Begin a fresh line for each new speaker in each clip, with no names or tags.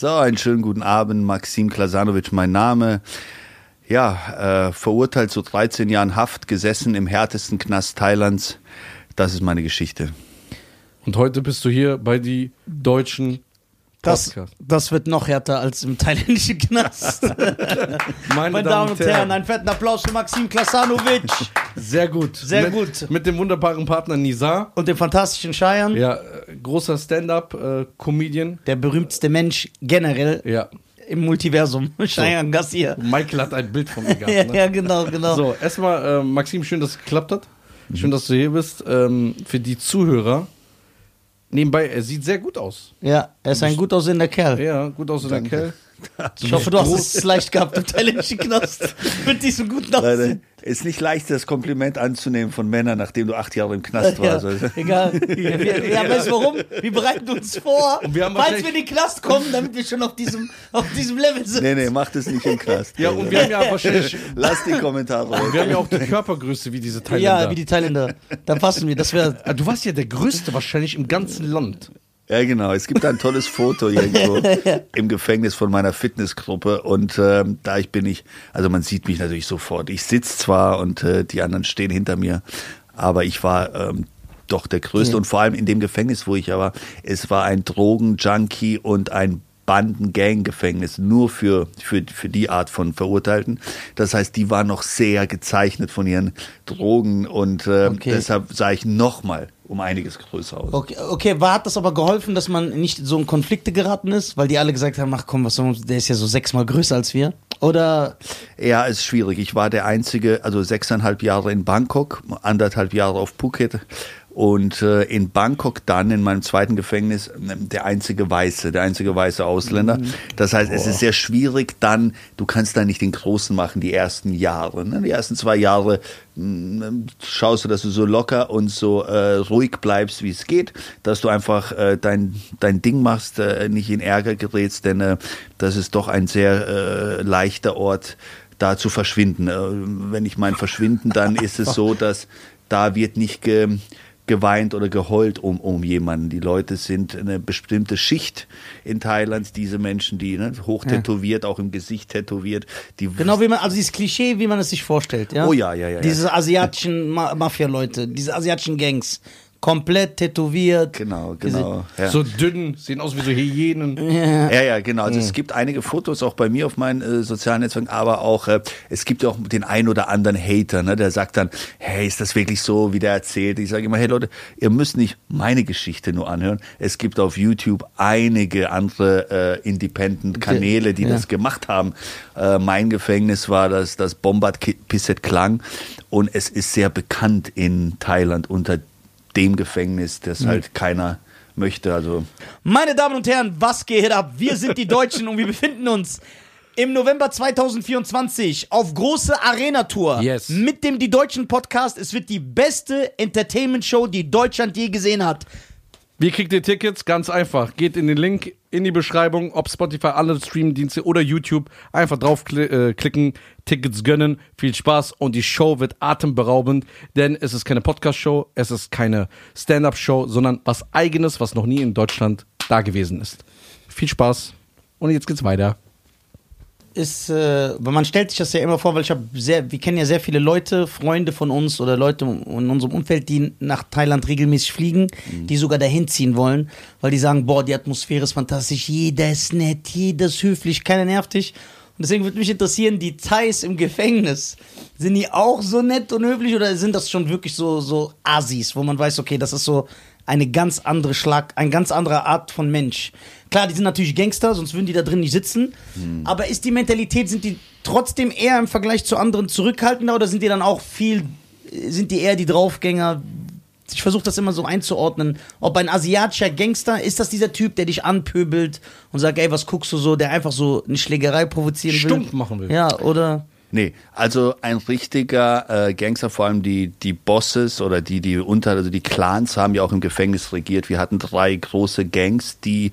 So, einen schönen guten Abend. Maxim Klasanovic, mein Name. Ja, äh, verurteilt zu 13 Jahren Haft, gesessen im härtesten Knast Thailands. Das ist meine Geschichte.
Und heute bist du hier bei die deutschen
Das, das wird noch härter als im thailändischen Knast. Meine Damen und Herren, einen fetten Applaus für Maxim Klasanovic
Sehr gut.
Sehr
mit,
gut.
Mit dem wunderbaren Partner Nizar.
und dem fantastischen Cheyenne,
Ja, äh, großer Stand-up-Comedian.
der berühmteste Mensch generell
ja.
im Multiversum. Cheyenne Gassier.
Michael hat ein Bild von mir gehabt.
Ja,
ne?
ja, genau, genau.
So, erstmal, äh, Maxim, schön, dass es geklappt hat. Schön, dass du hier bist. Ähm, für die Zuhörer, nebenbei, er sieht sehr gut aus.
Ja, er ist ein gut aussehender Kerl.
Ja, gut aussehender Kerl.
Ich hoffe, du hast es leicht gehabt im thailändischen Knast. Mit diesem guten
Leider
Aussehen.
ist nicht leicht, das Kompliment anzunehmen von Männern, nachdem du acht Jahre im Knast
Ja,
warst. Also,
egal. Ja, wir, ja, weißt du warum? Wir bereiten uns vor,
Und wir haben
falls wir in den Knast kommen, damit wir schon auf diesem, auf diesem Level sind.
nee, nee, mach das nicht im Knast.
Ja, und wir haben ja wahrscheinlich,
Lass die Kommentare weg.
wir haben ja auch die Körpergröße wie diese Thailänder.
Ja, wie die Thailänder. Dann passen wir. Das wäre.
Ah, Du warst ja der Größte wahrscheinlich im ganzen Land.
Ja, genau. Es gibt ein tolles Foto irgendwo im Gefängnis von meiner Fitnessgruppe und ähm, da ich bin ich, also man sieht mich natürlich sofort. Ich sitze zwar und äh, die anderen stehen hinter mir, aber ich war ähm, doch der Größte und vor allem in dem Gefängnis, wo ich ja war, es war ein Drogenjunkie und ein Banden-Gang-Gefängnis nur für, für, für die Art von Verurteilten. Das heißt, die waren noch sehr gezeichnet von ihren Drogen und äh,
Okay.
deshalb sah ich nochmal um einiges größer aus.
Okay, okay, war, hat das aber geholfen, dass man nicht so in Konflikte geraten ist? Weil die alle gesagt haben, ach komm, was soll man, der ist ja so sechsmal größer als wir. Oder
Ja, ist schwierig. Ich war der einzige, also sechseinhalb Jahre in Bangkok, anderthalb Jahre auf Phuket und äh, in Bangkok dann in meinem zweiten Gefängnis äh, der einzige Weiße, der einzige weiße Ausländer. Das heißt, es ist sehr schwierig dann, du kannst da nicht den Großen machen, die ersten Jahre. Ne? Die ersten zwei Jahre mh, schaust du, dass du so locker und so äh, ruhig bleibst, wie es geht, dass du einfach äh, dein, dein Ding machst, äh, nicht in Ärger gerätst, denn äh, das ist doch ein sehr äh, leichter Ort, da zu verschwinden. Äh, wenn ich mein verschwinden, dann ist es so, dass da wird nicht ge, geweint oder geheult um, um jemanden. Die Leute sind eine bestimmte Schicht in Thailand, diese Menschen, die ne, hoch tätowiert, auch im Gesicht tätowiert, die
genau wie man, also dieses Klischee, wie man es sich vorstellt, ja?
Oh ja, ja, ja, ja.
Diese asiatischen Ma Mafia-Leute, diese asiatischen Gangs. Komplett tätowiert.
Genau, genau. Ja.
So dünn, sehen aus wie so Hyänen.
Ja, ja, genau. Also es gibt einige Fotos auch bei mir auf meinen äh, sozialen Netzwerken, aber auch äh, es gibt ja auch den ein oder anderen Hater, ne, der sagt dann, hey, ist das wirklich so, wie der erzählt? Ich sage immer, hey Leute, ihr müsst nicht meine Geschichte nur anhören. Es gibt auf YouTube einige andere äh, Independent-Kanäle, die
Ja.
das gemacht haben. Äh, mein Gefängnis war das, das Bombard Pisset Klang und es ist sehr bekannt in Thailand unter dem Gefängnis, das halt keiner möchte. Also
Meine Damen und Herren, was geht ab? Wir sind die Deutschen und wir befinden uns im November 2024 auf große Arena-Tour
Yes.
mit dem Die Deutschen Podcast. Es wird die beste Entertainment-Show, die Deutschland je gesehen hat.
Wie kriegt ihr Tickets? Ganz einfach. Geht in den Link in die Beschreibung, ob Spotify, alle Streamdienste oder YouTube. Einfach draufklicken, Tickets gönnen. Viel Spaß und die Show wird atemberaubend, denn es ist keine Podcast-Show, es ist keine Stand-Up-Show, sondern was Eigenes, was noch nie in Deutschland da gewesen ist. Viel Spaß und jetzt geht's weiter.
Ist, äh, weil man stellt sich das ja immer vor, weil ich habe sehr, wir kennen ja sehr viele Leute, Freunde von uns oder Leute in unserem Umfeld, die nach Thailand regelmäßig fliegen, die sogar dahin ziehen wollen, weil die sagen, boah, die Atmosphäre ist fantastisch, jeder ist nett, jeder ist höflich, keiner nervt dich. Und deswegen würde mich interessieren, die Thais im Gefängnis, sind die auch so nett und höflich oder sind das schon wirklich so, so Asis, wo man weiß, okay, das ist so eine ganz andere Schlag, eine ganz andere Art von Mensch. Klar, die sind natürlich Gangster, sonst würden die da drin nicht sitzen. Aber ist die Mentalität, sind die trotzdem eher im Vergleich zu anderen zurückhaltender oder sind die dann auch viel, sind die eher die Draufgänger? Ich versuche das immer so einzuordnen. Ob ein asiatischer Gangster, ist das dieser Typ, der dich anpöbelt und sagt, ey, was guckst du so, der einfach so eine Schlägerei provozieren will?
Stumpf machen will.
Ja, oder?
Nee, also ein richtiger äh, Gangster, vor allem die, die Bosses oder die, die unter, also die Clans haben ja auch im Gefängnis regiert. Wir hatten drei große Gangs, die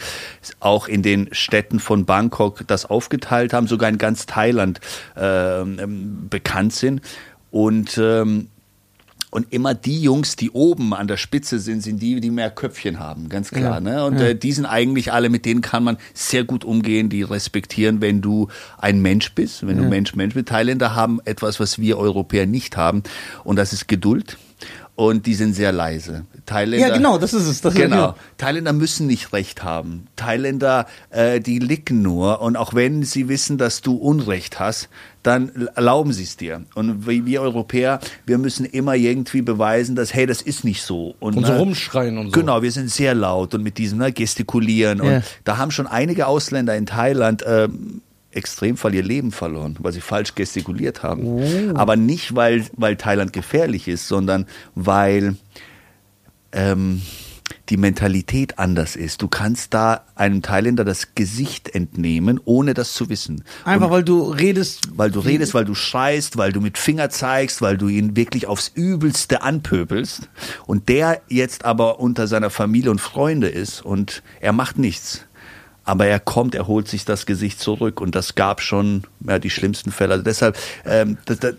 auch in den Städten von Bangkok das aufgeteilt haben, sogar in ganz Thailand ähm, bekannt sind. Und ähm, Und immer die Jungs, die oben an der Spitze sind, sind die, die mehr Köpfchen haben, ganz klar.
Ja.
Ne? Und
Ja.
äh, die sind eigentlich alle, mit denen kann man sehr gut umgehen, die respektieren, wenn du ein Mensch bist, wenn du Mensch, Mensch bist. Thailänder haben etwas, was wir Europäer nicht haben, und das ist Geduld. Und die sind sehr leise. Thailänder,
Ja, genau, das ist es. Das ist
genau.
genau.
Thailänder müssen nicht recht haben. Thailänder, äh, die licken nur. Und auch wenn sie wissen, dass du Unrecht hast, dann erlauben sie es dir. Und wir Europäer, wir müssen immer irgendwie beweisen, dass, hey, das ist nicht so.
Und so
ne,
rumschreien und so.
Genau, wir sind sehr laut und mit diesem ne, Gestikulieren.
Ja.
Und da haben schon einige Ausländer in Thailand ähm, Extremfall ihr Leben verloren, weil sie falsch gestikuliert haben.
Oh.
Aber nicht, weil, weil Thailand gefährlich ist, sondern weil ähm, die Mentalität anders ist. Du kannst da einem Thailänder das Gesicht entnehmen, ohne das zu wissen.
Einfach weil du redest.
Weil du redest, weil du schreist, weil du mit Finger zeigst, weil du ihn wirklich aufs Übelste anpöbelst. Und der jetzt aber unter seiner Familie und Freunde ist und er macht nichts. Aber er kommt, er holt sich das Gesicht zurück und das gab schon ja, die schlimmsten Fälle. Also deshalb, ähm, das, das,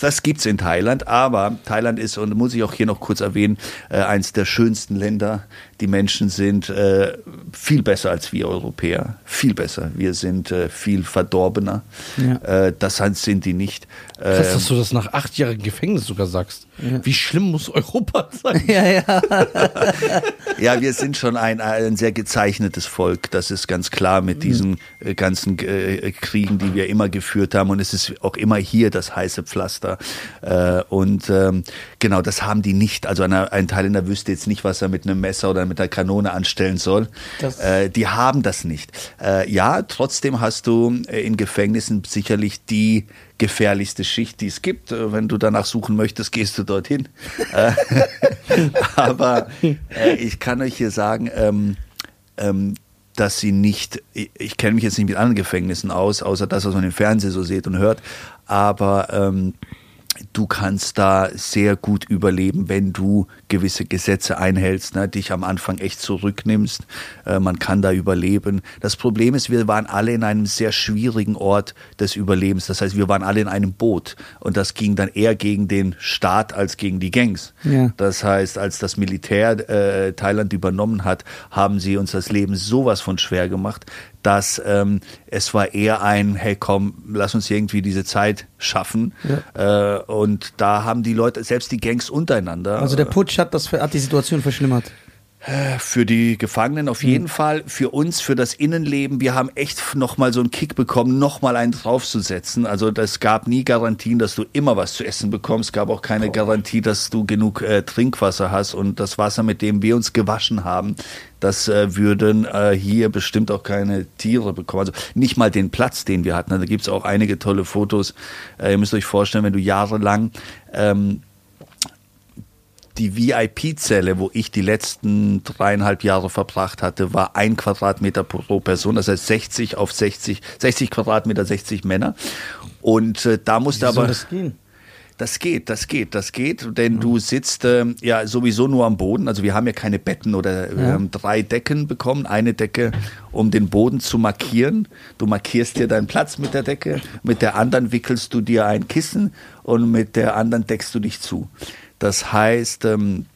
das gibt's in Thailand, aber Thailand ist, und muss ich auch hier noch kurz erwähnen, äh, eines der schönsten Länder. Die Menschen sind äh, viel besser als wir Europäer, viel besser. Wir sind äh, viel verdorbener.
Ja.
Äh, das sind die nicht. Äh,
Krass, dass du das nach acht Jahren Gefängnis sogar sagst. Wie schlimm muss Europa sein?
Ja, ja.
Ja, wir sind schon ein, ein sehr gezeichnetes Volk. Das ist ganz klar mit diesen äh, ganzen Kriegen, die wir immer geführt haben. Und es ist auch immer hier das heiße Pflaster. Äh, und ähm, genau, das haben die nicht. Also einer, ein Thailänder wüsste jetzt nicht, was er mit einem Messer oder mit einer Kanone anstellen soll. Äh, die haben das nicht. Äh, ja, trotzdem hast du äh, in Gefängnissen sicherlich die gefährlichste Schicht, die es gibt. Äh, Wenn du danach suchen möchtest, gehst du dorthin. Äh, Aber ich kann euch hier sagen, ähm, ähm, dass sie nicht, ich, ich kenne mich jetzt nicht mit anderen Gefängnissen aus, außer das, was man im Fernsehen so sieht und hört, aber ähm, du kannst da sehr gut überleben, wenn du gewisse Gesetze einhältst, ne, dich am Anfang echt zurücknimmst. Äh, man kann da überleben. Das Problem ist, wir waren alle in einem sehr schwierigen Ort des Überlebens. Das heißt, wir waren alle in einem Boot und das ging dann eher gegen den Staat als gegen die Gangs.
Ja.
Das heißt, als das Militär äh, Thailand übernommen hat, haben sie uns das Leben sowas von schwer gemacht, dass ähm, es war eher ein, hey komm, lass uns irgendwie diese Zeit schaffen. Äh, und da haben die Leute, selbst die Gangs untereinander,
Also der Putsch hat, das, hat die Situation verschlimmert.
für die Gefangenen auf jeden Fall, für uns, für das Innenleben, wir haben echt nochmal so einen Kick bekommen, nochmal einen draufzusetzen. Also das gab nie Garantien, dass du immer was zu essen bekommst, gab auch keine Garantie, dass du genug äh, Trinkwasser hast und das Wasser, mit dem wir uns gewaschen haben, das äh, würden äh, hier bestimmt auch keine Tiere bekommen. Also nicht mal den Platz, den wir hatten. Da gibt's auch einige tolle Fotos. Äh, ihr müsst euch vorstellen, wenn du jahrelang ähm, die VIP-Zelle, wo ich die letzten dreieinhalb Jahre verbracht hatte, war ein Quadratmeter pro Person, das heißt 60 auf 60, 60 Quadratmeter, 60 Männer. Und äh, da musste
Wie soll
aber.
das gehen?
Das geht, das geht, das geht, denn du sitzt ähm, ja sowieso nur am Boden. Also wir haben ja keine Betten oder wir haben drei Decken bekommen. Eine Decke, um den Boden zu markieren. Du markierst dir deinen Platz mit der Decke. Mit der anderen wickelst du dir ein Kissen und mit der anderen deckst du dich zu. Das heißt, ähm,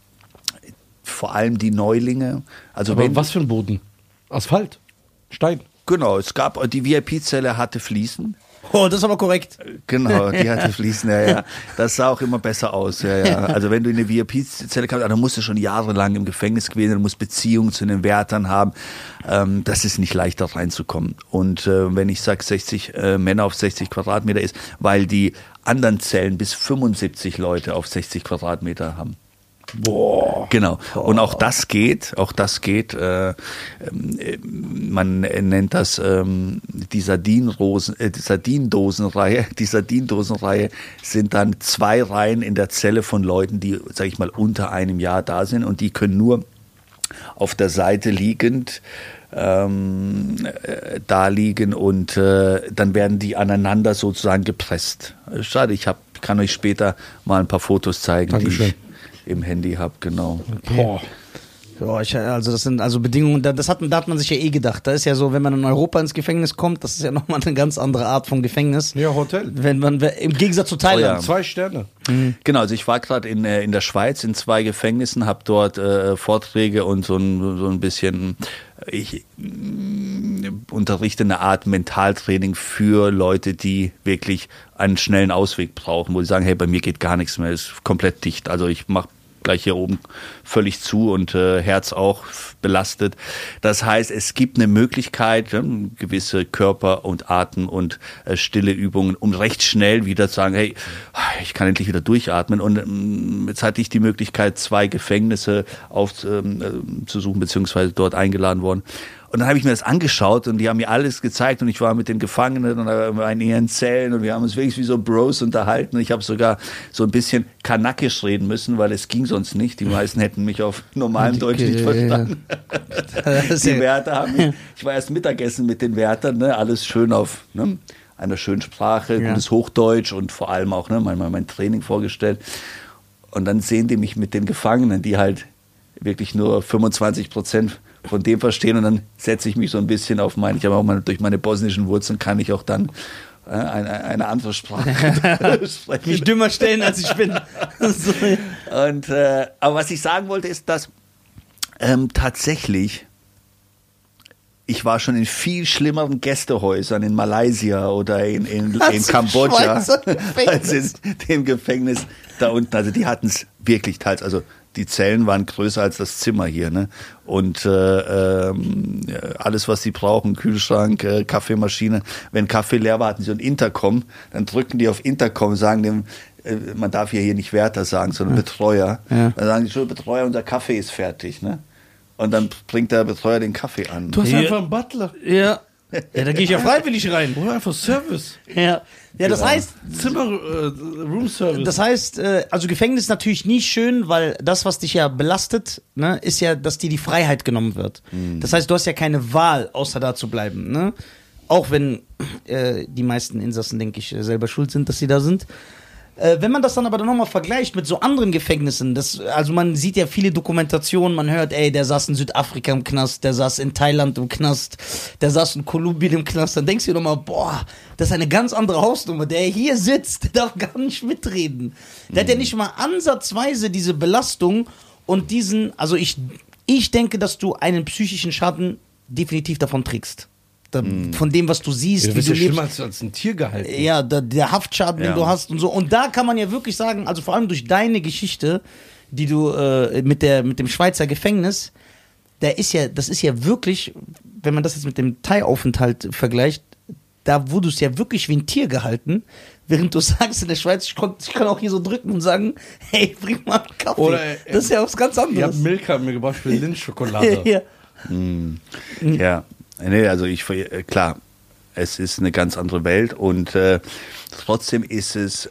vor allem die Neulinge. Also
Aber
wenn
was für ein Boden? Asphalt? Stein?
genau, es gab die VIP-Zelle hatte Fliesen.
Oh, das ist aber korrekt.
Genau, die hatte Fliesen, ja, ja. Das sah auch immer besser aus, ja, ja. Also wenn du in eine VIP-Zelle kamst, dann musst du schon jahrelang im Gefängnis gewesen, sein, du musst Beziehungen zu den Wärtern haben. Ähm, das ist nicht leicht, da reinzukommen. Und äh, wenn ich sage 60 äh, Männer auf 60 Quadratmeter ist, weil die anderen Zellen bis 75 Leute auf 60 Quadratmeter haben.
Boah.
Genau. Und auch das geht, auch das geht. Äh, ähm, äh, man nennt das ähm, die Sardinrosen, äh, die Sardindosenreihe. Die Sardindosenreihe sind dann zwei Reihen in der Zelle von Leuten, die, sag ich mal, unter einem Jahr da sind und die können nur auf der Seite liegend ähm, äh, da liegen und äh, dann werden die aneinander sozusagen gepresst. Schade, ich hab, kann euch später mal ein paar Fotos zeigen,
Dankeschön.
die ich im Handy habe, genau.
Boah.
Ja, ich, also das sind also Bedingungen, da- das hat, da hat man sich ja eh gedacht. Da ist ja so, wenn man in Europa ins Gefängnis kommt, das ist ja nochmal eine ganz andere Art von Gefängnis.
Ja, Hotel.
Wenn man, im Gegensatz zu Thailand.
Zwei Sterne.
Genau, also ich war gerade in, äh, in der Schweiz in zwei Gefängnissen, habe dort äh, Vorträge und so ein, so ein bisschen, ich mm, unterrichte eine Art Mentaltraining für Leute, die wirklich einen schnellen Ausweg brauchen, wo sie sagen, hey, bei mir geht gar nichts mehr, ist komplett dicht. Also ich mache gleich hier oben völlig zu und äh, Herz auch belastet. Das heißt, es gibt eine Möglichkeit, ja, gewisse Körper- und Atem- und äh, stille Übungen, um recht schnell wieder zu sagen, hey, ich kann endlich wieder durchatmen. Und ähm, jetzt hatte ich die Möglichkeit, zwei Gefängnisse aufzusuchen, beziehungsweise dort eingeladen worden. Und dann habe ich mir das angeschaut und die haben mir alles gezeigt und ich war mit den Gefangenen und in ihren Zellen und wir haben uns wirklich wie so Bros unterhalten. Ich habe sogar so ein bisschen kanakisch reden müssen, weil es ging sonst nicht. Die meisten hätten mich auf normalem Deutsch nicht verstanden. Die Wärter haben mich, ich war erst Mittagessen mit den Wärtern, ne, alles schön auf ne, einer schönen Sprache,
Ja.
gutes Hochdeutsch und vor allem auch ne, mein, mein Training vorgestellt. Und dann sehen die mich mit den Gefangenen, die halt wirklich nur 25 Prozent von dem verstehen und dann setze ich mich so ein bisschen auf meine, ich habe auch meine, durch meine bosnischen Wurzeln kann ich auch dann äh, eine, eine andere Sprache
mich
sprechen.
dümmer stellen, als ich bin.
Und, äh, aber was ich sagen wollte, ist, dass ähm, tatsächlich ich war schon in viel schlimmeren Gästehäusern in Malaysia oder in, in, in Kambodscha als in dem Gefängnis da unten. Also die hatten es wirklich teils. Also die Zellen waren größer als das Zimmer hier. Ne? Und äh, ja, alles, was sie brauchen, Kühlschrank, äh, Kaffeemaschine. Wenn Kaffee leer war, hatten sie so ein Intercom. Dann drücken die auf Intercom, sagen dem, äh, man darf ja hier nicht Wärter sagen, sondern Betreuer.
Ja.
Dann sagen die schon, Betreuer, unser Kaffee ist fertig. Ne? Und dann bringt der Betreuer den Kaffee an.
Du hast
Ja.
einfach einen Butler.
ja. Ja, da gehe ich ja freiwillig rein.
Oder einfach Service.
Ja, ja das heißt,
Zimmer, äh, Room Service.
Das heißt, äh, also Gefängnis ist natürlich nie schön, weil das, was dich ja belastet, ne, ist ja, dass dir die Freiheit genommen wird. Das heißt, du hast ja keine Wahl, außer da zu bleiben. Ne? Auch wenn äh, die meisten Insassen, denke ich, selber schuld sind, dass sie da sind. Äh, wenn man das dann aber dann nochmal vergleicht mit so anderen Gefängnissen, das, also man sieht ja viele Dokumentationen, man hört, ey, der saß in Südafrika im Knast, der saß in Thailand im Knast, der saß in Kolumbien im Knast, dann denkst du dir nochmal, boah, das ist eine ganz andere Hausnummer. Der hier sitzt, der darf gar nicht mitreden. Der hat ja nicht mal ansatzweise diese Belastung und diesen, also ich, ich denke, dass du einen psychischen Schaden definitiv davon trägst. Da, Von dem, was du siehst,
du
wie du
ja
lebst.
als, als ein Tier gehalten.
Ja, der, der Haftschaden,
Ja.
den du hast und so. Und da kann man ja wirklich sagen, also vor allem durch deine Geschichte, die du äh, mit, der, mit dem Schweizer Gefängnis, der ist ja, das ist ja wirklich, wenn man das jetzt mit dem Thai-Aufenthalt vergleicht, da wurdest du ja wirklich wie ein Tier gehalten, während du sagst in der Schweiz, ich, konnt, ich kann auch hier so drücken und sagen, hey, bring mal einen Kaffee.
Oder,
das ist ja was ganz
Ich habe
anderes.
Milka mir gebracht für Lindschokolade.
ja.
Ja, nee, also ich, äh, klar, es ist eine ganz andere Welt und äh, trotzdem ist es,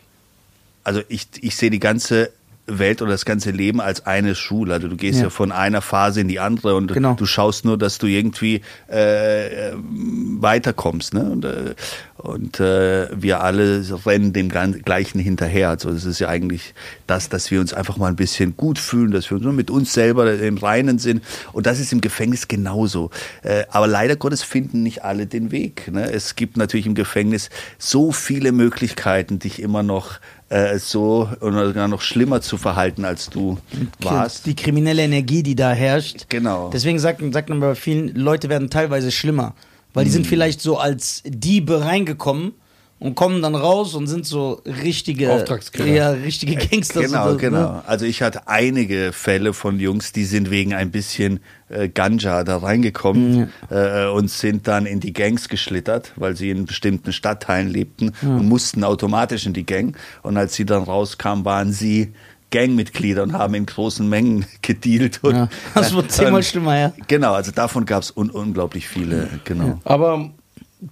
also ich, ich sehe die ganze Welt oder das ganze Leben als eine Schule. Also du gehst ja,
Ja.
von einer Phase in die andere und
Genau.
du schaust nur, dass du irgendwie äh, äh, weiterkommst. Ne? Und, äh, und äh, wir alle rennen dem Gleichen hinterher. Also es ist ja eigentlich das, dass wir uns einfach mal ein bisschen gut fühlen, dass wir nur mit uns selber im Reinen sind. Und das ist im Gefängnis genauso. Äh, aber leider Gottes finden nicht alle den Weg. Ne? Es gibt natürlich im Gefängnis so viele Möglichkeiten, dich immer noch äh, so oder sogar noch schlimmer zu verhalten, als du warst.
Die kriminelle Energie, die da herrscht.
Genau.
Deswegen sagt, sagt man bei vielen, Leute werden teilweise schlimmer. Weil die
Mhm.
sind vielleicht so als Diebe reingekommen und kommen dann raus und sind so richtige
Auftragskiller.
Ja, richtige Gangster.
Genau,
so, ne?
genau. Also ich hatte einige Fälle von Jungs, die sind wegen ein bisschen äh, Ganja da reingekommen äh, und sind dann in die Gangs geschlittert, weil sie in bestimmten Stadtteilen lebten und mussten automatisch in die Gang. Und als sie dann rauskamen, waren sie Gangmitglieder und haben in großen Mengen gedealt. Und,
Ja, das wird zehnmal schlimmer, ja.
Genau, also davon gab es un unglaublich viele, genau.
Aber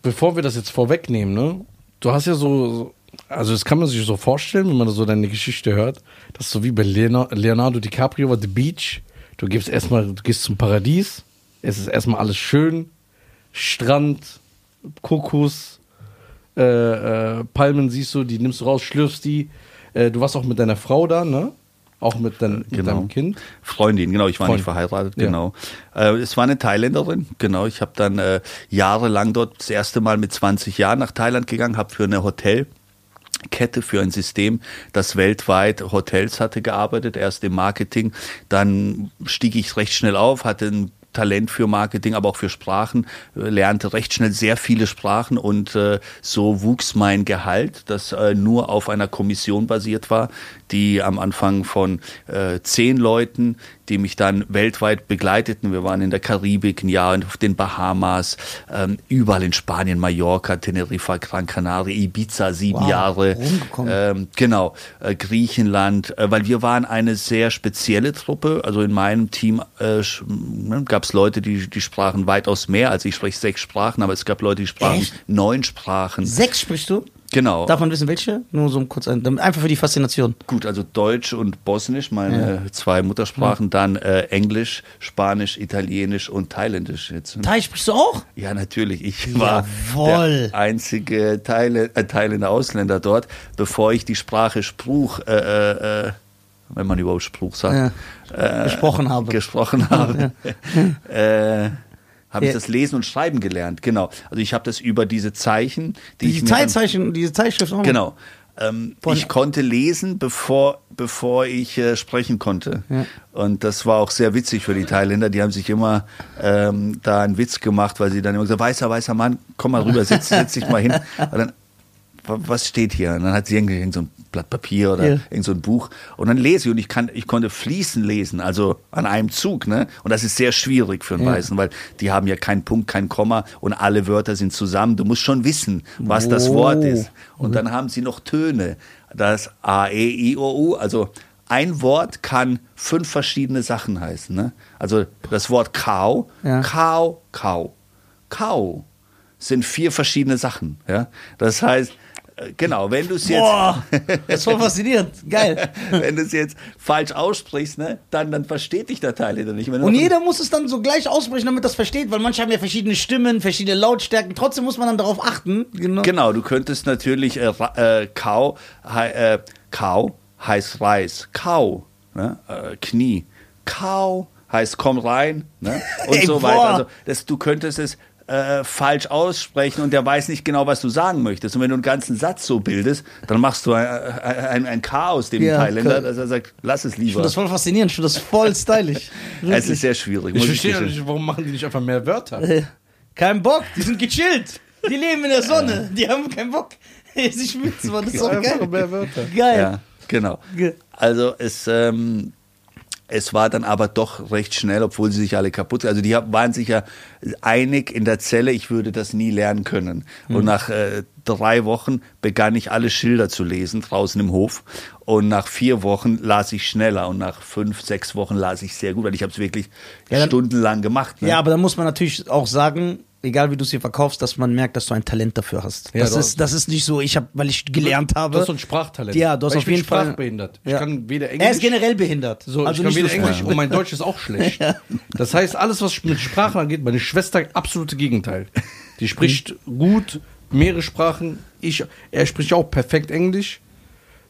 bevor wir das jetzt vorwegnehmen, ne? Du hast ja so, so- also das kann man sich so vorstellen, wenn man so deine Geschichte hört, das ist so wie bei Leonardo, Leonardo DiCaprio war The Beach. Du gibst erstmal, du gehst zum Paradies, es ist erstmal alles schön, Strand, Kokos, äh, äh, Palmen siehst du, die nimmst du raus, schlürfst die. Äh, du warst auch mit deiner Frau da, ne? Auch mit, dein, mit
Genau.
deinem Kind.
Freundin, genau, ich war nicht
Freundin.
verheiratet,
Ja.
genau. Äh, es war eine Thailänderin, genau. Ich habe dann äh, jahrelang dort das erste Mal mit 20 Jahren nach Thailand gegangen, habe für eine Hotelkette, für ein System, das weltweit Hotels hatte gearbeitet, erst im Marketing. Dann stieg ich recht schnell auf, hatte ein Talent für Marketing, aber auch für Sprachen, äh, lernte recht schnell sehr viele Sprachen und äh, so wuchs mein Gehalt, das äh, nur auf einer Kommission basiert war, die am Anfang von äh, zehn Leuten, die mich dann weltweit begleiteten. Wir waren in der Karibik ein Jahr, auf den Bahamas, ähm, überall in Spanien, Mallorca, Teneriffa, Gran Canaria, Ibiza, sieben
Wow,
Jahre. Ähm, genau, äh, Griechenland, äh, weil wir waren eine sehr spezielle Truppe. Also in meinem Team äh, ne, gab es Leute, die, die sprachen weitaus mehr. Also ich spreche sechs Sprachen, aber es gab Leute, die sprachen
Echt?
neun Sprachen.
Sechs sprichst du?
Genau.
Darf man wissen, welche? Nur so kurz ein, einfach für die Faszination.
Gut, also Deutsch und Bosnisch, meine zwei Muttersprachen, dann äh, Englisch, Spanisch, Italienisch und Thailändisch jetzt.
Thai sprichst du auch?
Ja, natürlich. Ich war
Jawohl.
der einzige Thailä äh, Thailänder Ausländer dort, bevor ich die Sprache Spruch, äh, äh, äh, wenn man überhaupt Spruch sagt, äh,
Gesprochen habe.
gesprochen habe. äh, habe
Ja.
ich das Lesen und Schreiben gelernt, genau. Also ich habe das über diese Zeichen, die ich
Die
mir dann-
Teilzeichen, diese Zeitschrift auch.
Genau. Ähm, ich konnte lesen, bevor, bevor ich äh, sprechen konnte. Und das war auch sehr witzig für die Thailänder. Die haben sich immer ähm, da einen Witz gemacht, weil sie dann immer gesagt weißer, weißer Mann, komm mal rüber, setz, setz dich mal hin. Und dann, was steht hier? Und dann hat sie irgendwie irgend so ein Blatt Papier oder
Ja.
irgend so ein Buch. Und dann lese ich und ich, kann, ich konnte fließen lesen, also an einem Zug. Ne? Und das ist sehr schwierig für einen Weißen, weil die haben ja keinen Punkt, kein Komma und alle Wörter sind zusammen. Du musst schon wissen, was das
Oh.
Wort ist. Und dann haben sie noch Töne. Das A, E, I, O, U. Also ein Wort kann fünf verschiedene Sachen heißen. Ne? Also das Wort Kau,
Ja.
Kau, Kau. Kau sind vier verschiedene Sachen. Ja? Das heißt, genau, wenn du es jetzt,
Boah, das ist voll faszinierend. Geil.
wenn du es jetzt falsch aussprichst, ne, dann, dann versteht dich der Thailänder nicht. Wenn du
Und jeder muss es dann so gleich aussprechen, damit das versteht, weil manche haben ja verschiedene Stimmen, verschiedene Lautstärken. Trotzdem muss man dann darauf achten. Genau.
Genau, du könntest natürlich äh, äh, Kau, äh, Kau heißt Reis, Kau, ne? äh, Knie, Kau heißt komm rein ne? und
Ey,
so
boah.
weiter. Also das, du könntest es äh, falsch aussprechen und der weiß nicht genau, was du sagen möchtest. Und wenn du einen ganzen Satz so bildest, dann machst du ein, ein, ein Chaos dem
Ja,
Thailänder, dass er sagt, lass es
Ich
lieber.
finde das voll faszinierend, ich finde das voll stylisch.
Es ist sehr schwierig.
Ich verstehe
gestehen.
nicht, warum machen die nicht einfach mehr Wörter?
Äh, Kein Bock, die sind gechillt. Die leben in der Sonne, die haben keinen Bock. sich schwitzen, Mann, das ist doch
Einfach
geil.
mehr Wörter.
Geil.
Ja, genau.
Ge-
Also es, ähm, es war dann aber doch recht schnell, obwohl sie sich alle kaputt, also die waren sich ja einig in der Zelle, ich würde das nie lernen können. Und nach äh, drei Wochen begann ich alle Schilder zu lesen draußen im Hof. Und nach vier Wochen las ich schneller und nach fünf, sechs Wochen las ich sehr gut, weil ich habe es wirklich
Ja, dann-
stundenlang gemacht. Ne?
Ja, aber da muss man natürlich auch sagen, egal wie du es hier verkaufst, dass man merkt, dass du ein Talent dafür hast.
Ja,
das, ist, das ist nicht so, ich habe, weil ich gelernt habe.
Du hast so ein Sprachtalent.
Ja, du hast
Weil
auf
ich bin
jeden Fall-
sprachbehindert. Ich
Ja.
kann weder Englisch.
er ist generell behindert.
So,
also
ich kann weder Englisch und mein Deutsch ist auch schlecht. Das heißt, alles, was mit Sprachen angeht, meine Schwester absolute Gegenteil. Die spricht gut, mehrere Sprachen. Ich, er spricht auch perfekt Englisch.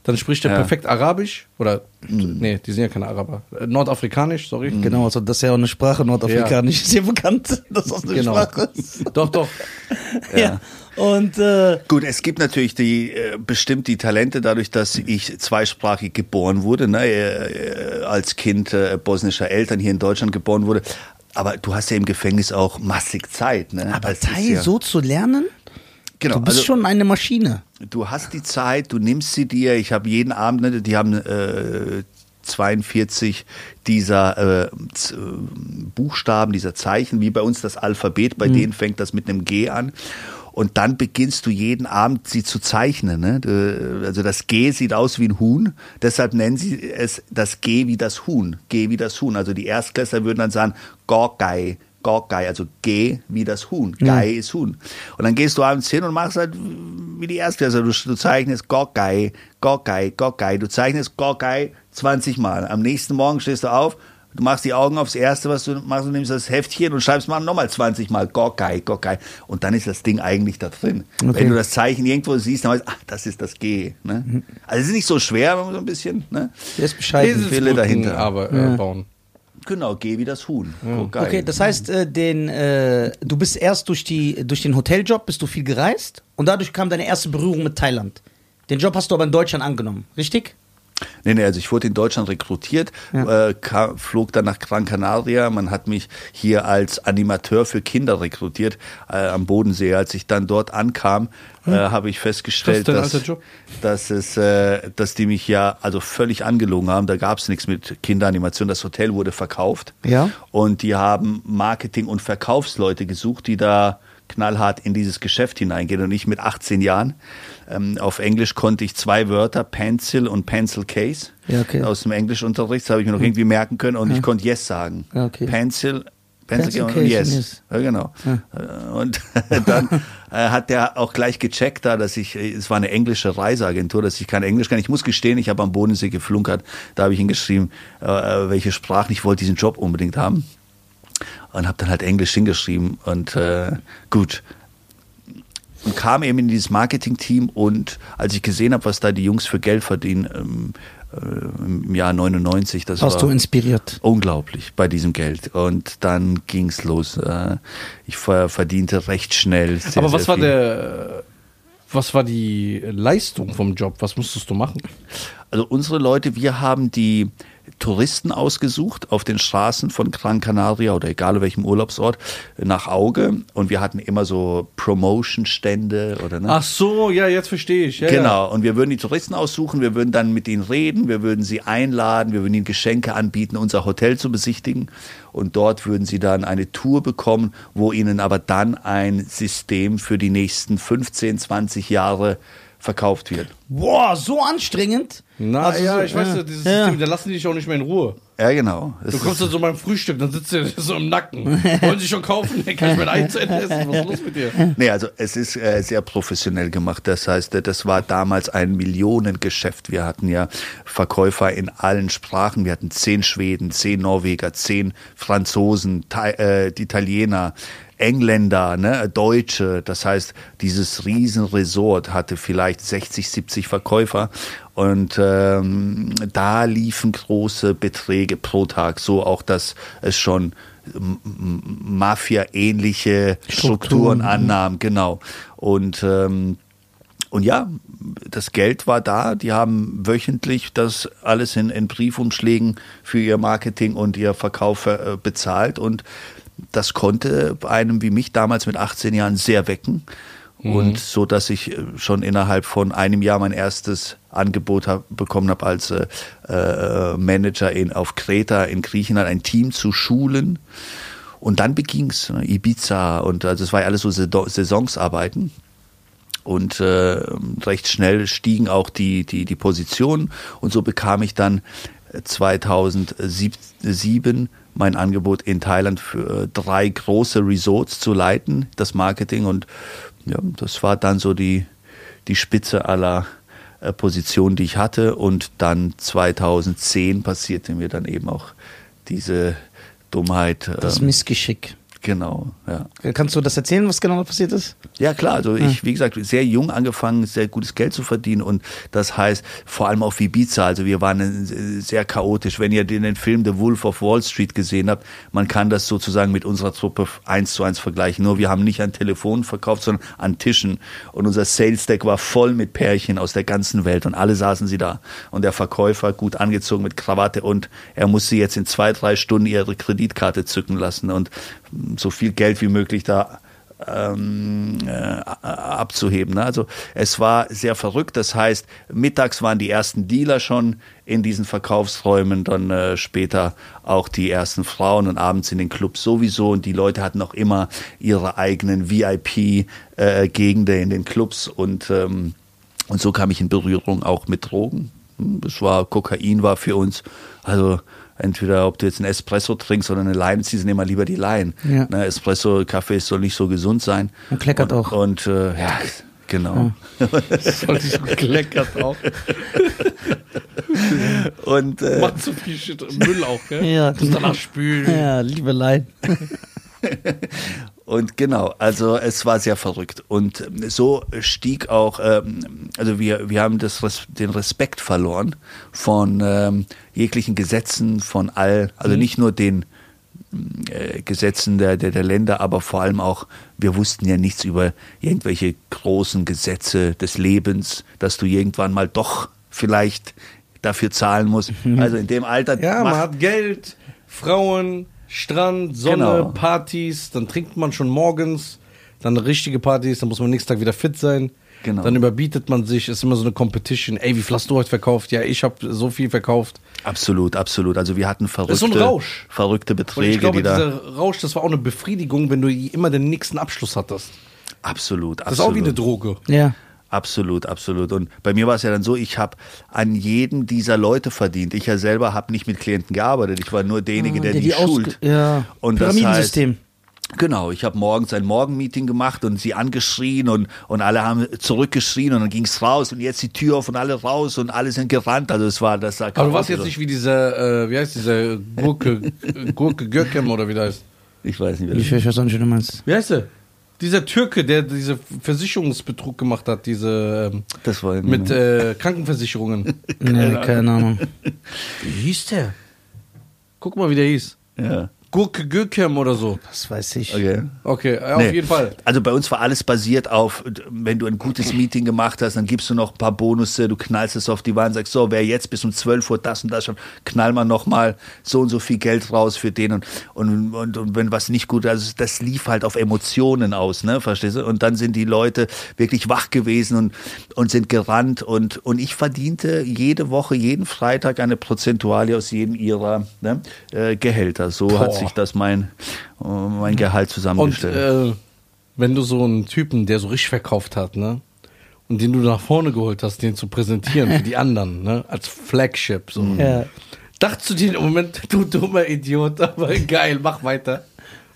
Dann spricht er
Ja.
perfekt Arabisch. Oder, nee, die sind ja keine Araber. Äh, Nordafrikanisch, sorry.
Genau, also das ist ja auch eine Sprache, Nordafrikanisch. Ist ja bekannt, dass das eine
Genau.
Sprache ist.
Doch, doch.
Ja. Und äh,
Gut, es gibt natürlich die äh, bestimmt die Talente, dadurch, dass ich zweisprachig geboren wurde, ne, äh, äh, als Kind äh, bosnischer Eltern hier in Deutschland geboren wurde. Aber du hast ja im Gefängnis auch massig Zeit. Ne?
aber Thai
ja,
so zu lernen,
genau,
du bist
also,
schon eine Maschine.
du hast die Zeit, du nimmst sie dir. Ich habe jeden Abend, ne, die haben äh, 42 dieser äh, äh, Buchstaben, dieser Zeichen, wie bei uns das Alphabet, bei denen fängt das mit einem G an. Und dann beginnst du jeden Abend sie zu zeichnen. Ne? Du- Also das G sieht aus wie ein Huhn, deshalb nennen sie es das G wie das Huhn. G wie das Huhn. Also die Erstklässler würden dann sagen, Gorgei, Gorgei, also G wie das Huhn. Gei ist Huhn. Und dann gehst du abends hin und machst halt wie die Erstklässler. Du, du zeichnest Gorgei, Gorgei, Gorgei. Du zeichnest Gorgei 20 Mal. Am nächsten Morgen stehst du auf, Du machst die Augen aufs Erste, was du machst, du nimmst das Heftchen und schreibst mal nochmal 20 Mal Gokai, Gokai. Und dann ist das Ding eigentlich da drin.
Okay.
Wenn du das Zeichen irgendwo siehst, dann weißt du, ach, das ist das G. Ne? Also es ist nicht so schwer, wenn man so ein bisschen, ne?
Der ist bescheiden.
Eselsbrücken
Eselsbrücken
dahinter.
Aber, äh, bauen.
Genau, G wie das Huhn. Gokai.
Okay, das heißt, äh, den, äh, du bist erst durch, die, durch den Hoteljob bist du viel gereist und dadurch kam deine erste Berührung mit Thailand. Den Job hast du aber in Deutschland angenommen, richtig?
Nee, nee, also ich wurde in Deutschland rekrutiert, äh, kam, flog dann nach Gran Canaria. Man hat mich hier als Animateur für Kinder rekrutiert äh, am Bodensee. Als ich dann dort ankam, äh, habe ich festgestellt,
dein
dass, dass, es, äh, dass die mich ja also völlig angelogen haben. Da gab es nichts mit Kinderanimation. Das Hotel wurde verkauft.
Ja.
Und die haben Marketing- und Verkaufsleute gesucht, die da knallhart in dieses Geschäft hineingehen und ich mit 18 Jahren. Ähm, auf Englisch konnte ich zwei Wörter, Pencil und Pencil Case.
Ja, okay.
Aus dem Englischunterricht, das habe ich mir noch irgendwie merken können und ich konnte Yes sagen.
Ja, okay.
Pencil,
Pencil
Pencil,
Case
Yes.
Yes.
Ja, genau. Äh, Und dann äh, hat der auch gleich gecheckt, da, dass ich, äh, es war eine englische Reiseagentur, dass ich kein Englisch kann. Ich muss gestehen, ich habe am Bodensee geflunkert. Da habe ich hingeschrieben, äh, welche Sprachen ich wollte diesen Job unbedingt haben und habe dann halt Englisch hingeschrieben und äh, gut und kam eben in dieses Marketing-Team und als ich gesehen habe, was da die Jungs für Geld verdienen ähm, äh, im Jahr 99, das
Warst
war
du inspiriert?
unglaublich bei diesem Geld und dann ging's los. Äh, ich ver verdiente recht schnell. Sehr,
Aber was
sehr
war der, was war die Leistung vom Job? Was musstest du machen?
Also unsere Leute, wir haben die Touristen ausgesucht auf den Straßen von Gran Canaria oder egal welchem Urlaubsort nach Auge und wir hatten immer so Promotion-Stände oder ne?
Ach so, ja, jetzt verstehe ich. Ja,
Genau, und wir würden die Touristen aussuchen, wir würden dann mit ihnen reden, wir würden sie einladen, wir würden ihnen Geschenke anbieten, unser Hotel zu besichtigen. Und dort würden sie dann eine Tour bekommen, wo ihnen aber dann ein System für die nächsten 15, 20 Jahre verkauft wird.
Boah, so anstrengend.
Na
Also
ja, ich weiß
ja.
ja, dieses
Ja.
System, da lassen die dich auch nicht mehr in Ruhe.
Ja, genau. Das
Du kommst dann so beim Frühstück, dann sitzt der so im Nacken. Wollen sie schon kaufen? Dann kann ich mein Ei zu Ende essen. Was ist los mit dir?
Nee, also es ist äh, sehr professionell gemacht. Das heißt, äh, das war damals ein Millionengeschäft. Wir hatten ja Verkäufer in allen Sprachen. Wir hatten zehn Schweden, zehn Norweger, zehn Franzosen, Thai, äh, die Italiener, Engländer, ne, Deutsche. Das heißt, dieses Riesenresort hatte vielleicht 60, 70 Verkäufer. Und ähm, da liefen große Beträge pro Tag, so auch, dass es schon Mafia-ähnliche
Strukturen,
Strukturen annahm, genau. Und ähm, und ja, das Geld war da. Die haben wöchentlich das alles in, in Briefumschlägen für ihr Marketing und ihr Verkauf äh, bezahlt. Und das konnte einem wie mich damals mit 18 Jahren sehr wecken. Und so, dass ich äh, schon innerhalb von einem Jahr mein erstes Angebot hab, bekommen habe als äh, äh, Manager in, auf Kreta in Griechenland ein Team zu schulen. Und dann beging's ne, Ibiza und also es war ja alles so Saison- Saisonsarbeiten. Und äh, recht schnell stiegen auch die, die, die Positionen. Und so bekam ich dann 2007 mein Angebot in Thailand für drei große Resorts zu leiten, das Marketing. Und ja, das war dann so die, die Spitze aller äh, Positionen, die ich hatte. Und dann 2010 passierte mir dann eben auch diese Dummheit.
Das
ähm,
Missgeschick.
Genau, ja.
Kannst du das erzählen, was genau passiert ist?
Ja, klar. Also ich, wie gesagt, sehr jung angefangen, sehr gutes Geld zu verdienen und das heißt vor allem auf Ibiza. Also wir waren äh, sehr chaotisch. Wenn ihr den, Film The Wolf of Wall Street gesehen habt, man kann das sozusagen mit unserer Truppe eins zu eins vergleichen. Nur wir haben nicht an Telefonen verkauft, sondern an Tischen und unser Sales Deck war voll mit Pärchen aus der ganzen Welt und alle saßen sie da. Und der Verkäufer gut angezogen mit Krawatte und er musste jetzt in zwei, drei Stunden ihre Kreditkarte zücken lassen und so viel Geld wie möglich da ähm, äh, abzuheben. Ne? Also es war sehr verrückt. Das heißt, mittags waren die ersten Dealer schon in diesen Verkaufsräumen, dann äh, später auch die ersten Frauen und abends in den Clubs sowieso. Und die Leute hatten auch immer ihre eigenen VIP-Gegenden in den Clubs und ähm, und so kam ich in Berührung auch mit Drogen. Das war Kokain war für uns also entweder ob du jetzt einen Espresso trinkst oder eine Lime ziehst, nehmen wir lieber die Lime.
Ja.
Ne, Espresso, Kaffee soll nicht so gesund sein.
Und kleckert
und,
auch.
Und äh, ja, Genau.
Das wollte ich so gekleckert auch.
Und äh,
Macht zu viel Shit. Müll auch, gell?
Ja,
Das danach spülen.
Ja, Liebelein.
Und genau, also es war sehr verrückt. Und so stieg auch, ähm, also wir, wir haben das, den Respekt verloren von ähm, jeglichen Gesetzen, von all, also nicht nur den äh, Gesetzen der, der, der Länder, aber vor allem auch, wir wussten ja nichts über irgendwelche großen Gesetze des Lebens, dass du irgendwann mal doch vielleicht dafür zahlen musst. Also in dem Alter
Ja, man hat Geld, Frauen, Strand, Sonne,
Genau.
Partys, dann trinkt man schon morgens, dann richtige Partys, dann muss man nächsten Tag wieder fit sein.
Genau.
Dann überbietet man sich, ist immer so eine Competition. Ey, wie viel hast du heute verkauft? Ja, ich habe so viel verkauft.
Absolut, absolut. Also wir hatten verrückte,
ist so ein Rausch.
verrückte
Und
Beträge,
ich glaube,
die da.
dieser Rausch, das war auch eine Befriedigung, wenn du immer den nächsten Abschluss hattest.
Absolut,
Das
absolut.
ist auch wie eine Droge.
Ja.
Absolut, absolut. Und bei mir war es ja dann so, ich habe an jeden dieser Leute verdient. Ich ja selber habe nicht mit Klienten gearbeitet. Ich war nur derjenige,
Ah,
der,
der
die,
die
schult.
ja,
Und das heißt,
Pyramidensystem.
Genau, ich habe morgens ein Morgenmeeting gemacht und sie angeschrien und, und alle haben zurückgeschrien und dann ging's raus und jetzt die Tür auf und alle raus und alle sind gerannt. Also es war das.
Aber du warst jetzt nicht wie dieser, äh, wie heißt dieser Gurke, Gurke Görkem oder wie der heißt.
Ich weiß nicht, das
Ich weiß auch nicht, was du meinst.
Wie heißt der? Dieser Türke, der diese Versicherungsbetrug gemacht hat, diese ähm,
Das war
mit äh, Krankenversicherungen.
Nee, keine Ahnung.
Wie hieß der? Guck mal, wie der hieß.
ja.
Gurke Görkem oder so.
Das weiß ich.
Okay.
Okay, auf
Nee.
jeden Fall.
Also bei uns war alles basiert auf, wenn du ein gutes Meeting gemacht hast, dann gibst du noch ein paar Bonusse, du knallst es auf die Wand, sagst so, wer jetzt bis um 12 Uhr das und das schon, knall mal nochmal so und so viel Geld raus für den und, und, und, und wenn was nicht gut, also das lief halt auf Emotionen aus, ne, verstehst du? Und dann sind die Leute wirklich wach gewesen und, und sind gerannt und, und ich verdiente jede Woche, jeden Freitag eine Prozentuale aus jedem ihrer ne, äh, Gehälter. So hat
Boah.
Sich das mein, mein Gehalt
Und
zusammengestellt.
äh, wenn du so einen Typen, der so richtig verkauft hat, ne? Und den du nach vorne geholt hast, den zu präsentieren für die anderen, ne? Als Flagship. So.
Ja.
Dachtest du dir im Moment, du dummer Idiot, aber geil, mach weiter.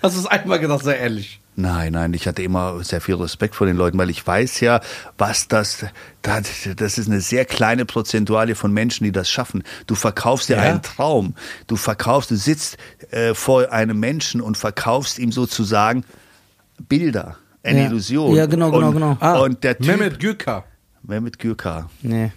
Hast du es einmal gedacht, sei ehrlich.
Nein, nein, ich hatte immer sehr viel Respekt vor den Leuten, weil ich weiß ja, was das, das, das ist eine sehr kleine Prozentuale von Menschen, die das schaffen. Du verkaufst dir
Ja.
einen Traum. Du verkaufst, du sitzt äh, vor einem Menschen und verkaufst ihm sozusagen Bilder, eine
Ja.
Illusion.
Ja, genau, genau,
und,
genau.
Ah,
Und der Typ,
Mehmet Gürka.
Mehmet Gürkar.
Nee.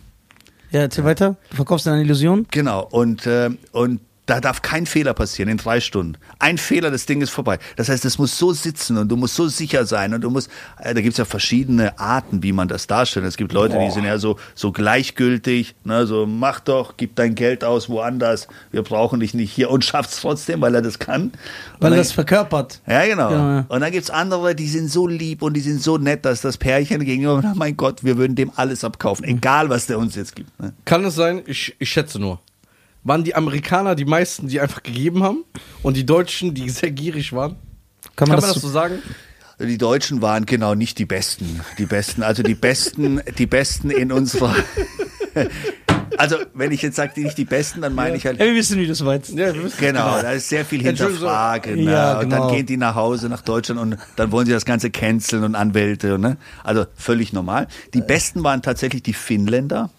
Ja, erzähl weiter. Du verkaufst eine Illusion?
Genau, und, äh, und da darf kein Fehler passieren in drei Stunden. Ein Fehler, das Ding ist vorbei. Das heißt, es muss so sitzen und du musst so sicher sein und du musst, äh, da gibt's ja verschiedene Arten, wie man das darstellt. Es gibt Leute, die sind ja so, so gleichgültig, ne, so mach doch, gib dein Geld aus woanders, wir brauchen dich nicht hier und schafft's trotzdem, weil er das kann.
Weil er das verkörpert.
ja, genau.
Ja, ja.
Und dann gibt's andere, die sind so lieb und die sind so nett, dass das Pärchen gegenüber, oh mein Gott, wir würden dem alles abkaufen, egal was der uns jetzt gibt. Ne?
Kann es sein, ich, ich schätze nur, waren die Amerikaner die meisten, die einfach gegeben haben und die Deutschen, die sehr gierig waren?
Kann man, das,
so sagen?
Die Deutschen waren genau nicht die Besten. Die Besten, also die Besten, die Besten in unserer. Also, wenn ich jetzt sage, nicht die Besten, dann meine ich halt.
Ey, wir wissen, wie du es meinst.
Ja, wir wissen
Genau, da ist sehr viel Hinterfragen.
Ja,
ne? Und
genau.
dann gehen die nach Hause, nach Deutschland und dann wollen sie das Ganze canceln und Anwälte. Ne? Also völlig normal. Die Besten waren tatsächlich die Finnländer.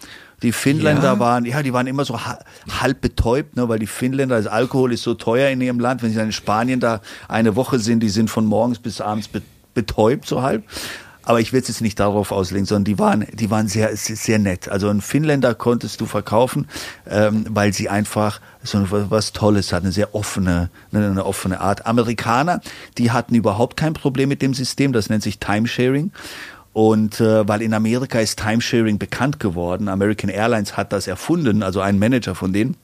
Die Finnländer
Ja.
waren, ja, die waren immer so ha- halb betäubt, ne, weil die Finnländer, das Alkohol ist so teuer in ihrem Land. Wenn sie dann in Spanien da eine Woche sind, die sind von morgens bis abends be betäubt, so halb. Aber ich will es jetzt nicht darauf auslegen, sondern die waren, die waren sehr, sehr nett. Also einen Finnländer konntest du verkaufen, ähm, weil sie einfach so was, Tolles hatten, eine sehr offene, eine, eine offene Art. Amerikaner, die hatten überhaupt kein Problem mit dem System, das nennt sich Timesharing. Und äh, weil in Amerika ist Timesharing bekannt geworden, American Airlines hat das erfunden, also ein Manager von denen.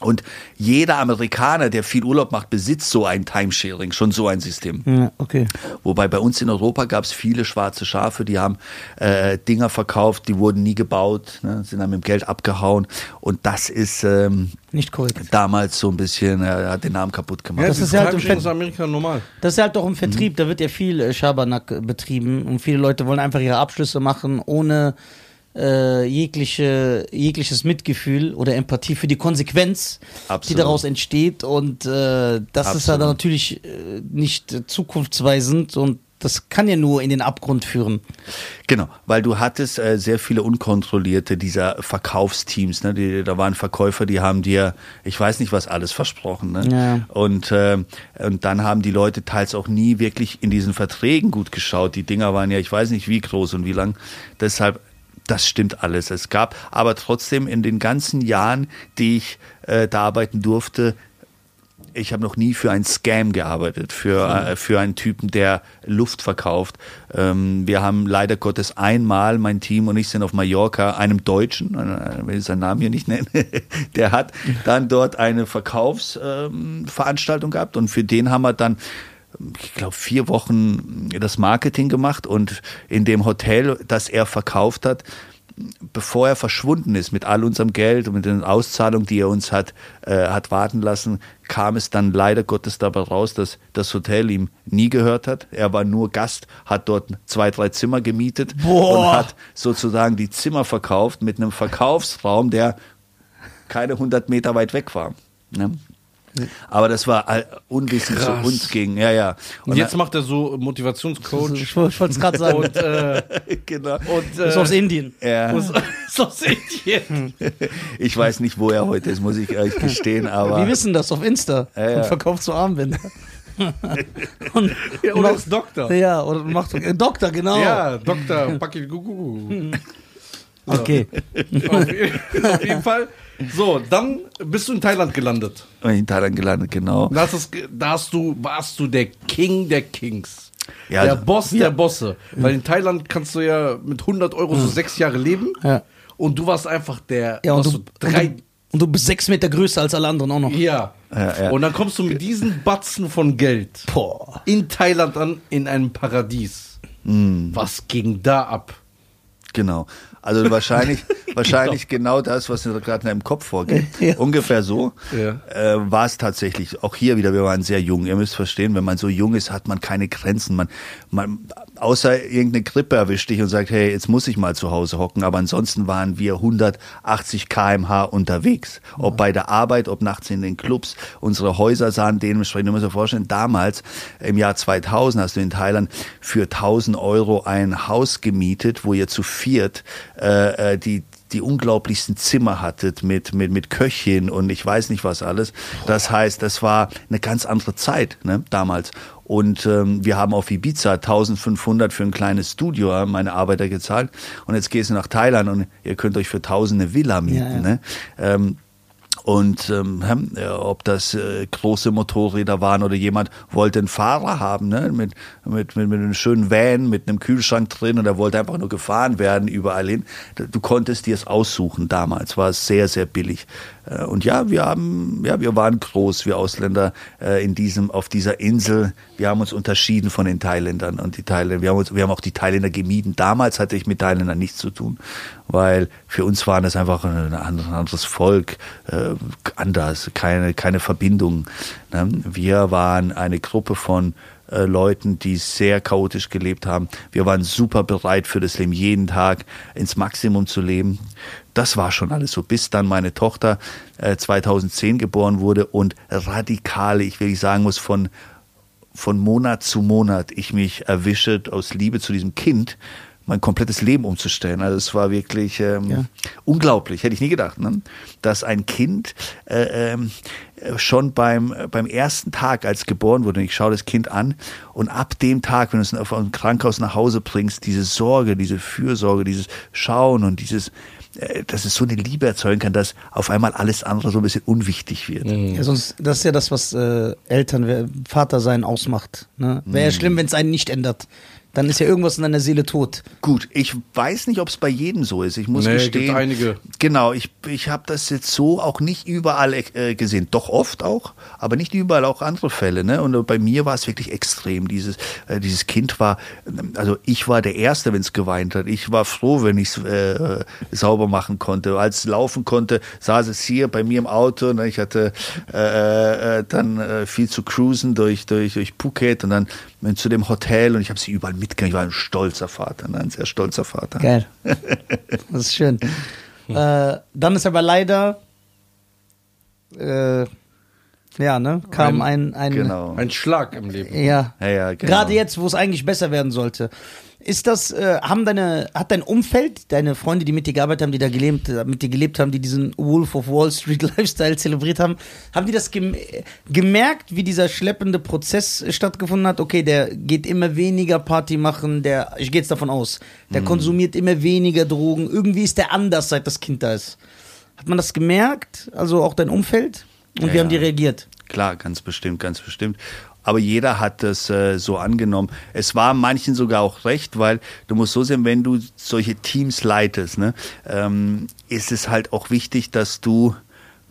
Und jeder Amerikaner, der viel Urlaub macht, besitzt so ein Timesharing, schon so ein System.
Ja, okay.
Wobei bei uns in Europa gab es viele schwarze Schafe, die haben äh, Dinger verkauft, die wurden nie gebaut, ne, sind dann mit dem Geld abgehauen. Und das ist ähm,
Nicht korrekt.
damals so ein bisschen, äh, hat den Namen kaputt gemacht.
Ja,
Das
das
ist
ist
ja halt im
in
Fett-
Amerika normal.
Das ist halt auch im Vertrieb, da wird ja viel äh, Schabernack betrieben und viele Leute wollen einfach ihre Abschlüsse machen, ohne äh, jegliche, jegliches Mitgefühl oder Empathie für die Konsequenz, die
Absolut.
daraus entsteht. Und äh, das ist ja
Absolut.
dann natürlich äh, nicht zukunftsweisend und das kann ja nur in den Abgrund führen.
Genau, weil du hattest äh, sehr viele unkontrollierte dieser Verkaufsteams. Ne? Die, da waren Verkäufer, die haben dir, ich weiß nicht was alles versprochen. Ne?
Ja.
Und, äh, und dann haben die Leute teils auch nie wirklich in diesen Verträgen gut geschaut. Die Dinger waren ja, ich weiß nicht wie groß und wie lang. Deshalb das stimmt alles. Es gab aber trotzdem in den ganzen Jahren, die ich äh, da arbeiten durfte, ich habe noch nie für einen Scam gearbeitet, für, äh, für einen Typen, der Luft verkauft. Ähm, wir haben leider Gottes einmal, mein Team und ich sind auf Mallorca, einem Deutschen, äh, will ich seinen Namen hier nicht nennen, der hat dann dort eine Verkaufsveranstaltung ähm, gehabt und für den haben wir dann ich glaube, vier Wochen das Marketing gemacht und in dem Hotel, das er verkauft hat, bevor er verschwunden ist mit all unserem Geld und mit den Auszahlungen, die er uns hat, äh, hat warten lassen, kam es dann leider Gottes dabei raus, dass das Hotel ihm nie gehört hat. Er war nur Gast, hat dort zwei, drei Zimmer gemietet
Boah.
und hat sozusagen die Zimmer verkauft mit einem Verkaufsraum, der keine 100 Meter weit weg war. Ne? Aber das war unwissend zu uns ging. Ja, ja.
Und jetzt macht er so Motivationscoach.
Ich wollte es gerade sagen.
und, äh,
genau.
und
ist aus
äh,
Indien.
Ja.
ist aus Indien.
Ich weiß nicht, wo er heute ist, muss ich euch gestehen, aber.
Wir wissen das auf Insta.
Ja, ja.
Und verkauft so Armbänder. und,
Ja, oder ist Doktor.
ja, oder macht äh, Doktor, genau.
Ja, Doktor Paki Gugu.
Okay.
Auf, auf jeden Fall. So, dann bist du in Thailand gelandet.
in Thailand gelandet, genau.
Da hast, es ge- da hast du, warst du der King der Kings.
Ja,
der
also-
Boss der Bosse. Weil in Thailand kannst du ja mit 100 Euro so sechs Jahre leben.
Ja.
Und du warst einfach der.
Ja, und du,
so
und,
drei.
du, und du bist sechs Meter größer als alle anderen auch noch.
Ja.
Ja, ja.
Und dann kommst du mit diesen Batzen von Geld
Boah.
in Thailand an, in einem Paradies.
Mm.
Was ging da ab?
Genau. Also wahrscheinlich, wahrscheinlich genau das, was mir gerade in deinem Kopf vorgeht.
Ja.
Ungefähr so
Ja.
äh, war es tatsächlich. Auch hier wieder, wir waren sehr jung. Ihr müsst verstehen, wenn man so jung ist, hat man keine Grenzen. Man, man, außer irgendeine Grippe erwischt dich und sagt, hey, jetzt muss ich mal zu Hause hocken. Aber ansonsten waren wir 180 kmh unterwegs. Ob bei der Arbeit, ob nachts in den Clubs. Unsere Häuser sahen dementsprechend, du musst dir vorstellen, damals im Jahr 2000 hast du in Thailand für 1000 Euro ein Haus gemietet, wo ihr zu viert äh, äh, die die unglaublichsten Zimmer hattet mit, mit, mit Köchin und ich weiß nicht was alles. Das heißt, das war eine ganz andere Zeit ne, damals. Und ähm, wir haben auf Ibiza 1500 für ein kleines Studio haben meine Arbeiter gezahlt. Und jetzt gehst du nach Thailand und ihr könnt euch für 1000 eine Villa mieten.
Ja, ja.
Ne? Ähm, und ähm, hm, ob das äh, große Motorräder waren oder jemand wollte einen Fahrer haben, ne? mit, mit, mit, mit einem schönen Van, mit einem Kühlschrank drin und er wollte einfach nur gefahren werden überall hin. Du konntest dir es aussuchen damals, war es sehr, sehr billig. Äh, Und ja, wir haben, ja, wir waren groß, wir Ausländer äh, in diesem, auf dieser Insel. Wir haben uns unterschieden von den Thailändern und die Thailänder, wir haben uns, wir haben auch die Thailänder gemieden. Damals hatte ich mit Thailändern nichts zu tun, weil für uns waren das einfach ein anderes, Volk, äh, anders, keine, keine Verbindung. Ne? Wir waren eine Gruppe von äh, Leuten, die sehr chaotisch gelebt haben. Wir waren super bereit für das Leben, jeden Tag ins Maximum zu leben. Das war schon alles so, bis dann meine Tochter äh, 2010 geboren wurde und radikale, ich will nicht sagen muss, von, von Monat zu Monat ich mich erwische aus Liebe zu diesem Kind, mein komplettes Leben umzustellen. Also es war wirklich ähm,
Ja.
unglaublich, hätte ich nie gedacht, ne? dass ein Kind äh, äh, schon beim, beim ersten Tag, als geboren wurde, und ich schaue das Kind an und ab dem Tag, wenn du es auf ein Krankenhaus nach Hause bringst, diese Sorge, diese Fürsorge, dieses Schauen und dieses, äh, dass es so eine Liebe erzeugen kann, dass auf einmal alles andere so ein bisschen unwichtig wird.
Ja, sonst, das ist ja das, was äh, Eltern, Vater sein ausmacht. Ne? Wäre ja schlimm, wenn es einen nicht ändert. Dann ist ja irgendwas in deiner Seele tot.
Gut, ich weiß nicht, ob es bei jedem so ist. Ich muss
Nee,
gestehen.
gibt einige.
Genau, ich, ich habe das jetzt so auch nicht überall äh, gesehen. Doch oft auch, aber nicht überall auch andere Fälle. Ne? Und bei mir war es wirklich extrem. Dieses, äh, dieses Kind war, also ich war der Erste, wenn es geweint hat. Ich war froh, wenn ich es äh, sauber machen konnte. Als es laufen konnte, saß es hier bei mir im Auto. Ne? Ich hatte äh, äh, dann äh, viel zu cruisen durch, durch, durch Phuket und dann zu dem Hotel und ich habe sie überall mitgenommen. Ich war ein stolzer Vater, ein sehr stolzer Vater.
Geil. Das ist schön. Äh, dann ist aber leider, äh, Ja, ne? Kam ein, ein,
Genau.
Ein Schlag im Leben.
ja.
Ja, ja, genau.
Gerade jetzt, wo es eigentlich besser werden sollte. Ist das, äh, haben deine, hat dein Umfeld, deine Freunde, die mit dir gearbeitet haben, die da gelebt, äh, mit dir gelebt haben, die diesen Wolf of Wall Street Lifestyle zelebriert haben, haben die das gem gemerkt, wie dieser schleppende Prozess stattgefunden hat? Okay, der geht immer weniger Party machen, der, ich gehe jetzt davon aus,
Mhm.
der konsumiert immer weniger Drogen, irgendwie ist der anders, seit das Kind da ist. Hat man das gemerkt? Also auch dein Umfeld? Und
Ja,
wie haben die reagiert?
Klar, ganz bestimmt, ganz bestimmt. Aber jeder hat das äh, so angenommen. Es war manchen sogar auch recht, weil du musst so sehen, wenn du solche Teams leitest, ne, ähm, ist es halt auch wichtig, dass du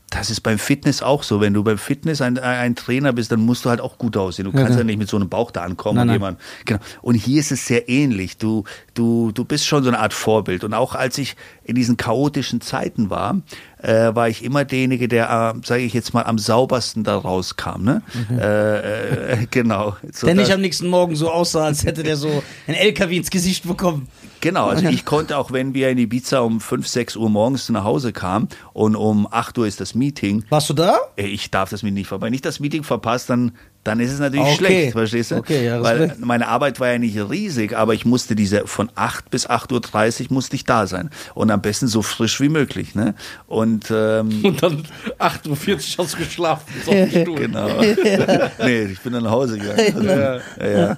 das ist beim Fitness auch so. Wenn du beim Fitness ein, ein Trainer bist, dann musst du halt auch gut aussehen. Du kannst
klar.
ja nicht mit so einem Bauch da ankommen
Nein,
und jemand. Genau. Und hier ist es sehr ähnlich. Du, du, du bist schon so eine Art Vorbild. Und auch als ich in diesen chaotischen Zeiten war, äh, war ich immer derjenige, der, äh, sage ich jetzt mal, am saubersten da rauskam. Ne? Äh, äh, genau. So
Der
dass-
nicht am nächsten Morgen so aussah, als hätte der so ein LKW ins Gesicht bekommen.
Genau, also ich konnte auch, wenn wir in Ibiza um 5, 6 Uhr morgens nach Hause kamen und um 8 Uhr ist das Meeting,
Warst du da?
Ey, ich darf das mir nicht verpassen. Wenn ich das Meeting verpasse, dann, dann ist es natürlich
Okay.
schlecht, verstehst du?
Okay, ja,
Weil meine Arbeit war ja nicht riesig, aber ich musste diese von 8 bis 8.30 Uhr musste ich da sein. Und am besten so frisch wie möglich. Ne? Und ähm,
Und dann 8.40 Uhr hast du geschlafen.
Genau. nee, ich bin dann nach Hause gegangen. Also, ja. Ja,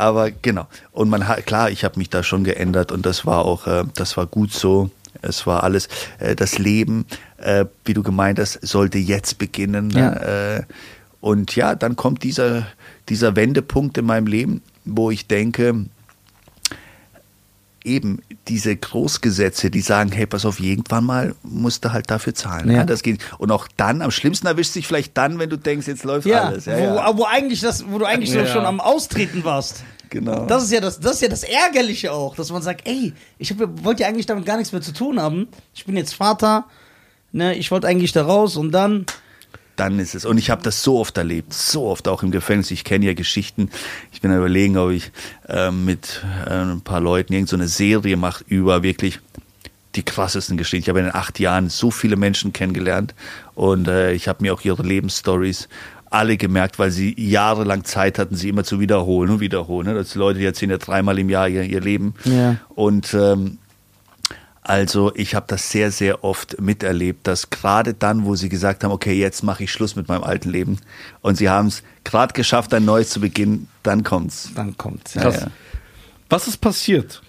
Aber genau. Und man hat, klar, ich habe mich da schon geändert und das war auch, äh, das war gut so. Es war alles, äh, das Leben, äh, wie du gemeint hast, sollte jetzt beginnen.
Ja.
Ne? Äh, und ja, dann kommt dieser, dieser Wendepunkt in meinem Leben, wo ich denke, eben diese Großgesetze, die sagen, hey, pass auf, irgendwann mal musst du halt dafür zahlen.
Ja.
Das geht. Und auch dann, am schlimmsten erwischt sich vielleicht dann, wenn du denkst, jetzt läuft
Ja,
alles. Ja,
wo,
ja.
wo eigentlich das, wo du eigentlich
Ja.
schon am Austreten warst.
Genau.
Das ist ja das, das ist ja das Ärgerliche auch, dass man sagt, ey, ich wollte ja eigentlich damit gar nichts mehr zu tun haben. Ich bin jetzt Vater, ne, ich wollte eigentlich da raus und dann.
Dann ist es. Und ich habe das so oft erlebt, so oft auch im Gefängnis. Ich kenne ja Geschichten. Ich bin überlegen, ob ich ähm, mit äh, ein paar Leuten irgendeine so Serie mache über wirklich die krassesten Geschichten. Ich habe in den acht Jahren so viele Menschen kennengelernt und äh, ich habe mir auch ihre Lebensstories alle gemerkt, weil sie jahrelang Zeit hatten, sie immer zu wiederholen und wiederholen. Ne? Das sind Leute, die erzählen ja dreimal im Jahr ihr, ihr Leben.
Ja.
Und ähm, also ich habe das sehr, sehr oft miterlebt, dass gerade dann, wo sie gesagt haben, okay, jetzt mache ich Schluss mit meinem alten Leben und sie haben es gerade geschafft, ein neues zu beginnen, dann kommt's.
Dann kommt.
Ja, ja.
Was ist passiert?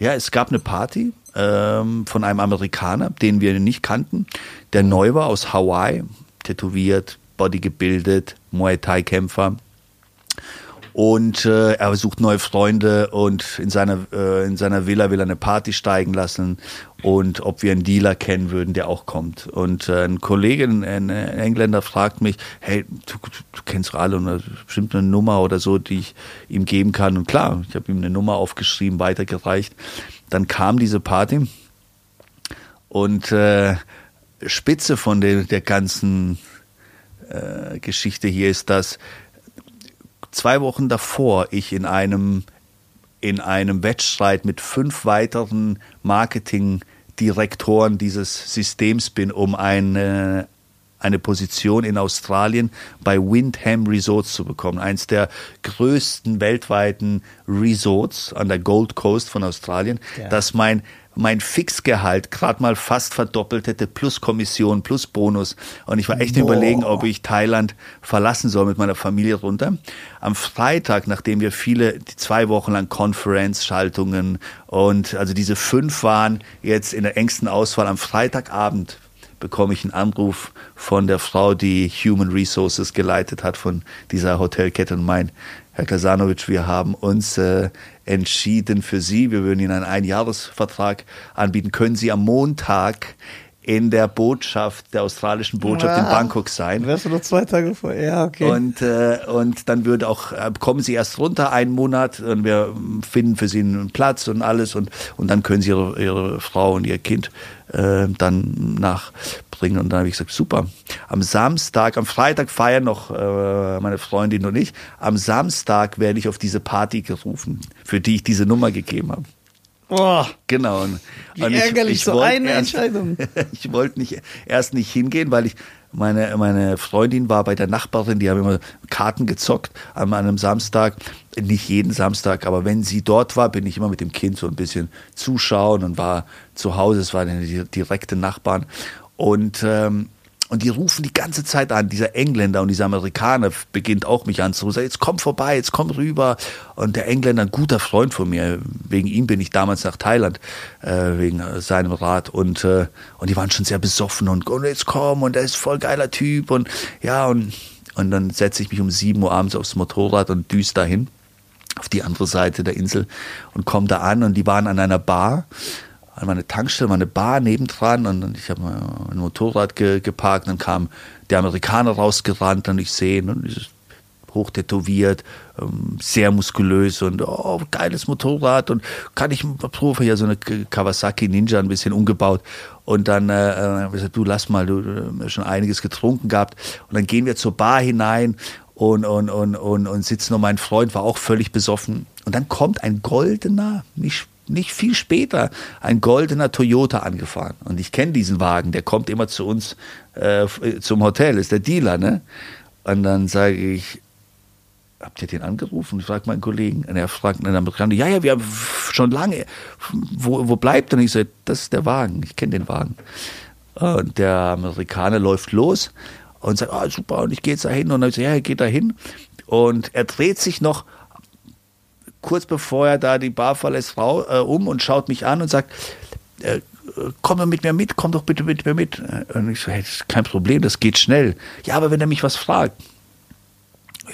Ja, es gab eine Party ähm, von einem Amerikaner, den wir nicht kannten, der neu war aus Hawaii, tätowiert, Body gebildet, Muay Thai Kämpfer. Und äh, er sucht neue Freunde und in seiner, äh, in seiner Villa will er eine Party steigen lassen und ob wir einen Dealer kennen würden, der auch kommt. Und äh, ein Kollege, ein, Engländer, fragt mich, hey, du, du kennst alle und bestimmt eine Nummer oder so, die ich ihm geben kann. Und klar, ich habe ihm eine Nummer aufgeschrieben, weitergereicht. Dann kam diese Party und äh, Spitze von der, der ganzen äh, Geschichte hier ist, dass zwei Wochen davor ich in einem in einem Wettstreit mit fünf weiteren Marketingdirektoren dieses Systems bin, um eine, eine Position in Australien bei Windham Resorts zu bekommen. Eins der größten weltweiten Resorts an der Gold Coast von Australien,
Ja.
das mein mein Fixgehalt gerade mal fast verdoppelt hätte, plus Kommission, plus Bonus. Und ich war echt
Boah.
überlegen, ob ich Thailand verlassen soll mit meiner Familie runter. Am Freitag, nachdem wir viele, die zwei Wochen lang Conference-Schaltungen und also diese fünf waren jetzt in der engsten Auswahl, am Freitagabend bekomme ich einen Anruf von der Frau, die Human Resources geleitet hat von dieser Hotelkette und meint, Herr Kasanovic, wir haben uns äh, entschieden für Sie, wir würden Ihnen einen Einjahresvertrag anbieten. Können Sie am Montag in der Botschaft, der australischen Botschaft in
Ah.
Bangkok sein?
Wärst du noch zwei Tage vor? Ja, okay.
Und, äh, und dann würde auch, äh, kommen Sie erst runter einen Monat und wir finden für Sie einen Platz und alles und, und dann können Sie Ihre, Ihre Frau und Ihr Kind äh, dann nachbringen. Und dann habe ich gesagt, super. Am Samstag, am Freitag feiern noch äh, meine Freundin und ich. Am Samstag werde ich auf diese Party gerufen, für die ich diese Nummer gegeben habe.
Boah,
Genau. Und,
wie
und ich-
ärgerlich
ich
so
wollte
eine
erst-
Entscheidung.
ich wollte nicht, erst nicht hingehen, weil ich meine, meine Freundin war bei der Nachbarin, die haben immer Karten gezockt an einem Samstag. Nicht jeden Samstag, aber wenn sie dort war, bin ich immer mit dem Kind so ein bisschen zuschauen und war zu Hause. Es waren die direkte Nachbarn. Und, ähm, und die rufen die ganze Zeit an, dieser Engländer und dieser Amerikaner beginnt auch mich anzurufen, jetzt komm vorbei, jetzt komm rüber. Und der Engländer, ein guter Freund von mir, wegen ihm bin ich damals nach Thailand, äh, wegen seinem Rat. Und, äh, und die waren schon sehr besoffen und, und jetzt komm und er ist voll geiler Typ. Und ja, und, und dann setze ich mich um 7 Uhr abends aufs Motorrad und düse dahin auf die andere Seite der Insel und komme da an und die waren an einer Bar, an meiner Tankstelle, meine Bar nebendran und ich habe mein Motorrad ge geparkt, dann kam der Amerikaner rausgerannt und ich sehe ihn und dieses hoch tätowiert, ähm, sehr muskulös und oh, geiles Motorrad und kann ich Profi ja so eine Kawasaki Ninja ein bisschen umgebaut und dann äh, äh, hab ich gesagt, du lass mal, du hast schon einiges getrunken gehabt und dann gehen wir zur Bar hinein und, und, und, und, und sitzen und mein Freund war auch völlig besoffen. Und dann kommt ein goldener, nicht, nicht viel später, ein goldener Toyota angefahren. Und ich kenne diesen Wagen, der kommt immer zu uns äh, zum Hotel, ist der Dealer, ne? Und dann sage ich, habt ihr den angerufen? Ich frage meinen Kollegen. Und er fragt einen Amerikaner, ja, ja, wir haben schon lange. Wo, wo bleibt er? Und ich sage, das ist der Wagen, ich kenne den Wagen. Und der Amerikaner läuft los und sagt, ah, super, und ich gehe jetzt da hin. Und dann sage ich, ja, er geht da hin. Und er dreht sich noch kurz bevor er da die Bar verlässt, rau, äh, um und schaut mich an und sagt, äh, komm doch mit mir mit, komm doch bitte mit mir mit. Und ich so, hey, das ist kein Problem, das geht schnell. Ja, aber wenn er mich was fragt.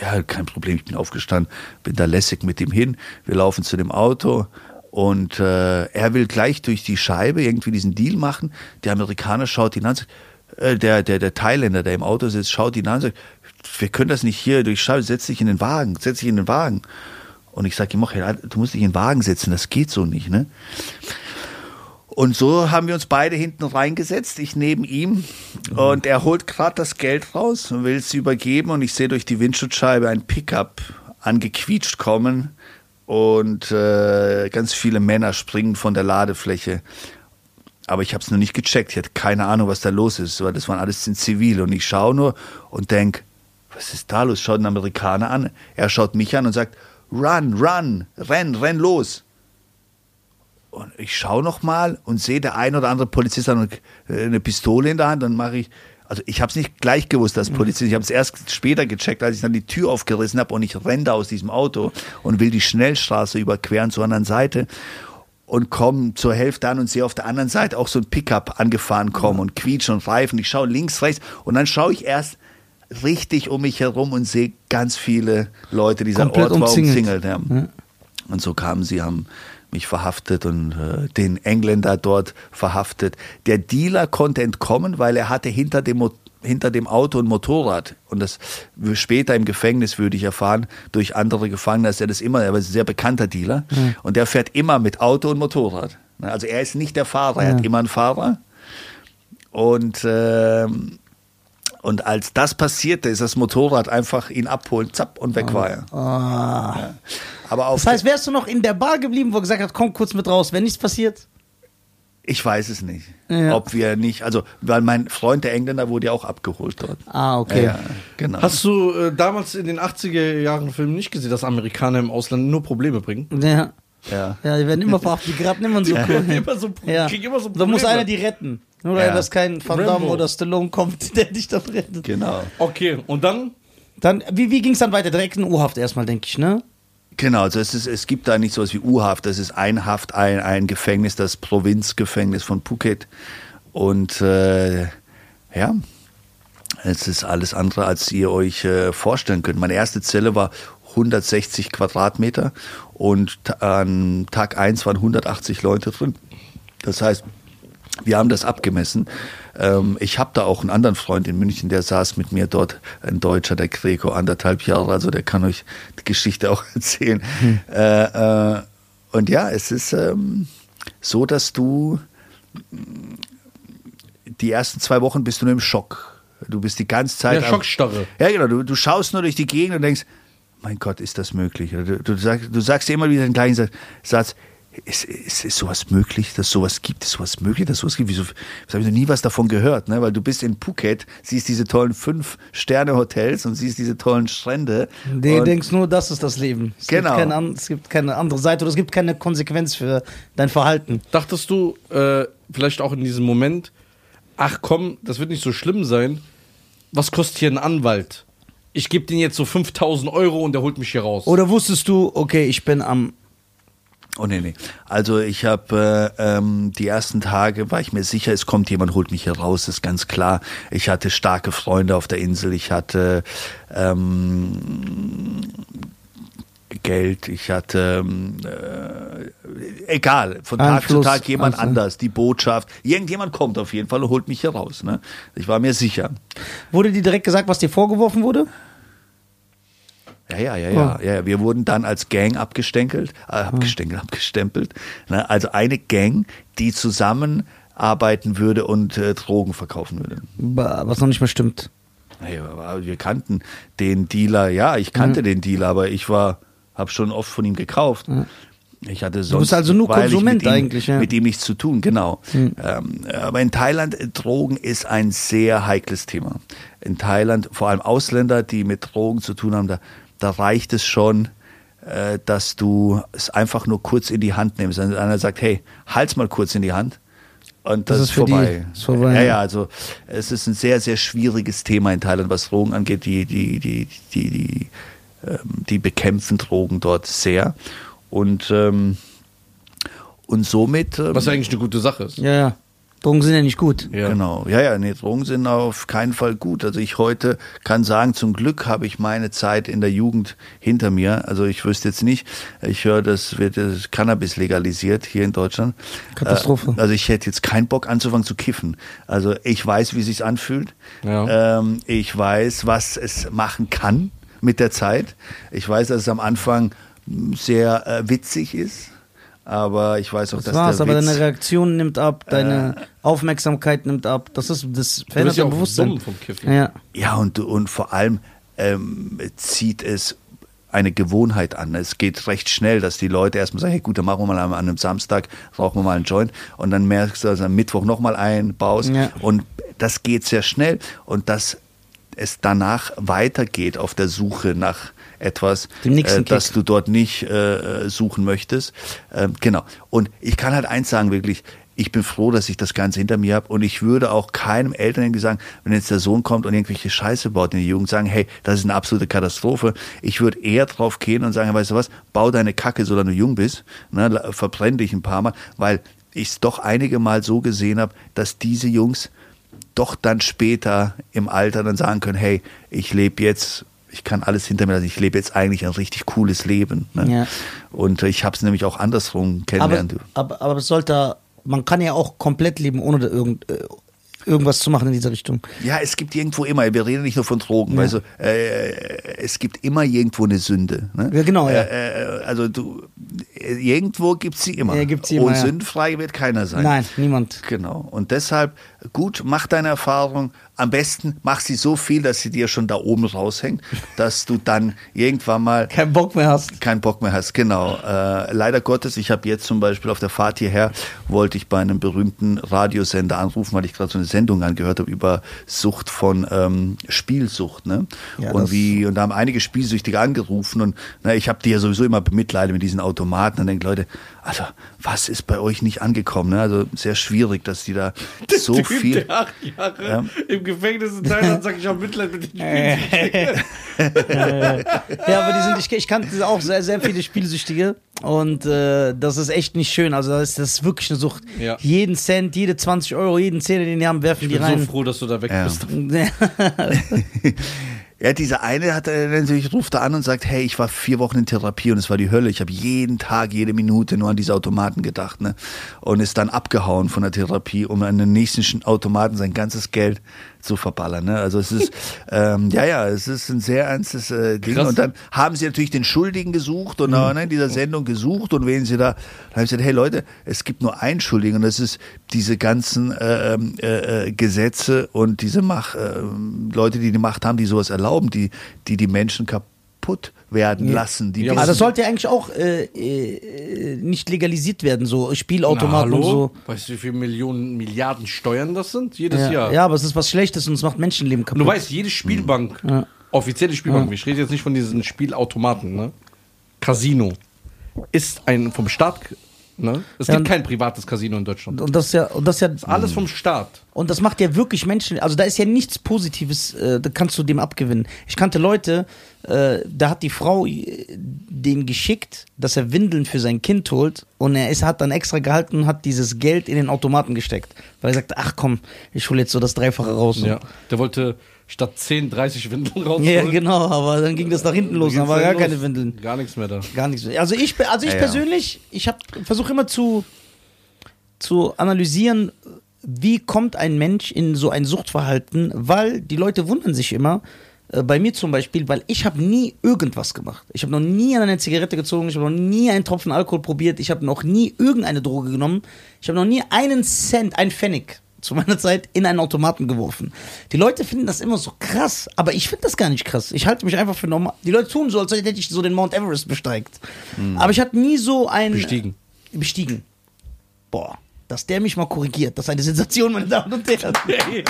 Ja, kein Problem, ich bin aufgestanden, bin da lässig mit ihm hin. Wir laufen zu dem Auto und äh, er will gleich durch die Scheibe irgendwie diesen Deal machen. Der Amerikaner schaut ihn an, sagt, äh, der, der, der Thailänder, der im Auto sitzt, schaut ihn an und sagt, wir können das nicht hier durch Scheibe, setz dich in den Wagen, setz dich in den Wagen. Und ich sage ihm auch, ja, du musst dich in den Wagen setzen, das geht so nicht, ne? Und so haben wir uns beide hinten reingesetzt, ich neben ihm. Und er holt gerade das Geld raus und will es übergeben. Und ich sehe durch die Windschutzscheibe ein Pickup angequietscht kommen. Und äh, ganz viele Männer springen von der Ladefläche. Aber ich habe es noch nicht gecheckt. Ich hatte keine Ahnung, was da los ist, weil das waren alles in Zivil. Und ich schaue nur und denk, was ist da los? Schaut einen Amerikaner an. Er schaut mich an und sagt, run, run, renn, renn los. Und ich schaue noch mal und sehe, der ein oder andere Polizist hat eine, eine Pistole in der Hand. Dann mache ich, also ich habe es nicht gleich gewusst, dass Polizist. Ich habe es erst später gecheckt, als ich dann die Tür aufgerissen habe und ich renne da aus diesem Auto und will die Schnellstraße überqueren zur anderen Seite und komme zur Hälfte an und sehe auf der anderen Seite auch so ein Pickup angefahren kommen und quietschen und Reifen. Ich schaue links, rechts und dann schaue ich erst richtig um mich herum und sehe ganz viele Leute. Dieser
Komplett
Ort war
umzingelt.
umzingelt. Ja. Und so kamen sie, haben mich verhaftet und äh, den Engländer dort verhaftet. Der Dealer konnte entkommen, weil er hatte hinter dem, Mo hinter dem Auto ein Motorrad. Und das später im Gefängnis würde ich erfahren, durch andere Gefangene, dass er das immer, er war ein sehr bekannter Dealer. Und der fährt immer mit Auto und Motorrad. Also er ist nicht der Fahrer, er hat immer einen Fahrer. Und ähm, und als das passierte, ist das Motorrad einfach ihn abholen, zapp, und weg war er.
Ah.
Ja. Aber auf
Das heißt, wärst du noch in der Bar geblieben, wo er gesagt hat, komm kurz mit raus, wenn nichts passiert?
ich weiß es nicht,
Ja.
ob wir nicht, also, weil mein Freund, der Engländer, wurde ja auch abgeholt dort.
Ah, okay.
Ja, genau.
Hast du äh, damals in den 80er Jahren Filmen nicht gesehen, dass Amerikaner im Ausland nur Probleme bringen?
Ja.
ja.
ja, die werden immer verhaftet, die geraten immer so cool.
Immer so,
Ja.
immer so
Da muss
Probleme.
einer die retten. Nur weil
Ja.
das kein Van Damme
Rambo.
oder Stallone kommt, der dich dann rettet.
Genau.
Okay, und dann?
Dann, wie, wie ging es dann weiter? Direkt in U-Haft erstmal, denke ich, ne?
Genau, also es, ist, es gibt da nicht sowas wie U-Haft, das ist ein Haft, ein, ein Gefängnis, das Provinzgefängnis von Phuket. Und äh, ja, es ist alles andere, als ihr euch äh, vorstellen könnt. Meine erste Zelle war 160 Quadratmeter und ta- an Tag 1 waren 180 Leute drin. Das heißt, wir haben das abgemessen. Ähm, ich habe da auch einen anderen Freund in München, der saß mit mir dort, ein Deutscher, der Greco, anderthalb Jahre, also der kann euch die Geschichte auch erzählen. Äh, äh, und ja, es ist ähm, so, dass du die ersten zwei Wochen bist du nur im Schock. Du bist die ganze Zeit. Am-
Schockstarre.
ja, genau. Du, du schaust nur durch die Gegend und denkst, mein Gott, ist das möglich? Du, du, sagst, du sagst immer wieder den gleichen Satz, ist, ist, ist sowas möglich, dass sowas gibt? Ist sowas möglich, dass sowas gibt? Wieso, habe ich noch nie was davon gehört? Ne? Weil du bist in Phuket, siehst diese tollen Fünf-Sterne-Hotels und siehst diese tollen Strände.
Du denkst nur, das ist das Leben. Es
Genau.
Gibt keine, es gibt keine andere Seite oder es gibt keine Konsequenz für dein Verhalten.
Dachtest du äh, vielleicht auch in diesem Moment, ach komm, das wird nicht so schlimm sein. Was kostet hier ein Anwalt? Ich gebe den jetzt so 5000 Euro und der holt mich hier raus.
Oder wusstest du, okay, ich bin am.
Oh nee, nee. Also ich habe äh, ähm, die ersten Tage war ich mir sicher, es kommt jemand, holt mich hier raus, ist ganz klar. Ich hatte starke Freunde auf der Insel, ich hatte ähm, Geld, ich hatte ähm, äh, egal, von Tag zu
Einfluss,
Tag jemand
also.
anders, die Botschaft, irgendjemand kommt auf jeden Fall und holt mich hier raus. Ne? Ich war mir sicher.
Wurde dir direkt gesagt, was dir vorgeworfen wurde?
Ja, ja, ja, ja, ja. Wir wurden dann als Gang abgestenkelt, äh, abgestenkelt, abgestempelt. Ne? Also eine Gang, die zusammenarbeiten würde und äh, Drogen verkaufen würde.
Was noch nicht mehr stimmt.
Naja, wir kannten den Dealer, ja, ich kannte den Dealer, aber ich war, habe schon oft von ihm gekauft. Ich hatte sonst,
bist also nur Konsument
mit ihm,
eigentlich, ja.
Mit ihm nichts zu tun, genau. Ähm, aber in Thailand, äh, Drogen ist ein sehr heikles Thema. In Thailand, vor allem Ausländer, die mit Drogen zu tun haben, da, da reicht es schon, äh, dass du es einfach nur kurz in die Hand nimmst. Wenn einer sagt, hey, halt's mal kurz in die Hand. Und das,
Das
ist
ist die-
vorbei.
ist vorbei,
Ja,
ja.
ja, also es ist ein sehr, sehr schwieriges Thema in Thailand, was Drogen angeht. Die, die, die, die, die, ähm, die bekämpfen Drogen dort sehr. Und, ähm, und somit. Ähm,
Was eigentlich eine gute Sache ist.
Ja, ja. Drogen sind ja nicht gut.
Ja.
Genau, ja, ja, nee, Drogen sind auf keinen Fall gut. Also ich heute kann sagen, zum Glück habe ich meine Zeit in der Jugend hinter mir. Also ich wüsste jetzt nicht, ich höre, das wird das Cannabis legalisiert hier in Deutschland.
Katastrophe.
Äh, also ich hätte jetzt keinen Bock anzufangen zu kiffen. Also ich weiß, wie sich's anfühlt.
Ja.
Ähm, ich weiß, was es machen kann mit der Zeit. Ich weiß, dass es am Anfang sehr äh, witzig ist. Aber ich weiß auch,
Das
dass
war's,
der
aber
Witz,
deine Reaktion nimmt ab, deine Aufmerksamkeit nimmt ab. Das ist, das
Du
verändert
ja
dein
auch
Bewusstsein.
vom Kiffen.
Ja.
Ja, und, und vor allem ähm, zieht es eine Gewohnheit an. Es geht recht schnell, dass die Leute erstmal sagen, hey gut, dann machen wir mal an einem Samstag, rauchen wir mal einen Joint und dann merkst du, dass am Mittwoch nochmal einen baust
Ja.
und das geht sehr schnell und dass es danach weitergeht auf der Suche nach etwas, äh, das du dort nicht äh, suchen möchtest. Ähm, genau. Und ich kann halt eins sagen, wirklich, ich bin froh, dass ich das Ganze hinter mir habe und ich würde auch keinem Eltern irgendwie sagen, wenn jetzt der Sohn kommt und irgendwelche Scheiße baut in die Jugend, sagen, hey, das ist eine absolute Katastrophe. Ich würde eher drauf gehen und sagen, weißt du was, bau deine Kacke, solange du jung bist, ne, verbrenn dich ein paar Mal, weil ich es doch einige Mal so gesehen habe, dass diese Jungs doch dann später im Alter dann sagen können, hey, ich lebe jetzt, ich kann alles hinter mir lassen, ich lebe jetzt eigentlich ein richtig cooles Leben. Ne?
Ja.
Und äh, ich habe es nämlich auch andersrum
Aber,
kennengelernt.
aber, aber es sollte, man kann ja auch komplett leben, ohne irgend, äh, irgendwas zu machen in dieser Richtung.
Ja, es gibt irgendwo immer, wir reden nicht nur von Drogen, weißt du, äh, es gibt immer irgendwo eine Sünde. Ne?
Ja, genau, ja.
Äh, äh, also du, irgendwo gibt's sie immer.
Ja, gibt's sie immer,
Und
ja.
sündfrei wird keiner sein.
Nein, niemand.
Genau. Und deshalb, gut, mach deine Erfahrung. Am besten mach sie so viel, dass sie dir schon da oben raushängt, dass du dann irgendwann mal
Kein Bock mehr hast.
keinen Bock mehr hast. Genau. Äh, leider Gottes, ich habe jetzt zum Beispiel auf der Fahrt hierher, wollte ich bei einem berühmten Radiosender anrufen, weil ich gerade so eine Sendung angehört habe über Sucht von ähm, Spielsucht. Ne?
Ja,
und wie und da haben einige Spielsüchtige angerufen und na, ich habe die ja sowieso immer bemitleidet mit diesen Automaten und denke, Leute, also was ist bei euch nicht angekommen? Ne? Also sehr schwierig, dass die da so
Typ,
viel.
Der acht Jahre
Ja.
im Gefängnis in Thailand sagt, ich habe Mitleid mit den. Spielen.
Ja, aber die sind, ich, ich kannte auch sehr, sehr viele Spielsüchtige und äh, das ist echt nicht schön. Also das ist, das ist wirklich eine Sucht.
Ja.
Jeden Cent, jede 20 Euro, jeden Zehner, den die haben, werfen
Ich
die
bin
rein.
so froh, dass du da weg
Ja.
bist.
Ja, dieser eine hat natürlich ruft da an und sagt, hey, ich war vier Wochen in Therapie und es war die Hölle. Ich habe jeden Tag, jede Minute nur an diese Automaten gedacht, ne? Und ist dann abgehauen von der Therapie, um an den nächsten Automaten sein ganzes Geld zu verballern. Ne? Also es ist, ähm, ja, ja, es ist ein sehr ernstes äh, Ding.
Krass.
Und dann haben sie natürlich den Schuldigen gesucht und äh, ne, in dieser Sendung gesucht und wen sie da, dann haben sie gesagt, hey Leute, es gibt nur einen Schuldigen und das ist diese ganzen äh, ähm, äh, äh, Gesetze und diese Macht, äh, Leute, die die Macht haben, die sowas erlauben, die die, die Menschen kaputt werden lassen. Die
Ja,
Aber das sollte ja eigentlich auch äh, äh, nicht legalisiert werden, so Spielautomaten
Na,
und so.
Weißt du, wie viele Millionen, Milliarden Steuern das sind? Jedes
Ja.
Jahr.
ja, aber es ist was Schlechtes und es macht Menschenleben
Und
kaputt.
du weißt, jede Spielbank, offizielle Spielbank, ich rede jetzt nicht von diesen Spielautomaten, ne? Casino, ist ein vom Staat, ne? Es
Ja,
gibt kein privates Casino in Deutschland.
und das ist ja, und das ist ja,
Alles vom Staat.
Und das macht ja wirklich Menschen, also da ist ja nichts Positives, äh, da kannst du dem abgewinnen. Ich kannte Leute, äh, da hat die Frau äh, den geschickt, dass er Windeln für sein Kind holt und er ist, hat dann extra gehalten und hat dieses Geld in den Automaten gesteckt. Weil er sagte, ach komm, ich hole jetzt so das Dreifache raus.
Ja. Der wollte statt 10, 30 Windeln rausholen.
ja, genau, aber dann ging das nach hinten los, dann war gar keine Windeln.
Gar nichts mehr da.
Gar nichts mehr. Also ich, also ich
Ja, ja.
persönlich, ich versuche immer zu, zu analysieren, wie kommt ein Mensch in so ein Suchtverhalten, weil die Leute wundern sich immer, äh, bei mir zum Beispiel, weil ich habe nie irgendwas gemacht. Ich habe noch nie an eine Zigarette gezogen, ich habe noch nie einen Tropfen Alkohol probiert, ich habe noch nie irgendeine Droge genommen, ich habe noch nie einen Cent, einen Pfennig zu meiner Zeit in einen Automaten geworfen. Die Leute finden das immer so krass, aber ich finde das gar nicht krass. Ich halte mich einfach für normal. Die Leute tun so, als hätte ich so den Mount Everest besteigt. Aber ich hatte nie so ein...
Bestiegen.
Bestiegen. Boah, dass der mich mal korrigiert, das ist eine Sensation, meine Damen und Herren.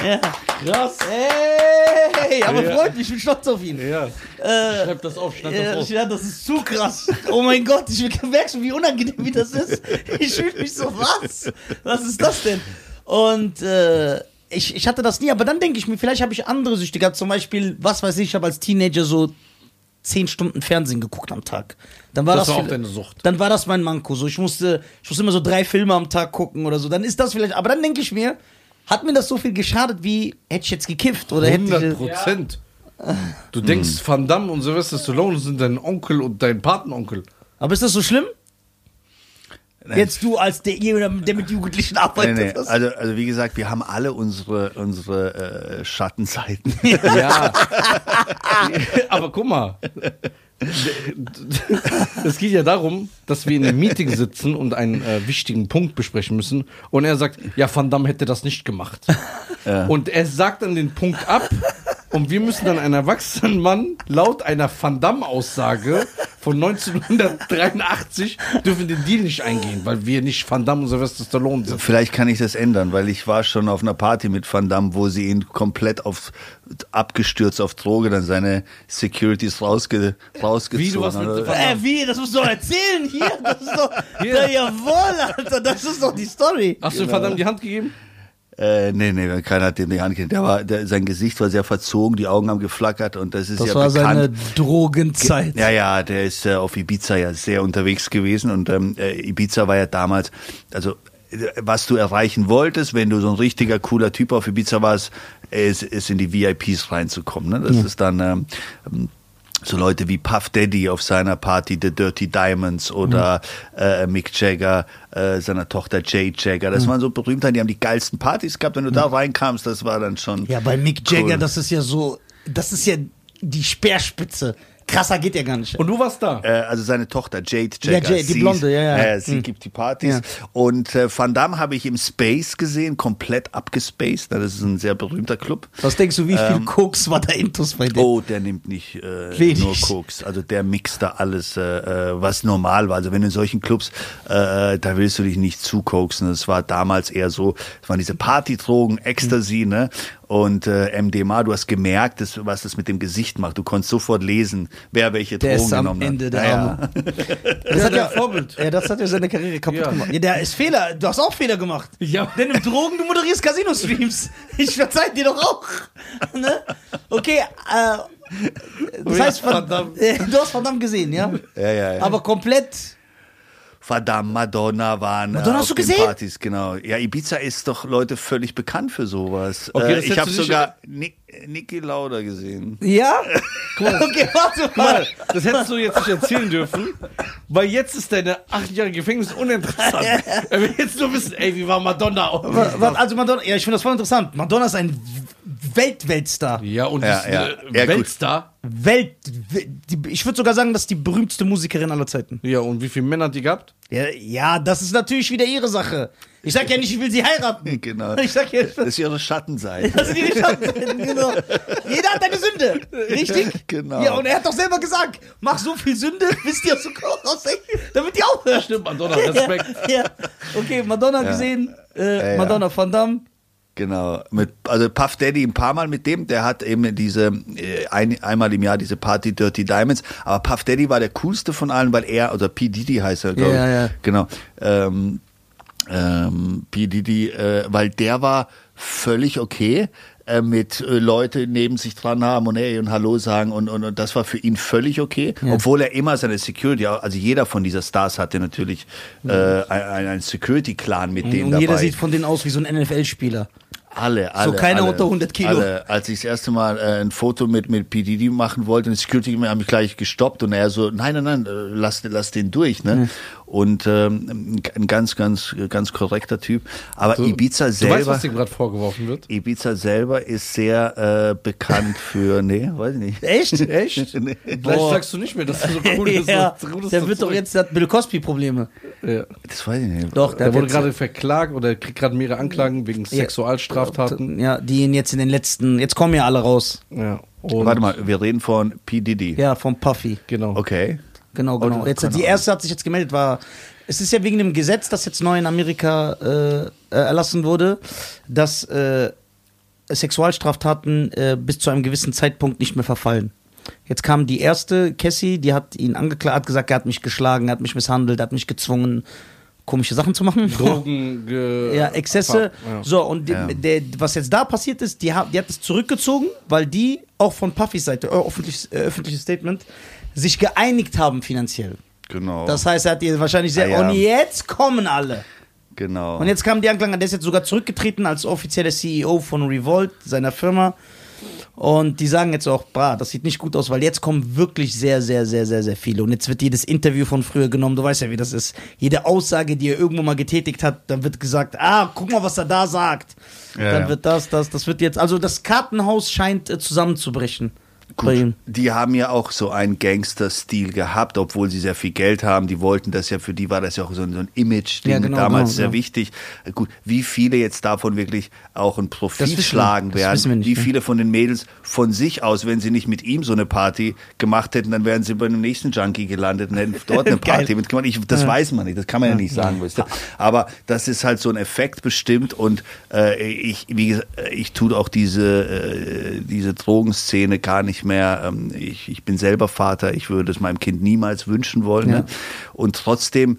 ja.
Krass.
Hey, aber
Ja.
freut mich, ich bin stolz auf ihn.
Ja.
Äh,
Schreib das auf, schreib
ja,
das auf.
ja, das ist zu krass. Oh mein Gott, ich merkst du, wie unangenehm wie das ist. Ich fühle mich so, was? Was ist das denn? Und äh, ich, ich hatte das nie, aber dann denke ich mir, vielleicht habe ich andere Süchte gehabt. Zum Beispiel, was weiß ich, ich habe als Teenager so zehn Stunden Fernsehen geguckt am Tag. Dann war
Das
das,
war auch deine Sucht.
Dann war das mein Manko. So, ich musste, ich musste immer so drei Filme am Tag gucken oder so. Dann ist das vielleicht. Aber dann denke ich mir, hat mir das so viel geschadet, wie hätte ich jetzt gekifft oder hätte
100
ich.
Prozent. Du denkst, Van Damme und Sylvester Stallone sind dein Onkel und dein Patenonkel.
Aber ist das so schlimm?
Nein.
Jetzt du als der, jemand, der mit Jugendlichen arbeitet.
Nee, nee. Also, also wie gesagt, wir haben alle unsere, unsere äh, Schattenseiten.
Ja. Aber guck mal. Es geht ja darum, dass wir in einem Meeting sitzen und einen äh, wichtigen Punkt besprechen müssen. Und er sagt, ja, Van Damme hätte das nicht gemacht. Und er sagt dann den Punkt ab. Und wir müssen dann einen erwachsenen Mann laut einer Van Damme-Aussage von 1983 dürfen den Deal nicht eingehen, weil wir nicht Van Damme und Sylvester Stallone sind.
Vielleicht kann ich das ändern, weil ich war schon auf einer Party mit Van Damme, wo sie ihn komplett auf abgestürzt auf Droge, dann seine Securities rausge, rausgezogen
Wie, du warst mit. Van
Äh, wie? Das musst du doch erzählen hier. Das ist doch.
Hier.
Ja, jawohl, Alter. Das ist doch die Story.
Hast du Van Damme die Hand gegeben?
Äh, nee, nee, keiner hat die Hand gegeben. Der war, der, sein Gesicht war sehr verzogen, die Augen haben geflackert und das ist
Das
ja
war seine
bekannt.
Drogenzeit.
Ja, ja, der ist äh, auf Ibiza ja sehr unterwegs gewesen und ähm, äh, Ibiza war ja damals, also äh, was du erreichen wolltest, wenn du so ein richtiger cooler Typ auf Ibiza warst, ist, ist in die VIPs reinzukommen. Ne? Das ist dann ähm, so Leute wie Puff Daddy auf seiner Party, The Dirty Diamonds oder äh, Mick Jagger, äh, seiner Tochter Jade Jagger. Das waren so Berühmtheiten, die haben die geilsten Partys gehabt. Wenn du da reinkamst, das war dann schon.
Ja, bei Mick Jagger,
Cool.
das ist ja so. Das ist ja die Speerspitze. Krasser geht ja gar nicht.
Und du warst da?
Äh, also seine Tochter Jade
Ja,
Jagger.
Jade, die Blonde, ja, ja.
Äh, sie
Hm.
gibt die Partys.
Ja.
Und äh, Van Damme habe ich im Space gesehen, komplett abgespaced. Das ist ein sehr berühmter Club.
Was denkst du, wie viel Koks war da Intus bei dem?
Oh, der nimmt nicht äh, nur Koks. Also der mixt da alles, äh, äh, was normal war. Also wenn du in solchen Clubs, äh, da willst du dich nicht zukoksen. Das war damals eher so, es waren diese Partydrogen, Ecstasy, ne? Und äh, MDMA, du hast gemerkt, dass, was das mit dem Gesicht macht. Du konntest sofort lesen, wer welche
Der
Drogen
ist am
genommen
Ende
hat.
der
Ja,
Arme. Das
Ja,
hat ja,
Vorbild.
Ja, das hat ja seine Karriere kaputt
Ja.
gemacht. Ja, der ist Fehler. Du hast auch Fehler gemacht.
Ja.
Denn im Drogen, du moderierst Casino-Streams. Ich verzeih dir doch auch. Ne? Okay, äh, das
Ja,
heißt,
verdammt.
äh, du hast verdammt gesehen, ja?
Ja, ja, ja.
Aber komplett.
Verdammt, Madonna waren
Madonna
äh,
hast
auf
du
den
gesehen?
Partys, genau. Ja, Ibiza ist doch Leute völlig bekannt für sowas.
Okay,
äh,
das
ich
hättest
habe sogar Nick, Niki Lauda gesehen.
Ja? Okay, warte
mal, das hättest du jetzt nicht erzählen dürfen, weil jetzt ist deine achtjährige Gefängnis uninteressant. Er will jetzt nur wissen, ey, wie war Madonna?
Also Madonna, ja, ich finde das voll interessant. Madonna ist ein Welt-Weltstar.
Ja, und
Ja,
ist
ja.
eine
Ja.
Weltstar.
Welt. Ich würde sogar sagen, das ist die berühmteste Musikerin aller Zeiten.
Ja, und wie viele Männer hat die gehabt?
Ja, ja, das ist natürlich wieder ihre Sache. Ich sag ja nicht, ich will sie heiraten.
Genau.
Ich sag ja,
Das ist ihre Schattenseite.
das sind ihre Schattenseiten, genau. Jeder hat eine Sünde. Richtig?
Genau.
Ja, und er hat doch selber gesagt, mach so viel Sünde, bis die aus dem Kopf raushängen, damit die aufhört.
Stimmt, Madonna, Respekt.
Ja, ja. Okay, Madonna gesehen, äh,
Ja, ja.
Madonna Van Damme.
Genau. Mit, also Puff Daddy ein paar Mal mit dem, der hat eben diese äh, ein, einmal im Jahr diese Party Dirty Diamonds. Aber Puff Daddy war der coolste von allen, weil er, oder P. Diddy heißt er, glaube
Ja,
ich.
ja.
Genau. Ähm, ähm, P. Diddy, äh, weil der war völlig okay äh, mit äh, Leute neben sich dran haben und hey und Hallo sagen und, und, und das war für ihn völlig okay, obwohl er immer seine Security, also jeder von dieser Stars hatte natürlich äh, ein, ein Security-Clan mit denen
Und
dabei.
jeder sieht von denen aus wie so ein NFL-Spieler.
Alle, alle.
keiner
alle,
unter 100 Kilo.
Alle. Als ich das erste Mal äh, ein Foto mit, mit PDD machen wollte, und die Security haben mich gleich gestoppt und er so, nein, nein, nein, äh, lass, lass den durch, ne? Und ähm, ein ganz, ganz, ganz korrekter Typ. Aber Ibiza
Du weißt,
selber,
was dir gerade vorgeworfen wird?
Ibiza selber ist sehr äh, bekannt für, nee, weiß ich nicht.
Echt? Echt?
Nee.
Vielleicht
Boah.
sagst du nicht mehr, dass er so cool ist.
ja,
so
der
so
wird doch jetzt, der hat Bill Cosby Probleme.
Ja.
Das weiß ich nicht.
Doch,
Der
hat
wurde gerade verklagt oder kriegt gerade mehrere Anklagen wegen Sexualstraftaten.
Ja, die ihn jetzt in den letzten, jetzt kommen ja alle raus.
Ja. Und
Warte mal, wir reden von P. Diddy.
Ja, vom Puffy.
Genau.
Okay.
Genau, genau.
Oh,
Jetzt, die erste hat sich jetzt gemeldet, war, es ist ja wegen dem Gesetz, das jetzt neu in Amerika äh, äh, erlassen wurde, dass äh, Sexualstraftaten äh, bis zu einem gewissen Zeitpunkt nicht mehr verfallen. Jetzt kam die erste, Cassie, die hat ihn angeklagt, hat gesagt, er hat mich geschlagen, er hat mich misshandelt, er hat mich gezwungen, komische Sachen zu machen.
Drogen, ge-
Ja, Exzesse.
Ja.
So, und
Ja.
der, was jetzt da passiert ist, die hat, die hat es zurückgezogen, weil die auch von Puffys Seite, äh, öffentliches, äh, öffentliches Statement, sich geeinigt haben finanziell.
Genau.
Das heißt, er hat ihr wahrscheinlich sehr,
Ah, ja.
und jetzt kommen alle.
genau.
Und jetzt kam die Anklage, der ist jetzt sogar zurückgetreten als offizieller CEO von Revolt, seiner Firma. Und die sagen jetzt auch, bra, das sieht nicht gut aus, weil jetzt kommen wirklich sehr, sehr, sehr, sehr, sehr viele. Und jetzt wird jedes Interview von früher genommen, du weißt ja, wie das ist. Jede Aussage, die er irgendwo mal getätigt hat, dann wird gesagt, ah, guck mal, was er da sagt.
Ja,
dann
ja.
wird das, das, das wird jetzt, also das Kartenhaus scheint äh, zusammenzubrechen.
Gut, die haben ja auch so einen Gangster-Stil gehabt, obwohl sie sehr viel Geld haben. Die wollten das ja, für die war das ja auch so ein, so ein Image-Ding
Ja, genau,
damals
genau,
sehr
genau.
wichtig. Gut, wie viele jetzt davon wirklich auch
Das
Profit
wir.
schlagen
Das
werden,
wir nicht,
wie
ne?
viele von den Mädels von sich aus, wenn sie nicht mit ihm so eine Party gemacht hätten, dann wären sie bei einem nächsten Junkie gelandet und hätten dort eine. Party mitgemacht. Ich, das weiß man nicht, das kann man ja, nicht sagen, weißt du. Aber das ist halt so ein Effekt bestimmt und äh, ich, wie gesagt, ich tue auch diese, äh, diese Drogenszene gar nicht mehr. Ähm, ich, ich bin selber Vater, ich würde es meinem Kind niemals wünschen wollen.
Ja.
Ne? Und trotzdem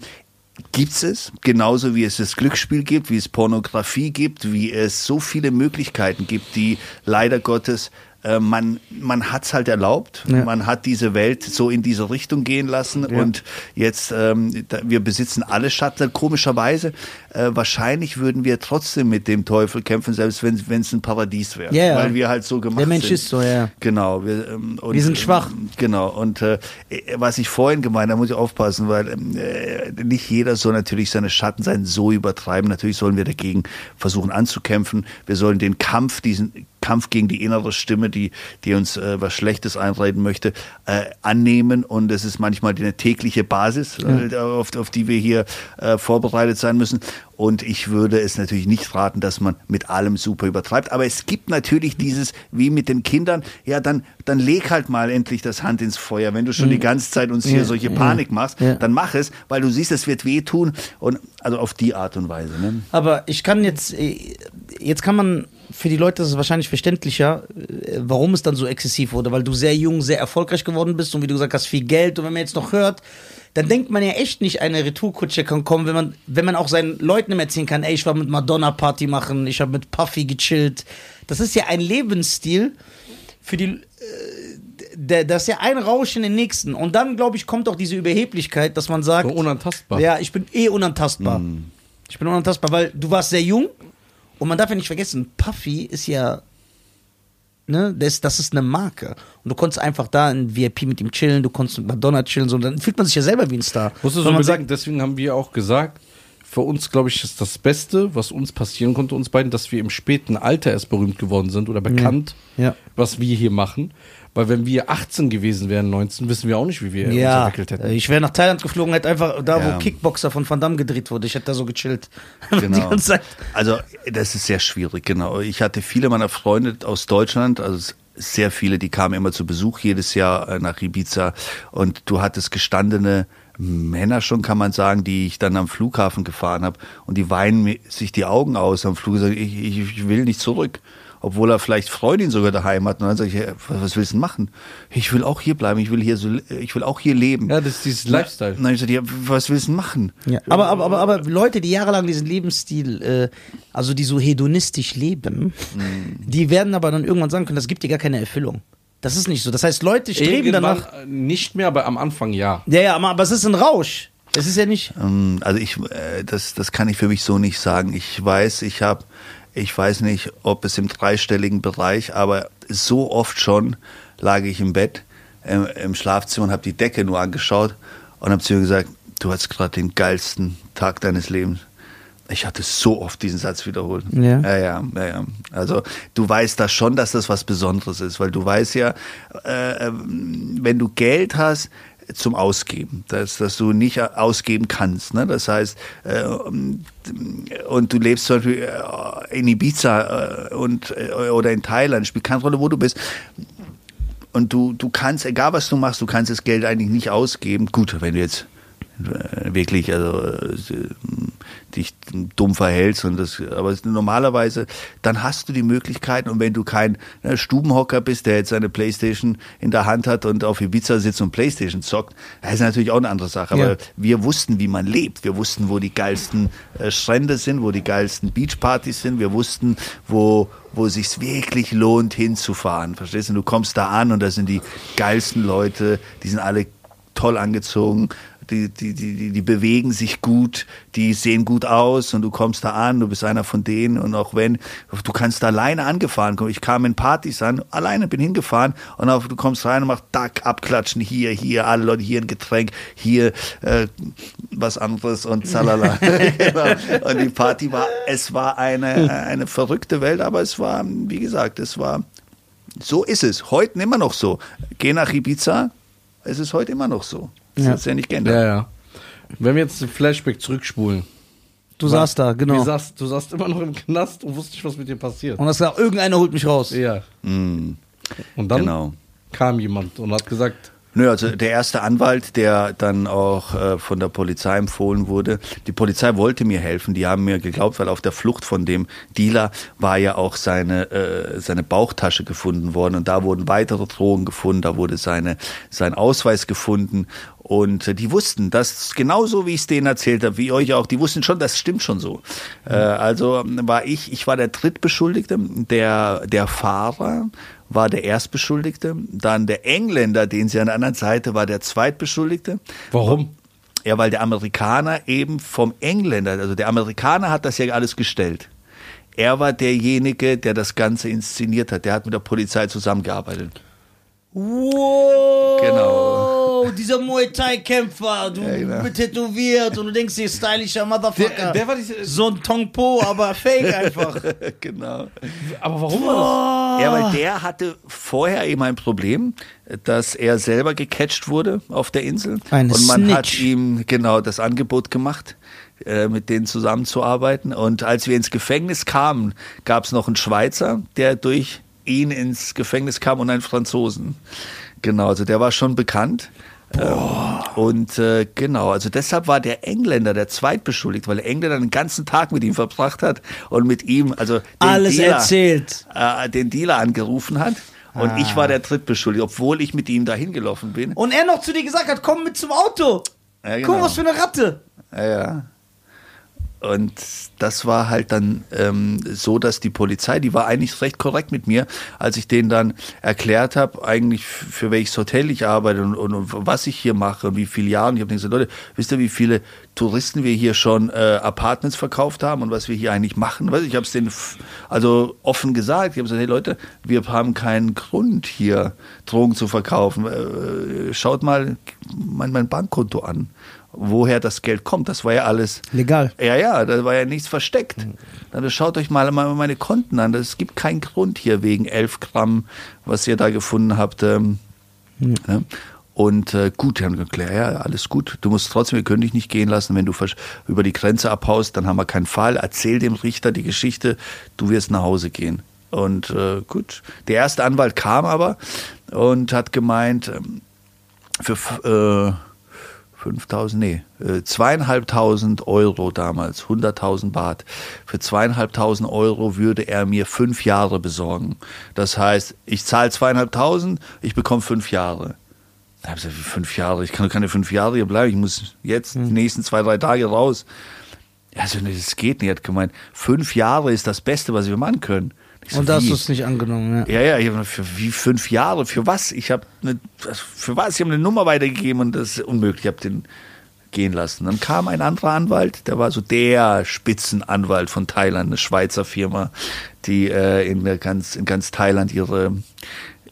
gibt's es, genauso wie es das Glücksspiel gibt, wie es Pornografie gibt, wie es so viele Möglichkeiten gibt, die leider Gottes äh, man, man hat's halt erlaubt,
Ja.
man hat diese Welt so in diese Richtung gehen lassen und jetzt, ähm, da, wir besitzen alle Schatten. Komischerweise, äh, wahrscheinlich würden wir trotzdem mit dem Teufel kämpfen, selbst wenn es ein Paradies wäre,
Ja, ja.
weil wir halt so gemacht
Der Mensch
sind.
ist so, ja.
Genau. Wir, ähm, und,
Wir sind schwach.
ähm, Genau. Und äh, was ich vorhin gemeint habe, muss ich aufpassen, weil ähm, äh, nicht jeder soll natürlich seine Schattenseiten so übertreiben. Natürlich sollen wir dagegen versuchen anzukämpfen. Wir sollen den Kampf, diesen Kampf gegen die innere Stimme, die, die uns äh, was Schlechtes einreden möchte, äh, annehmen. Und es ist manchmal die eine tägliche Basis, äh, auf, auf die wir hier äh, vorbereitet sein müssen. Und ich würde es natürlich nicht raten, dass man mit allem super übertreibt. Aber es gibt natürlich dieses, wie mit den Kindern, ja, dann, dann leg halt mal endlich das Hand ins Feuer. Wenn du schon die ganze Zeit uns hier
Ja,
solche
ja,
Panik machst,
ja.
dann mach es, weil du siehst, es wird wehtun. Und also auf die Art und Weise. Ne?
Aber ich kann jetzt, äh, jetzt kann man, für die Leute ist es wahrscheinlich verständlicher, äh, warum es dann so exzessiv wurde, weil du sehr jung, sehr erfolgreich geworden bist und wie du gesagt hast, viel Geld. Und wenn man jetzt noch hört, dann denkt man ja echt nicht, eine Retourkutsche kann kommen, wenn man, wenn man auch seinen Leuten immer erzählen kann, ey, ich war mit Madonna Party machen, ich habe mit Puffy gechillt. Das ist ja ein Lebensstil für die, äh, das ist ja ein Rausch in den nächsten. Und dann, glaube ich, kommt auch diese Überheblichkeit, dass man sagt,
So unantastbar.
ja, ich bin eh unantastbar. Ich bin unantastbar, weil du warst sehr jung und man darf ja nicht vergessen, Puffy ist ja, ne, das, das ist eine Marke. Und du konntest einfach da in VIP mit ihm chillen, du konntest mit Madonna chillen, so, dann fühlt man sich ja selber wie ein Star.
Musst du so
man
überlegen, deswegen haben wir auch gesagt, für uns, glaube ich, ist das Beste, was uns passieren konnte, uns beiden, dass wir im späten Alter erst berühmt geworden sind oder bekannt,
Ja.
was wir hier machen. Weil wenn wir 18 gewesen wären, 19, wissen wir auch nicht, wie wir uns
Ja,
entwickelt hätten.
ich wäre nach Thailand geflogen, hätte einfach da,
Ja.
wo Kickboxer von Van Damme gedreht wurde, ich hätte da so gechillt. Die
Genau.
ganze Zeit.
Also, das ist sehr schwierig, genau. Ich hatte viele meiner Freunde aus Deutschland, also sehr viele, die kamen immer zu Besuch jedes Jahr äh, nach Ibiza und du hattest gestandene Männer schon, kann man sagen, die ich dann am Flughafen gefahren habe und die weinen sich die Augen aus am Flug, sagen, ich, ich, ich will nicht zurück. Obwohl er vielleicht Freundin sogar daheim hat. Und dann sage ich, was willst du denn machen? Ich will auch hier bleiben, ich will hier so, ich will auch hier leben.
Ja, das ist dieses Lifestyle.
Dann ich sage, ja, was willst du denn machen?
Ja. Aber, aber, aber, aber Leute, die jahrelang diesen Lebensstil, äh, also die so hedonistisch leben,
Mhm.
die werden aber dann irgendwann sagen können, das gibt dir gar keine Erfüllung. Das ist nicht so. Das heißt, Leute streben danach.
Irgendwann äh, nicht mehr, aber am Anfang ja.
Ja, ja, aber aber es ist ein Rausch. Es ist ja nicht.
Ähm, Also ich, äh, das, das kann ich für mich so nicht sagen. Ich weiß, ich habe, ich weiß nicht, ob es im dreistelligen Bereich, aber so oft schon lag ich im Bett, im, im Schlafzimmer und habe die Decke nur angeschaut und habe zu ihr gesagt, du hast gerade den geilsten Tag deines Lebens. Ich hatte so oft diesen Satz wiederholt.
Ja.
Ja, ja, ja, ja. Also du weißt da schon, dass das was Besonderes ist, weil du weißt ja, äh, ähm, wenn du Geld hast zum Ausgeben, dass, dass du nicht ausgeben kannst. Ne? Das heißt, äh, und du lebst zum Beispiel äh, in Ibiza äh, und, äh, oder in Thailand, spielt keine Rolle, wo du bist. Und du, du kannst, egal was du machst, du kannst das Geld eigentlich nicht ausgeben. Gut, wenn du jetzt äh, wirklich also äh, dich dumm verhältst und das aber normalerweise dann hast du die Möglichkeiten und wenn du kein ne, Stubenhocker bist, der jetzt seine Playstation in der Hand hat und auf Ibiza sitzt und Playstation zockt, das ist natürlich auch eine andere Sache, aber
Ja.
wir wussten, wie man lebt, wir wussten, wo die geilsten äh, Strände sind, wo die geilsten Beachpartys sind, wir wussten, wo wo sich's wirklich lohnt hinzufahren, verstehst du? Du kommst da an und da sind die geilsten Leute, die sind alle toll angezogen, die, die, die, die, bewegen sich gut, die sehen gut aus und du kommst da an, du bist einer von denen und auch wenn, du kannst da alleine angefahren kommen. Ich kam in Partys an, alleine bin hingefahren und auch, du kommst rein und machst Dack, abklatschen, hier, hier, alle Leute, hier ein Getränk, hier äh, was anderes und salala. genau. Und die Party war, es war eine, eine verrückte Welt, aber es war, wie gesagt, es war, so ist es. Heute immer noch so. Geh nach Ibiza, es ist heute immer noch so. Das
Ja.
hat sich ja nicht geändert.
Ja, ja. Wenn wir jetzt den Flashback zurückspulen.
Du saßt da, genau.
Wie saßt, du saßt immer noch im Knast und wusstest nicht, was mit dir passiert.
Und hast gesagt, irgendeiner holt mich raus.
Ja.
Mm,
Und dann
genau.
kam jemand und hat gesagt,
Nö, also der erste Anwalt, der dann auch äh, von der Polizei empfohlen wurde, die Polizei wollte mir helfen, die haben mir geglaubt, weil auf der Flucht von dem Dealer war ja auch seine, äh, seine Bauchtasche gefunden worden und da wurden weitere Drogen gefunden, da wurde seine, sein Ausweis gefunden und äh, die wussten, das genauso wie ich es denen erzählt habe, wie euch auch, die wussten schon, das stimmt schon so. Äh, also ähm, war ich, ich war der Drittbeschuldigte, der, der Fahrer war der Erstbeschuldigte, dann der Engländer, den sie an der anderen Seite war, der Zweitbeschuldigte.
warum?
Ja, weil der Amerikaner eben vom Engländer, also der Amerikaner hat das ja alles gestellt. Er war derjenige, der das Ganze inszeniert hat. Der hat mit der Polizei zusammengearbeitet.
Wow,
Genau.
dieser Muay Thai-Kämpfer, du
Ja, genau.
bist tätowiert und du denkst dir, stylischer Motherfucker.
Der- der war diese-
so ein Tongpo, aber fake einfach.
genau.
Aber warum war
Ja, weil der hatte vorher eben ein Problem, dass er selber gecatcht wurde auf der Insel.
Ein
und man hat
Snitch.
ihm genau das Angebot gemacht, äh, mit denen zusammenzuarbeiten. Und als wir ins Gefängnis kamen, gab es noch einen Schweizer, der durch ihn ins Gefängnis kam und einen Franzosen. Genau, also der war schon bekannt. Ähm, und äh, genau, also deshalb war der Engländer der Zweitbeschuldigt, weil der Engländer den ganzen Tag mit ihm verbracht hat und mit ihm, also den
Alles
Dealer,
erzählt.
äh, den Dealer angerufen hat. Und
Ah.
ich war der Drittbeschuldigte, obwohl ich mit ihm dahin gelaufen bin.
Und er noch zu dir gesagt hat, komm mit zum Auto.
Ja,
Guck, was für eine Ratte.
Ja, ja. Und das war halt dann ähm, so, dass die Polizei, die war eigentlich recht korrekt mit mir, als ich denen dann erklärt habe, eigentlich für welches Hotel ich arbeite und, und, und was ich hier mache und wie viele Jahre. Und ich habe gesagt, Leute, wisst ihr, wie viele Touristen wir hier schon äh, Apartments verkauft haben und was wir hier eigentlich machen? Ich habe es denen also offen gesagt. Ich habe gesagt, hey Leute, wir haben keinen Grund hier Drogen zu verkaufen. Äh, schaut mal mein, mein Bankkonto an. Woher das Geld kommt. Das war ja alles
Legal.
ja, ja, da war ja nichts versteckt. Dann schaut euch mal meine Konten an. Es gibt keinen Grund hier wegen 11 Gramm, was ihr da gefunden habt. Ähm, ne? Und äh, gut, haben gesagt, ja, alles gut. Du musst trotzdem, wir können dich nicht gehen lassen. Wenn du über die Grenze abhaust, dann haben wir keinen Fall. Erzähl dem Richter die Geschichte, du wirst nach Hause gehen. Und äh, gut, der erste Anwalt kam aber und hat gemeint, ähm, für äh, 5000, nee, äh, zweieinhalbtausend Euro damals, 100.000 Baht. Für zweieinhalbtausend Euro würde er mir fünf Jahre besorgen. Das heißt, ich zahle zweieinhalbtausend, ich bekomme fünf Jahre. Da habe ich gesagt, wie fünf Jahre? Ich kann doch keine fünf Jahre hier bleiben. Ich muss jetzt die nächsten zwei, drei Tage raus. Ja, so, nee, das geht nicht. Er hat gemeint, fünf Jahre ist das Beste, was wir machen können. So,
Und da hast du es nicht angenommen, ja.
Ja, ja, ich für wie fünf Jahre? Für was? Ich habe eine, für was? Ich habe eine Nummer weitergegeben und das ist unmöglich. Ich habe den gehen lassen. Dann kam ein anderer Anwalt, der war so der Spitzenanwalt von Thailand, eine Schweizer Firma, die äh, in ganz in ganz Thailand ihre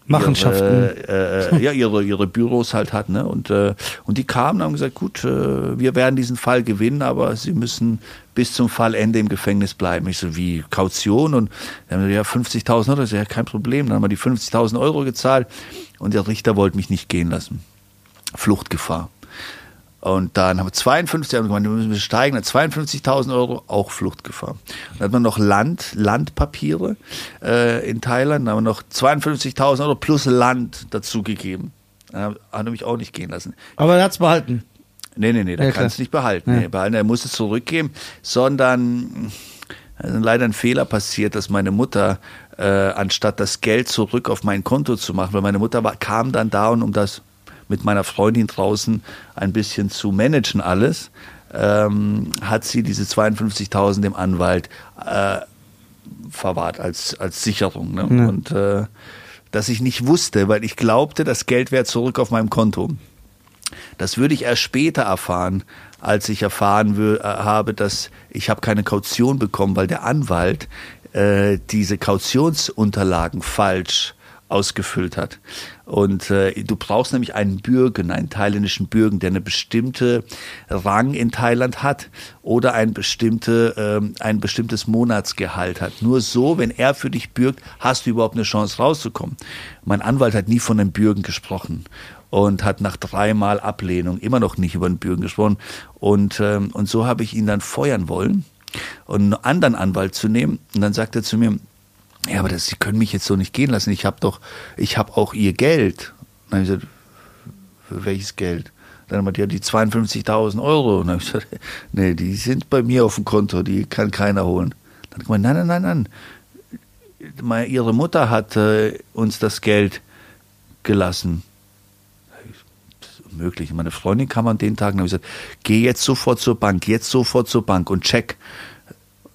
Machenschaften.
Ihre, äh, ja, ihre, ihre Büros halt hat, ne? Und, äh, und die kamen und haben gesagt, gut, äh, wir werden diesen Fall gewinnen, aber sie müssen bis zum Fallende im Gefängnis bleiben. Ich so, wie Kaution? Und dann haben wir ja, 50.000 Euro, Ich so, ja, kein Problem. Dann haben wir die 50.000 Euro gezahlt und der Richter wollte mich nicht gehen lassen. Fluchtgefahr. Und dann haben wir 52, haben wir gemeint, wir müssen steigen, dann 52.000 Euro, auch Fluchtgefahr. Dann hat man noch Land, Landpapiere äh, in Thailand, dann haben wir noch 52.000 Euro plus Land dazugegeben. Dann hat er mich auch nicht gehen lassen.
Aber er hat es behalten.
Nee, nee, nee, da
Ja,
kannst du nicht behalten.
Ja.
Nee, behalten. Er muss es zurückgeben, sondern ist leider ein Fehler passiert, dass meine Mutter, äh, anstatt das Geld zurück auf mein Konto zu machen, weil meine Mutter war, kam dann da und um das mit meiner Freundin draußen ein bisschen zu managen alles, ähm, hat sie diese 52.000 dem Anwalt äh, verwahrt als, als Sicherung. Ne?
Ja.
Und äh, dass ich nicht wusste, weil ich glaubte, das Geld wäre zurück auf meinem Konto. Das würde ich erst später erfahren, als ich erfahren äh, habe, dass ich habe keine Kaution bekommen, weil der Anwalt äh, diese Kautionsunterlagen falsch ausgefüllt hat. Und äh, du brauchst nämlich einen Bürgen, einen thailändischen Bürgen, der eine bestimmte Rang in Thailand hat oder ein, bestimmte, ähm, ein bestimmtes Monatsgehalt hat. Nur so, wenn er für dich bürgt, hast du überhaupt eine Chance rauszukommen. Mein Anwalt hat nie von einem Bürgen gesprochen und hat nach dreimal Ablehnung immer noch nicht über den Bürgen gesprochen. Und, ähm, und so habe ich ihn dann feuern wollen und einen anderen Anwalt zu nehmen. Und dann sagt er zu mir, ja, aber das, Sie können mich jetzt so nicht gehen lassen. Ich habe doch, ich habe auch Ihr Geld. Dann habe ich gesagt, für welches Geld? Dann haben wir die 52.000 Euro. Und dann habe ich gesagt, nee, die sind bei mir auf dem Konto, die kann keiner holen. Dann hat er gemeint, nein, nein, nein, nein. Ihre Mutter hat äh, uns das Geld gelassen. Das ist unmöglich. Meine Freundin kam an den Tagen und habe gesagt, geh jetzt sofort zur Bank, jetzt sofort zur Bank und check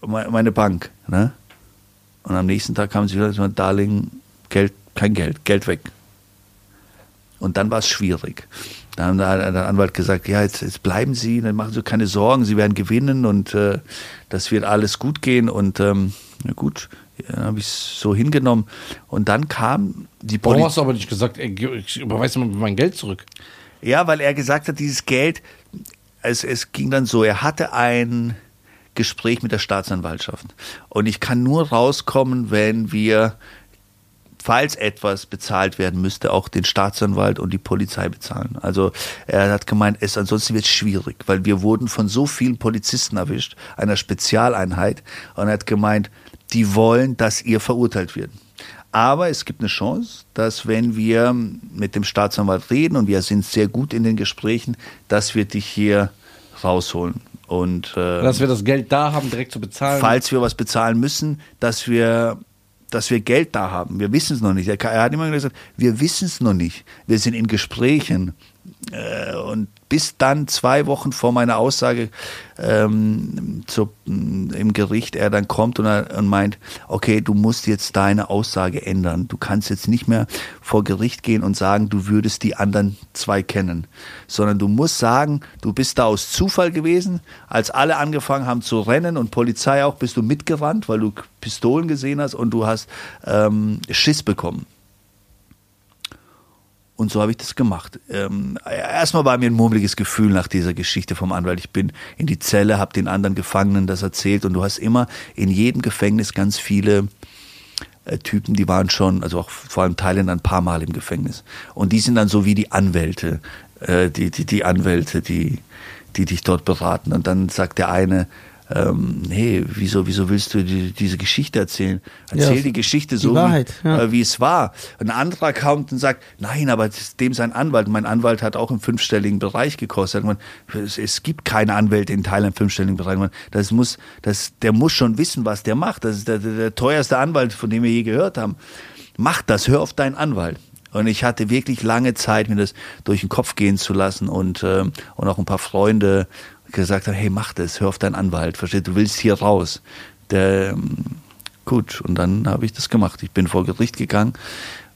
me- meine Bank. Ne? Und am nächsten Tag kam sie wieder und gesagt, Darling, Geld, kein Geld, Geld weg. Und dann war es schwierig. Dann hat der Anwalt gesagt, ja, jetzt, jetzt bleiben Sie, dann machen Sie keine Sorgen, Sie werden gewinnen und äh, das wird alles gut gehen. Und ähm, na gut, ja, habe ich es so hingenommen. Und dann kam die
Warum
Polizei.
hast du aber nicht gesagt, ey, ich überweise mein Geld zurück?
Ja, weil er gesagt hat, dieses Geld, es, es ging dann so, er hatte ein Gespräch mit der Staatsanwaltschaft. Und ich kann nur rauskommen, wenn wir, falls etwas bezahlt werden müsste, auch den Staatsanwalt und die Polizei bezahlen. Also er hat gemeint, es ansonsten wird es schwierig, weil wir wurden von so vielen Polizisten erwischt, einer Spezialeinheit. Und er hat gemeint, die wollen, dass ihr verurteilt wird. Aber es gibt eine Chance, dass wenn wir mit dem Staatsanwalt reden und wir sind sehr gut in den Gesprächen, dass wir dich hier rausholen. Und äh,
Dass wir das Geld da haben, direkt zu bezahlen.
falls wir was bezahlen müssen, dass wir, dass wir Geld da haben. Wir wissen es noch nicht. Er, er hat immer gesagt, wir wissen es noch nicht. Wir sind in Gesprächen. Äh, und bis dann zwei Wochen vor meiner Aussage ähm, zu, im Gericht er dann kommt und, er, und meint, okay, du musst jetzt deine Aussage ändern. Du kannst jetzt nicht mehr vor Gericht gehen und sagen, du würdest die anderen zwei kennen, sondern du musst sagen, du bist da aus Zufall gewesen. Als alle angefangen haben zu rennen und Polizei auch, bist du mitgerannt, weil du Pistolen gesehen hast und du hast ähm, Schiss bekommen. Und so habe ich das gemacht. Ähm, erstmal war mir ein murmeliges Gefühl nach dieser Geschichte vom Anwalt. Ich bin in die Zelle, habe den anderen Gefangenen das erzählt und du hast immer in jedem Gefängnis ganz viele äh, Typen, die waren schon, also auch vor allem Thailänder, ein paar Mal im Gefängnis. Und die sind dann so wie die Anwälte, äh, die, die, die Anwälte, die, die dich dort beraten. Und dann sagt der eine, ähm, hey, wieso, wieso willst du die, diese Geschichte erzählen? Erzähl
Ja,
die Geschichte
die
so,
Wahrheit,
wie,
ja.
äh, wie es war. Ein anderer kommt und sagt, nein, aber dem sein Anwalt. Mein Anwalt hat auch im fünfstelligen Bereich gekostet. Man, es, es gibt keine Anwälte in Thailand im fünfstelligen Bereich. Man, das muss, das, der muss schon wissen, was der macht. Das ist der, der, teuerste Anwalt, von dem wir je gehört haben. Mach das, hör auf deinen Anwalt. Und ich hatte wirklich lange Zeit, mir das durch den Kopf gehen zu lassen und, ähm, und auch ein paar Freunde gesagt haben, hey, mach das, hör auf deinen Anwalt, verstehst du, willst hier raus. Der, ähm, gut, und dann habe ich das gemacht. Ich bin vor Gericht gegangen,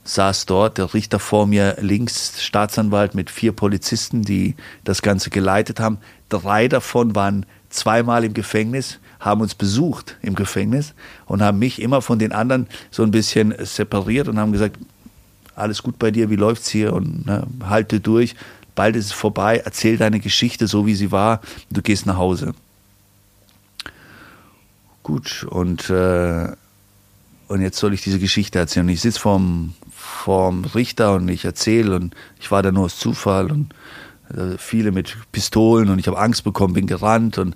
saß dort, der Richter vor mir links, Staatsanwalt mit vier Polizisten, die das Ganze geleitet haben. Drei davon waren zweimal im Gefängnis, haben uns besucht im Gefängnis und haben mich immer von den anderen so ein bisschen separiert und haben gesagt, alles gut bei dir, wie läuft's hier und ne, halte durch, bald ist es vorbei, erzähl deine Geschichte so wie sie war, du gehst nach Hause. Gut, und, äh, und jetzt soll ich diese Geschichte erzählen. Und ich sitze vorm, vorm Richter und ich erzähle und ich war da nur aus Zufall und äh, viele mit Pistolen und ich habe Angst bekommen, bin gerannt und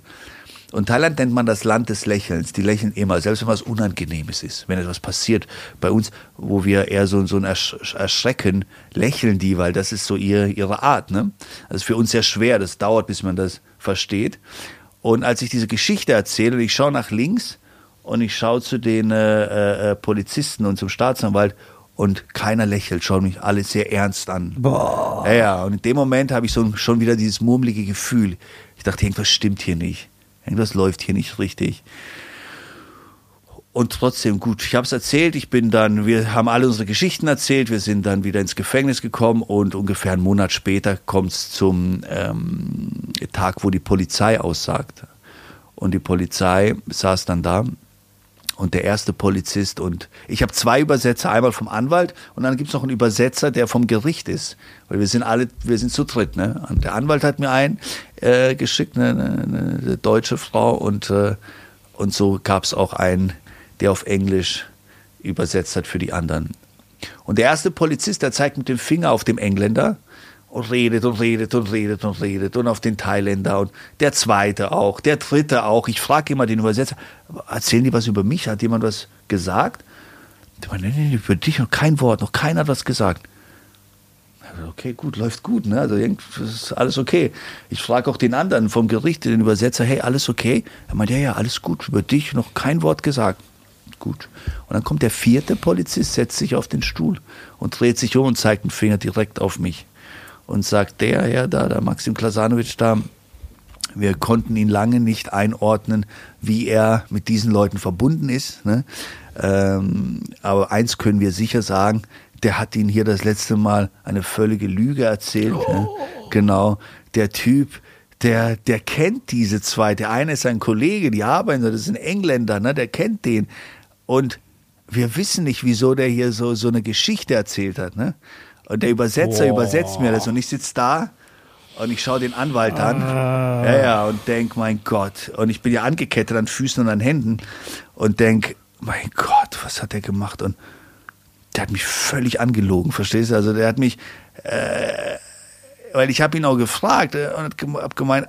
und Thailand nennt man das Land des Lächelns. Die lächeln immer, selbst wenn was Unangenehmes ist. Wenn etwas passiert bei uns, wo wir eher so, so ein Ersch Erschrecken, lächeln die, weil das ist so ihr, ihre Art. Ne? Das ist für uns sehr schwer, das dauert, bis man das versteht. Und als ich diese Geschichte erzähle, und ich schaue nach links und ich schaue zu den äh, äh, Polizisten und zum Staatsanwalt und keiner lächelt, schauen mich alle sehr ernst an.
Boah.
Ja, ja, und in dem Moment habe ich so schon wieder dieses murmelige Gefühl. Ich dachte, irgendwas stimmt hier nicht. Irgendwas läuft hier nicht richtig. Und trotzdem gut, ich habe es erzählt, ich bin dann, wir haben alle unsere Geschichten erzählt, wir sind dann wieder ins Gefängnis gekommen und ungefähr einen Monat später kommt es zum ähm, Tag, wo die Polizei aussagt. Und die Polizei saß dann da und der erste Polizist und ich habe zwei Übersetzer, einmal vom Anwalt und dann gibt es noch einen Übersetzer, der vom Gericht ist. Weil wir sind alle, wir sind zu dritt. Ne? Und der Anwalt hat mir einen äh, geschickt, eine, eine, eine deutsche Frau und, äh, und so gab es auch einen, der auf Englisch übersetzt hat für die anderen. Und der erste Polizist, der zeigt mit dem Finger auf dem Engländer und redet und redet und redet und redet und auf den Thailänder und der zweite auch, der dritte auch. Ich frage immer den Übersetzer, erzählen die was über mich? Hat jemand was gesagt? Der meinte, nee, nee, über dich noch kein Wort, noch keiner hat was gesagt. Also, Okay, gut, läuft gut, ne? Also ist alles okay. Ich frage auch den anderen vom Gericht, den Übersetzer, hey, alles okay? Er meint, ja, ja, alles gut, über dich noch kein Wort gesagt. Gut. Und dann kommt der vierte Polizist, setzt sich auf den Stuhl und dreht sich um und zeigt den Finger direkt auf mich. Und sagt, der, ja, da, der Maxim Klasanovic da, wir konnten ihn lange nicht einordnen, wie er mit diesen Leuten verbunden ist. Ne? Ähm, aber eins können wir sicher sagen, der hat ihnen hier das letzte Mal eine völlige Lüge erzählt. Ne? Genau, der Typ, der, der kennt diese zwei. Der eine ist ein Kollege, die arbeiten, das ist ein Engländer, ne? der kennt den. Und wir wissen nicht, wieso der hier so, so eine Geschichte erzählt hat. Ne? Und der Übersetzer
Boah.
übersetzt mir das und ich sitze da und ich schaue den Anwalt an. Ja, ja, und denk, mein Gott. Und ich bin ja angekettet an Füßen und an Händen und denk, mein Gott, was hat der gemacht? Und der hat mich völlig angelogen, verstehst du? Also der hat mich, äh, weil ich habe ihn auch gefragt äh, und habe gemeint,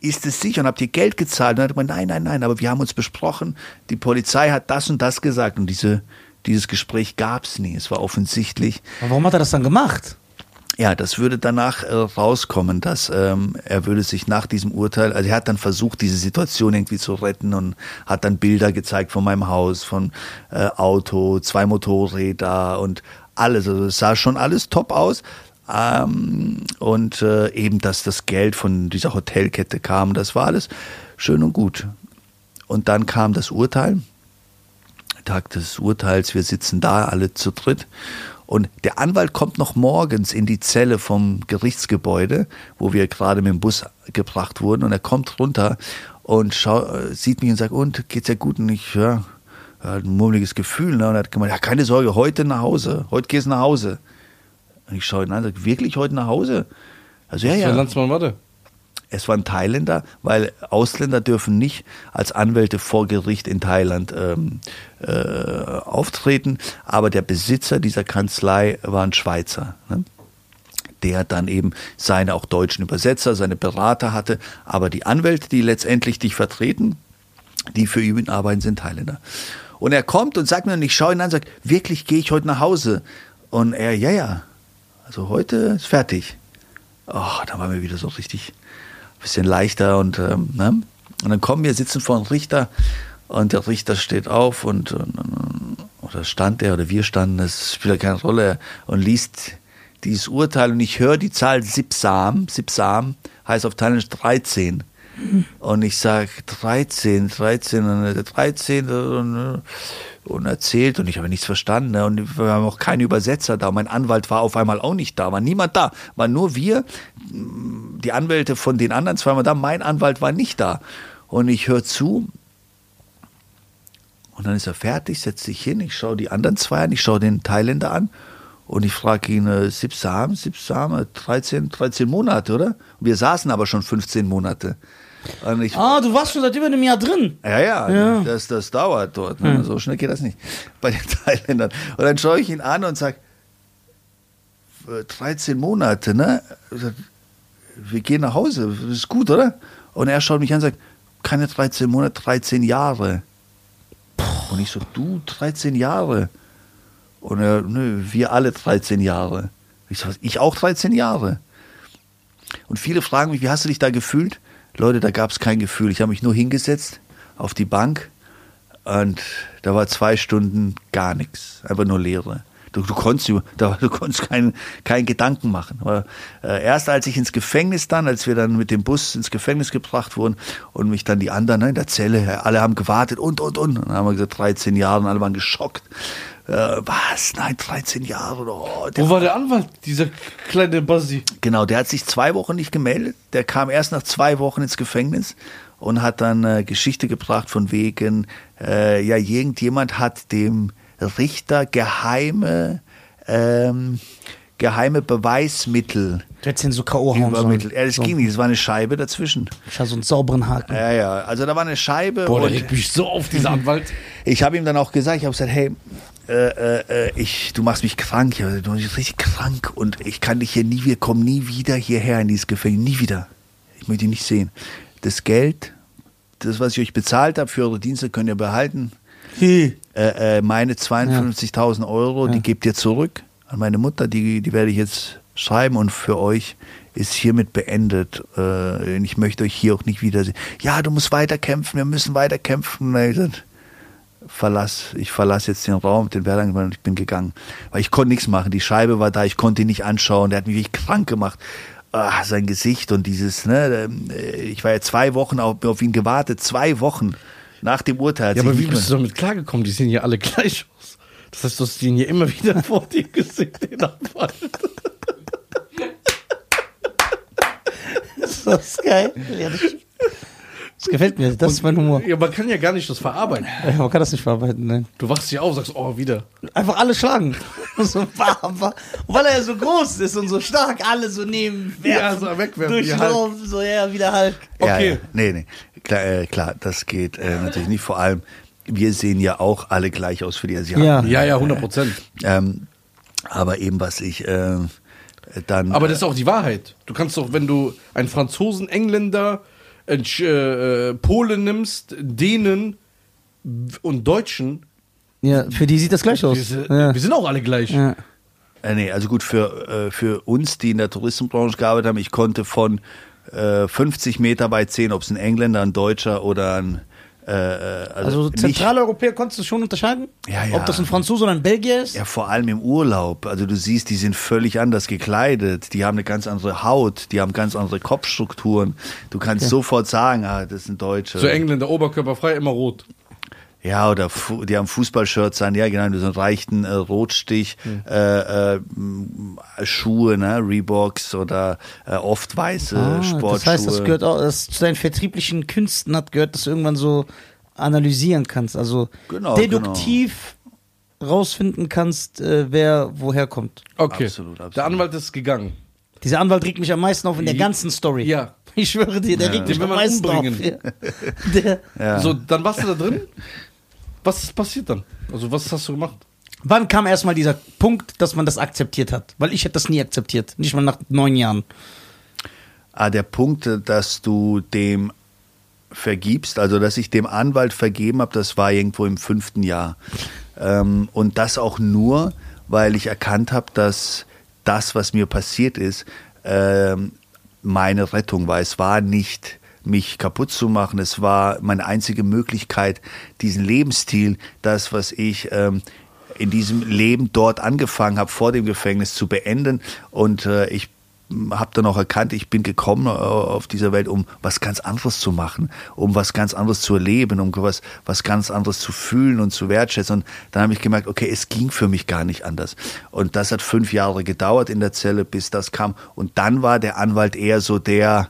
ist es sicher und habt ihr Geld gezahlt? Und er hat gemeint, nein, nein, nein, aber wir haben uns besprochen, die Polizei hat das und das gesagt und diese, dieses Gespräch gab es nie. Es war offensichtlich,
Aber warum hat er das dann gemacht?
ja, das würde danach äh, rauskommen, dass ähm, er würde sich nach diesem Urteil, also er hat dann versucht, diese Situation irgendwie zu retten und hat dann Bilder gezeigt von meinem Haus, von äh, Auto, zwei Motorräder und alles. Also es sah schon alles top aus. Ähm, und äh, eben, dass das Geld von dieser Hotelkette kam, das war alles schön und gut. Und dann kam das Urteil. Tag des Urteils, wir sitzen da alle zu dritt. Und der Anwalt kommt noch morgens in die Zelle vom Gerichtsgebäude, wo wir gerade mit dem Bus gebracht wurden. Und er kommt runter und schau, sieht mich und sagt, und geht's ja gut? Und ich, ja, er hat ein murmeliges Gefühl. Ne? Und er hat gemeint, ja, keine Sorge, heute nach Hause. Heute gehst du nach Hause. Und ich schaue ihn an und sage, wirklich heute nach Hause? Also ja, ja.
Landsmann war der?
Es waren Thailänder, weil Ausländer dürfen nicht als Anwälte vor Gericht in Thailand ähm, äh, auftreten. Aber der Besitzer dieser Kanzlei war ein Schweizer. Ne? der dann eben seine auch deutschen Übersetzer, seine Berater hatte. Aber die Anwälte, die letztendlich dich vertreten, die für ihn arbeiten, sind Thailänder. Und er kommt und sagt mir, und ich schaue ihn an und sage, wirklich gehe ich heute nach Hause? Und er, ja, ja, also heute ist fertig. Oh, da war mir wieder so richtig bisschen leichter und, ähm, ne? und dann kommen wir, sitzen vor einem Richter und der Richter steht auf und, und oder stand er oder wir standen, das spielt ja keine Rolle und liest dieses Urteil und ich höre die Zahl Sipsam, Sipsam heißt auf Thailändisch 13. Und ich sage 13, 13, und 13 und, erzählt und ich habe nichts verstanden. Ne? Und wir haben auch keine Übersetzer da. Mein Anwalt war auf einmal auch nicht da, war niemand da. War nur wir, die Anwälte von den anderen zweimal da. Mein Anwalt war nicht da. Und ich höre zu. Und dann ist er fertig, setzt sich hin. Ich schaue die anderen zwei an, ich schaue den Thailänder an. Und ich frage ihn, äh, Sipsam, Sipsam, 13, 13 Monate, oder? Wir saßen aber schon 15 Monate. Und ich,
Ah, du warst schon seit über einem Jahr drin.
ja, ja,
Ja.
Das, das dauert dort. Ne? So schnell geht das nicht bei den Thailändern. Und dann schaue ich ihn an und sage, 13 Monate, ne? Wir gehen nach Hause, das ist gut, oder? Und er schaut mich an und sagt, keine 13 Monate, 13 Jahre. Und ich so, du, 13 Jahre? Und er, nö, wir alle 13 Jahre. Ich so, ich auch 13 Jahre. Und viele fragen mich, wie hast du dich da gefühlt? Leute, da gab es kein Gefühl. Ich habe mich nur hingesetzt auf die Bank und da war zwei Stunden gar nichts. Einfach nur Leere. Du, du konntest, du konntest keinen keinen Gedanken machen. Aber, äh, erst als ich ins Gefängnis dann, als wir dann mit dem Bus ins Gefängnis gebracht wurden und mich dann die anderen ne, in der Zelle, alle haben gewartet und, und, und. Dann haben wir gesagt, 13 Jahre alle waren geschockt. Äh, was? Nein, 13 Jahre. Oh, der
Wo war der Anwalt, dieser kleine Buzzy?
Genau, der hat sich zwei Wochen nicht gemeldet. Der kam erst nach zwei Wochen ins Gefängnis und hat dann äh, Geschichte gebracht von wegen, äh, ja, irgendjemand hat dem Richter geheime, ähm, geheime Beweismittel
Du hättest ihn so K.O. hauen
übermittelt.
sollen.
Ja, das
so.
ging nicht, es war eine Scheibe dazwischen.
Ich hatte so einen sauberen Haken.
Ja, ja, also da war eine Scheibe
Boah, der regt mich so auf, dieser Anwalt.
ich habe ihm dann auch gesagt, ich habe gesagt, hey, äh, äh, ich, du machst mich krank, ja, du machst mich richtig krank und ich kann dich hier nie, wir kommen nie wieder hierher in dieses Gefängnis, nie wieder. Ich möchte dich nicht sehen. Das Geld, das, was ich euch bezahlt habe für eure Dienste, könnt ihr behalten.
Hey.
Äh, äh, meine 52.000 Euro, die gebt ihr zurück an meine Mutter, die, die werde ich jetzt schreiben und für euch ist hiermit beendet. Äh, ich möchte euch hier auch nicht wiedersehen. Ja, du musst weiter kämpfen, wir müssen weiter kämpfen. Und dann hab ich gesagt, verlass, ich verlasse jetzt den Raum, den und ich bin gegangen. Weil ich konnte nichts machen. Die Scheibe war da, ich konnte ihn nicht anschauen. Der hat mich wirklich krank gemacht. Ah, sein Gesicht und dieses, ne, äh, ich war ja zwei Wochen auf, auf ihn gewartet, zwei Wochen nach dem Urteil.
Ja, aber wie bist du damit klargekommen? Die sehen ja alle gleich aus. Das heißt, du hast den hier immer wieder vor dir gesehen, den Anwalt.
Ist das geil? Ja, das, das gefällt mir. Das ist mein Humor.
Ja, man kann ja gar nicht das verarbeiten.
Ja, Man kann das nicht verarbeiten, nein.
Du wachst hier auf, sagst, oh, wieder.
Einfach alle schlagen. so, bam, bam. Und weil er ja so groß ist und so stark, alle so nehmen,
Ja, so wegwerfen,
Durch
wie
den
Hulk.
Raum, so, ja, wieder Hulk.
Ja,
Okay.
ja. Nee, nee. Klar, äh, klar das geht äh, natürlich nicht. Vor allem, wir sehen ja auch alle gleich aus für die Asiaten.
Ja.
Ja, ja, 100 Prozent.
Ähm, aber eben, was ich äh, dann.
Aber das ist auch die Wahrheit. Du kannst doch, wenn du einen Franzosen, Engländer, äh, Polen nimmst, Dänen und Deutschen,
Ja, für die sieht das gleich aus.
wir, sind-
Ja.
wir sind auch alle gleich.
Ja.
Äh, nee, also gut, für, äh, für uns, die in der Tourismusbranche gearbeitet haben, ich konnte von äh, 50 Meter weit sehen, ob es ein Engländer, ein Deutscher oder ein. Äh, äh,
Also
nicht-
Zentraleuropäer konntest du schon unterscheiden?
Ja, ja.
Ob das ein Franzose oder ein Belgier ist?
Ja, vor allem im Urlaub. Also du siehst, die sind völlig anders gekleidet. Die haben eine ganz andere Haut, die haben ganz andere Kopfstrukturen. Du kannst sofort sagen, ah, das sind Deutsche.
So Engländer, Oberkörperfrei, immer rot.
Ja, oder Fu die haben Fußballshirts an, ja genau, so einen reichten äh, Rotstich,
Hm.
äh, äh, Schuhe, ne, Reeboks oder äh, oft weiße
Ah,
Sportschuhe.
das heißt, das gehört auch, das zu deinen vertrieblichen Künsten hat gehört, dass du irgendwann so analysieren kannst. Also
Genau,
deduktiv rausfinden kannst, äh, wer woher kommt.
Okay.
Absolut, absolut.
Der Anwalt ist gegangen.
Dieser Anwalt regt mich am meisten auf in der
Ja.
ganzen Story.
Ja.
Ich schwöre dir, der regt mich am meisten
umbringen.
auf. Ja. Der,
Ja.
So, dann warst du da drin. Was ist passiert dann? Also, was hast du gemacht?
wann kam erstmal dieser Punkt, dass man das akzeptiert hat? Weil ich hätte das nie akzeptiert. Nicht mal nach neun Jahren.
Ah, der Punkt, dass du dem vergibst, also dass ich dem Anwalt vergeben habe, das war irgendwo im fünften Jahr. Ähm, und das auch nur, weil ich erkannt habe, dass das, was mir passiert ist, ähm, meine Rettung war. Es war nicht mich kaputt zu machen. Es war meine einzige Möglichkeit, diesen Lebensstil, das, was ich ähm, in diesem Leben dort angefangen habe, vor dem Gefängnis zu beenden. Und äh, ich habe dann auch erkannt, ich bin gekommen äh, auf dieser Welt, um was ganz anderes zu machen, um was ganz anderes zu erleben, um was, was ganz anderes zu fühlen und zu wertschätzen. Und dann habe ich gemerkt, okay, es ging für mich gar nicht anders. Und das hat fünf Jahre gedauert in der Zelle, bis das kam. Und dann war der Anwalt eher so der,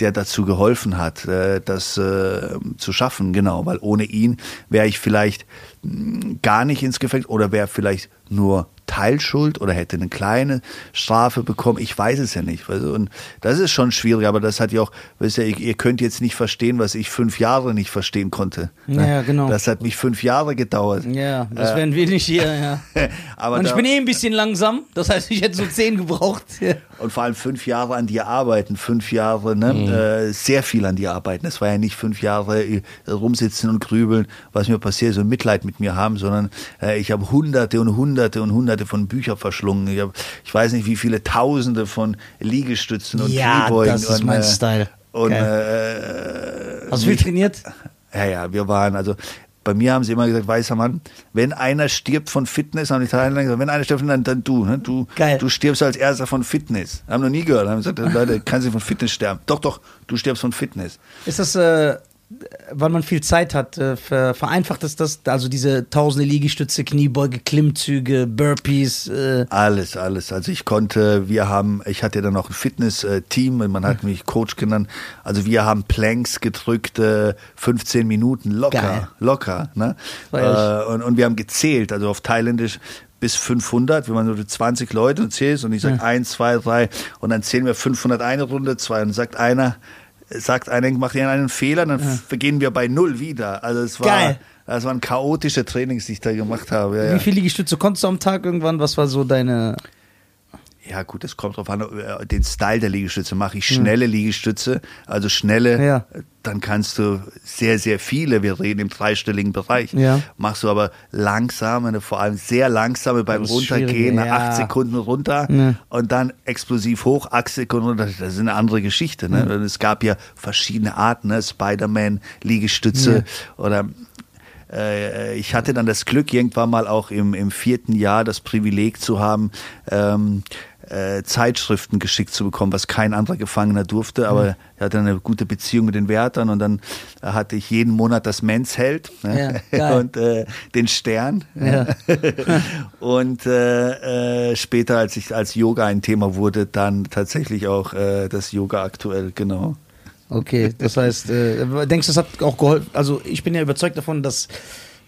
der dazu geholfen hat, äh, das äh, zu schaffen, genau, weil ohne ihn wäre ich vielleicht mh, gar nicht ins Gefängnis oder wäre vielleicht nur Teilschuld oder hätte eine kleine Strafe bekommen. Ich weiß es ja nicht. du. Und das ist schon schwierig, aber das hat ja auch, du, ihr, ihr könnt jetzt nicht verstehen, was ich fünf Jahre nicht verstehen konnte.
Ja, ja, genau.
Das hat mich fünf Jahre gedauert.
Ja, das wären wir nicht hier, ja.
aber
Und ich bin eh ein bisschen langsam, das heißt, ich hätte so zehn gebraucht.
Und vor allem fünf Jahre an dir arbeiten, fünf Jahre, ne, äh, sehr viel an dir arbeiten. Es war ja nicht fünf Jahre äh, rumsitzen und grübeln, was mir passiert, so Mitleid mit mir haben, sondern äh, ich habe hunderte und hunderte und hunderte von Büchern verschlungen. Ich, hab, ich weiß nicht, wie viele Tausende von Liegestützen und
Ja,
Kniebeugen.
das ist
und,
mein
äh,
Style.
Und äh,
Hast du viel trainiert?
ja, ja, wir waren, also bei mir haben sie immer gesagt, weißer Mann, wenn einer stirbt von Fitness, haben die Thailänder gesagt, wenn einer stirbt, dann, dann du, ne? du,
Geil.
du stirbst als erster von Fitness. Haben noch nie gehört, haben gesagt, Leute, kannst du von Fitness sterben. Doch, doch, du stirbst von Fitness.
Ist das, äh, weil man viel Zeit hat, äh, ver vereinfacht es das? Also diese tausende Liegestütze, Kniebeuge, Klimmzüge, Burpees. Äh,
Alles, alles. Also ich konnte, wir haben, ich hatte dann noch ein Fitness-Team, man hat mich Coach genannt. Also wir haben Planks gedrückt, äh, 15 Minuten locker,
Geil.
locker. Ne? Äh, und, und wir haben gezählt, also auf Thailändisch bis 500, wenn man nur 20 Leute und zählst und ich sage
Ja.
1, 2, 3 und dann zählen wir 500 eine Runde, zwei und sagt einer, sagt einer, macht ihr einen Fehler, dann vergehen wir bei null wieder. Also es war,
Geil.
das waren chaotische Trainings, die ich da gemacht habe. Ja, ja.
Wie viele Liegestütze konntest du am Tag irgendwann? Was war so deine.
Ja, gut, es kommt drauf an, äh, den Style der Liegestütze. Mache ich schnelle Liegestütze, also schnelle,
Ja.
dann kannst du sehr, sehr viele, wir reden im dreistelligen Bereich.
Ja.
Machst du aber langsame, vor allem sehr langsame beim
Das
Runtergehen,
ja.
acht Sekunden runter und dann explosiv hoch, acht Sekunden runter. Das ist eine andere Geschichte. Ne? Und Es gab ja verschiedene Arten, ne? Spider-Man, Liegestütze oder äh, ich hatte dann das Glück, irgendwann mal auch im, im vierten Jahr das Privileg zu haben, ähm, äh, Zeitschriften geschickt zu bekommen, was kein anderer Gefangener durfte, aber er hatte eine gute Beziehung mit den Wärtern und dann hatte ich jeden Monat das Men's Held ne?
Ja,
und äh, den Stern.
Ja.
und äh, äh, später, als ich als Yoga ein Thema wurde, dann tatsächlich auch äh, das Yoga aktuell, genau.
Okay, das heißt, denkst du, das hat auch geholfen? Also, ich bin ja überzeugt davon, dass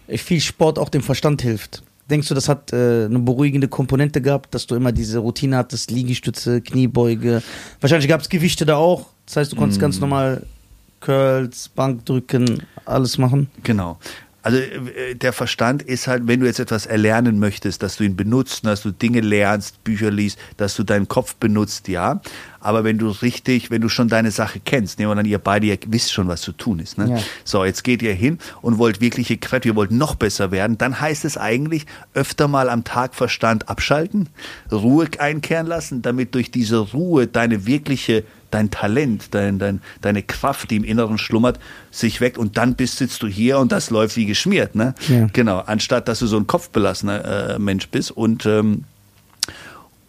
viel Sport auch dem Verstand hilft. Denkst du, das hat äh, eine beruhigende Komponente gehabt, dass du immer diese Routine hattest, Liegestütze, Kniebeuge? Wahrscheinlich gab es Gewichte da auch. Das heißt, du konntest ganz normal Curls, Bankdrücken, alles machen.
Genau. Also äh, der Verstand ist halt, wenn du jetzt etwas erlernen möchtest, dass du ihn benutzt, dass du Dinge lernst, Bücher liest, dass du deinen Kopf benutzt, ja. Aber wenn du richtig, wenn du schon deine Sache kennst, nehmen wir dann ihr beide, ihr wisst schon, was zu tun ist. Ne?
Ja.
So, jetzt geht ihr hin und wollt wirkliche Kräfte, ihr wollt noch besser werden, dann heißt es eigentlich, öfter mal am Tag Verstand abschalten, Ruhe einkehren lassen, damit durch diese Ruhe deine wirkliche dein Talent, dein, dein, deine Kraft, die im Inneren schlummert, sich weckt und dann bist, sitzt du hier und das läuft wie geschmiert. Ne?
Ja.
Genau, anstatt dass du so ein kopfbelassener äh, Mensch bist und ähm,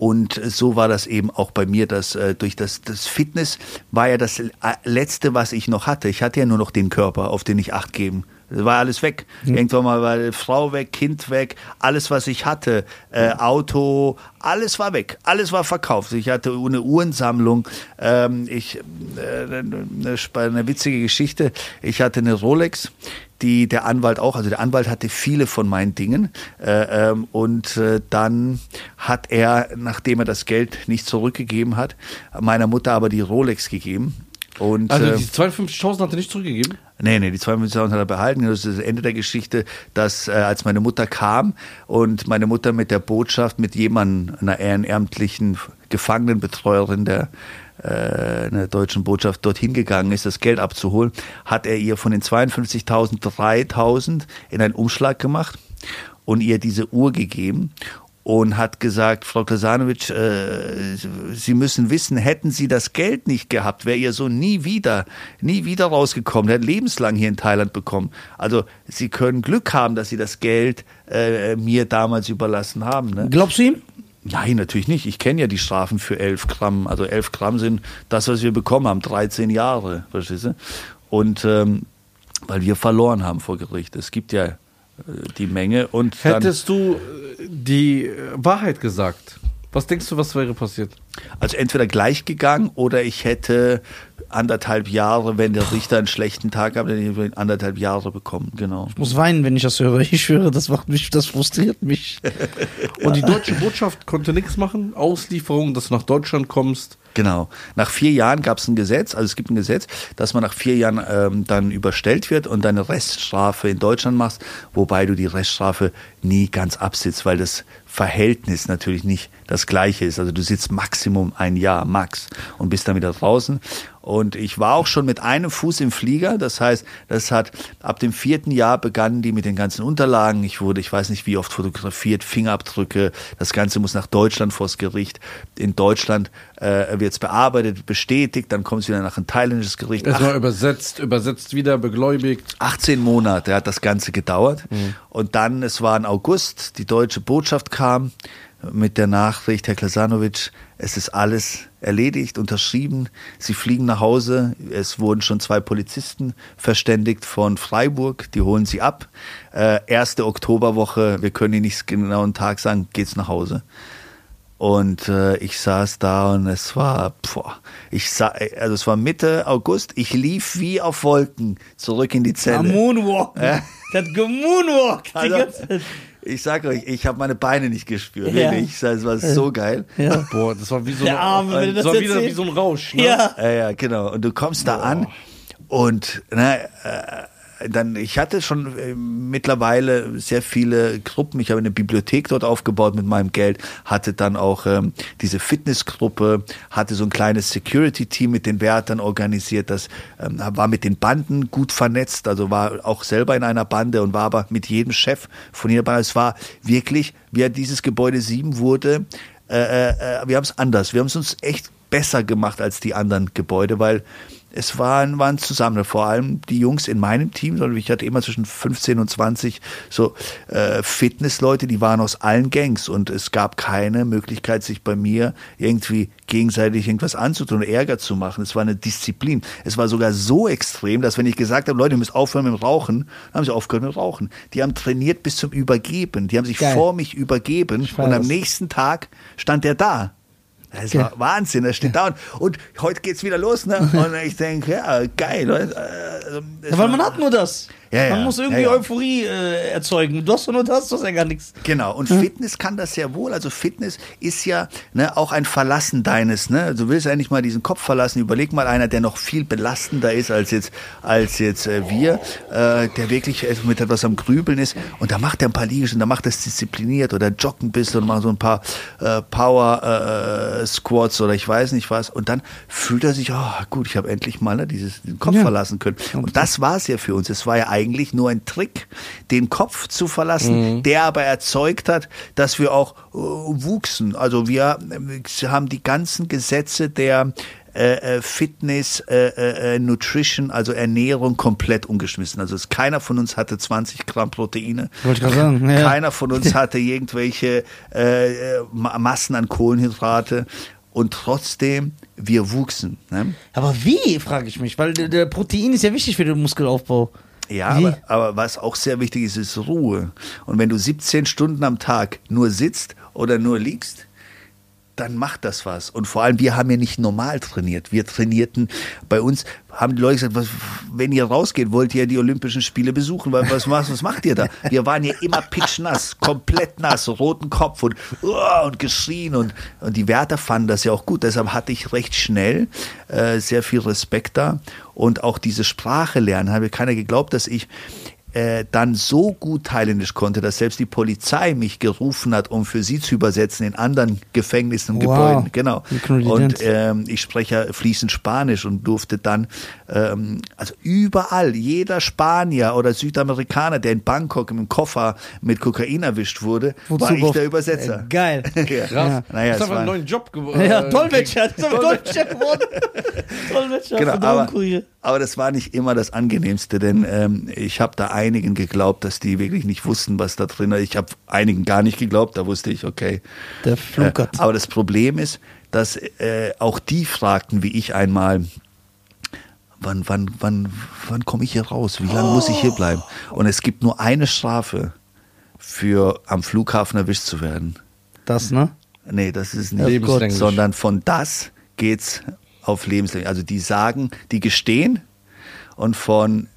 und so war das eben auch bei mir, dass äh, durch das, das Fitness war ja das äh, letzte, was ich noch hatte. Ich hatte ja nur noch den Körper, auf den ich Acht geben war alles weg. Irgendwann mal war Frau weg, Kind weg, alles, was ich hatte, äh, Auto, alles war weg, alles war verkauft. Ich hatte eine Uhrensammlung. Ähm, ich, äh, eine, eine witzige Geschichte. Ich hatte eine Rolex die der Anwalt auch, also der Anwalt hatte viele von meinen Dingen äh, ähm, und äh, dann hat er, nachdem er das Geld nicht zurückgegeben hat, meiner Mutter aber die Rolex gegeben. Und,
Also
äh,
die 52.000 hat er nicht zurückgegeben?
Nee, nee, die 52.000 hat er behalten. Das ist das Ende der Geschichte, dass äh, als meine Mutter kam und meine Mutter mit der Botschaft, mit jemandem, einer ehrenamtlichen Gefangenenbetreuerin der äh, einer deutschen Botschaft dorthin gegangen ist, das Geld abzuholen, hat er ihr von den 52.000 3.000 in einen Umschlag gemacht und ihr diese Uhr gegeben und hat gesagt, Frau Klasanovic, äh, Sie müssen wissen, hätten Sie das Geld nicht gehabt, wäre Ihr Sohn nie wieder, nie wieder rausgekommen. Er hat lebenslang hier in Thailand bekommen. Also Sie können Glück haben, dass Sie das Geld äh, mir damals überlassen haben. Ne?
Glaubst du ihm?
Nein, natürlich nicht. Ich kenne ja die Strafen für 11 Gramm. Also 11 Gramm sind das, was wir bekommen haben, 13 Jahre, verstehst du? Und ähm, weil wir verloren haben vor Gericht. Es gibt ja die Menge und
Hättest du äh, die äh, Wahrheit gesagt? Was denkst du, was wäre passiert?
Also entweder gleich gegangen oder ich hätte anderthalb Jahre, wenn der Richter einen schlechten Tag hat, dann hätte ich anderthalb Jahre bekommen, genau.
Ich muss weinen, wenn ich das höre. Ich schwöre, das macht mich, das frustriert mich.
Und die deutsche Botschaft konnte nichts machen? Auslieferung, dass du nach Deutschland kommst?
Genau. Nach vier Jahren gab es ein Gesetz, also es gibt ein Gesetz, dass man nach vier Jahren ähm, dann überstellt wird und deine Reststrafe in Deutschland machst, wobei du die Reststrafe nie ganz absitzt, weil das Verhältnis natürlich nicht das gleiche ist. Also du sitzt Maximum ein Jahr, max, und bist dann wieder draußen. Und ich war auch schon mit einem Fuß im Flieger. Das heißt, das hat ab dem vierten Jahr begannen die mit den ganzen Unterlagen. Ich wurde, ich weiß nicht wie oft fotografiert, Fingerabdrücke. Das Ganze muss nach Deutschland vors Gericht. In Deutschland äh, wird es bearbeitet, bestätigt. Dann kommt es wieder nach ein thailändisches Gericht.
Erstmal übersetzt, übersetzt wieder, begläubigt.
18 Monate hat das Ganze gedauert.
Mhm.
Und dann, es war im August, die deutsche Botschaft kam mit der Nachricht, Herr Klasanovic, es ist alles erledigt, unterschrieben. Sie fliegen nach Hause. Es wurden schon zwei Polizisten verständigt von Freiburg. Die holen sie ab. Äh, erste Oktoberwoche, wir können Ihnen nicht genau einen Tag sagen, geht's nach Hause. Und äh, ich saß da und es war, boah, ich sah, also es war Mitte August. Ich lief wie auf Wolken zurück in die Zelle.
Moonwalk. Der hat gemoonwalkt.
Also. Ich sag euch, ich habe meine Beine nicht gespürt.
Ja.
Wirklich. Es war so geil.
Ja.
Boah, das war wie so,
Der Arme, wenn du
das
das
war wieder wie so ein Rausch. Ne?
Ja.
Ja, ja, genau. Und du kommst da an und ne, äh, dann, ich hatte schon äh, mittlerweile sehr viele Gruppen. Ich habe eine Bibliothek dort aufgebaut mit meinem Geld, hatte dann auch ähm, diese Fitnessgruppe, hatte so ein kleines Security-Team mit den Wärtern organisiert, das ähm, war mit den Banden gut vernetzt, also war auch selber in einer Bande und war aber mit jedem Chef von jeder Bande. Es war wirklich, wie dieses Gebäude 7 wurde, äh, äh, wir haben es anders. Wir haben es uns echt besser gemacht als die anderen Gebäude, weil es waren, waren zusammen, vor allem die Jungs in meinem Team, sondern ich hatte immer zwischen 15 und 20 so äh, Fitnessleute, die waren aus allen Gangs und es gab keine Möglichkeit, sich bei mir irgendwie gegenseitig irgendwas anzutun Ärger zu machen. Es war eine Disziplin. Es war sogar so extrem, dass wenn ich gesagt habe, Leute, ihr müsst aufhören mit dem Rauchen, dann haben sie aufgehört mit dem Rauchen. Die haben trainiert bis zum Übergeben. Die haben sich
Geil.
vor mich übergeben und am nächsten Tag stand er da. Das war Wahnsinn, das steht da und, und heute geht's wieder los, ne? Und ich denke, ja, geil. Also, es
Ja, weil man hat nur das.
Ja, ja.
Man muss irgendwie
Ja.
Euphorie äh, erzeugen. Du hast doch nur das, du hast ja gar nichts.
Genau, und Fitness kann das sehr wohl. Also Fitness ist ja ne, auch ein Verlassen deines. Ne? Du willst eigentlich mal diesen Kopf verlassen. Überleg mal einer, der noch viel belastender ist als jetzt, als jetzt äh, wir, äh, der wirklich äh, mit etwas am Grübeln ist. Und da macht er ein paar Liegestützen, da macht er es diszipliniert oder joggt ein bisschen und macht so ein paar äh, Power äh, Squats oder ich weiß nicht was. Und dann fühlt er sich, oh gut, ich habe endlich mal ne, dieses, diesen Kopf verlassen können. Und das war es ja für uns. Es war ja eigentlich nur ein Trick, den Kopf zu verlassen, der aber erzeugt hat, dass wir auch äh, wuchsen. Also wir äh, haben die ganzen Gesetze der äh, äh, Fitness, äh, äh, Nutrition, also Ernährung komplett umgeschmissen. Also es, keiner von uns hatte 20 Gramm Proteine.
Wollte ich sagen, ja.
Keiner von uns hatte irgendwelche Ma- Massen an Kohlenhydrate. Und trotzdem, wir wuchsen. Ne?
Aber wie, frage ich mich, weil der Protein ist ja wichtig für den Muskelaufbau.
Ja, aber, aber was auch sehr wichtig ist, ist Ruhe. Und wenn du 17 Stunden am Tag nur sitzt oder nur liegst, dann macht das was. Und vor allem, wir haben ja nicht normal trainiert. Wir trainierten, bei uns haben die Leute gesagt, was, wenn ihr rausgeht, wollt ihr die Olympischen Spiele besuchen, weil was, was, was macht ihr da? Wir waren ja immer pitschnass, komplett nass, roten Kopf und, uh, und geschrien und, und die Wärter fanden das ja auch gut. Deshalb hatte ich recht schnell äh, sehr viel Respekt da und auch diese Sprache lernen, habe keiner geglaubt, dass ich äh, dann so gut Thailändisch konnte, dass selbst die Polizei mich gerufen hat, um für sie zu übersetzen in anderen Gefängnissen und
Wow.
Gebäuden. Genau. Und ähm, ich spreche ja fließend Spanisch und durfte dann, ähm, also überall, jeder Spanier oder Südamerikaner, der in Bangkok im Koffer mit Kokain erwischt wurde,
Wozu
war ich der Übersetzer.
Äh, geil.
ja.
Krass.
Naja,
das ist einfach
war-
einen neuen Job geworden.
Ja, Dolmetscher. Das ist aber Dolmetscher geworden. Dolmetscher.
Genau, aber, aber das war nicht immer das Angenehmste, denn ähm, ich habe da einigen geglaubt, dass die wirklich nicht wussten, was da drin ist. Ich habe einigen gar nicht geglaubt, da wusste ich, okay.
Der flunkert.
Äh, aber das Problem ist, dass äh, auch die fragten, wie ich einmal, wann, wann, wann, wann komme ich hier raus? Wie lange muss ich hier bleiben? Und es gibt nur eine Strafe für am Flughafen erwischt zu werden.
Das, ne?
Nee, das ist nicht.
Lebenslänglich.
Sondern von das geht's auf lebenslänglich. Also die sagen, die gestehen und von,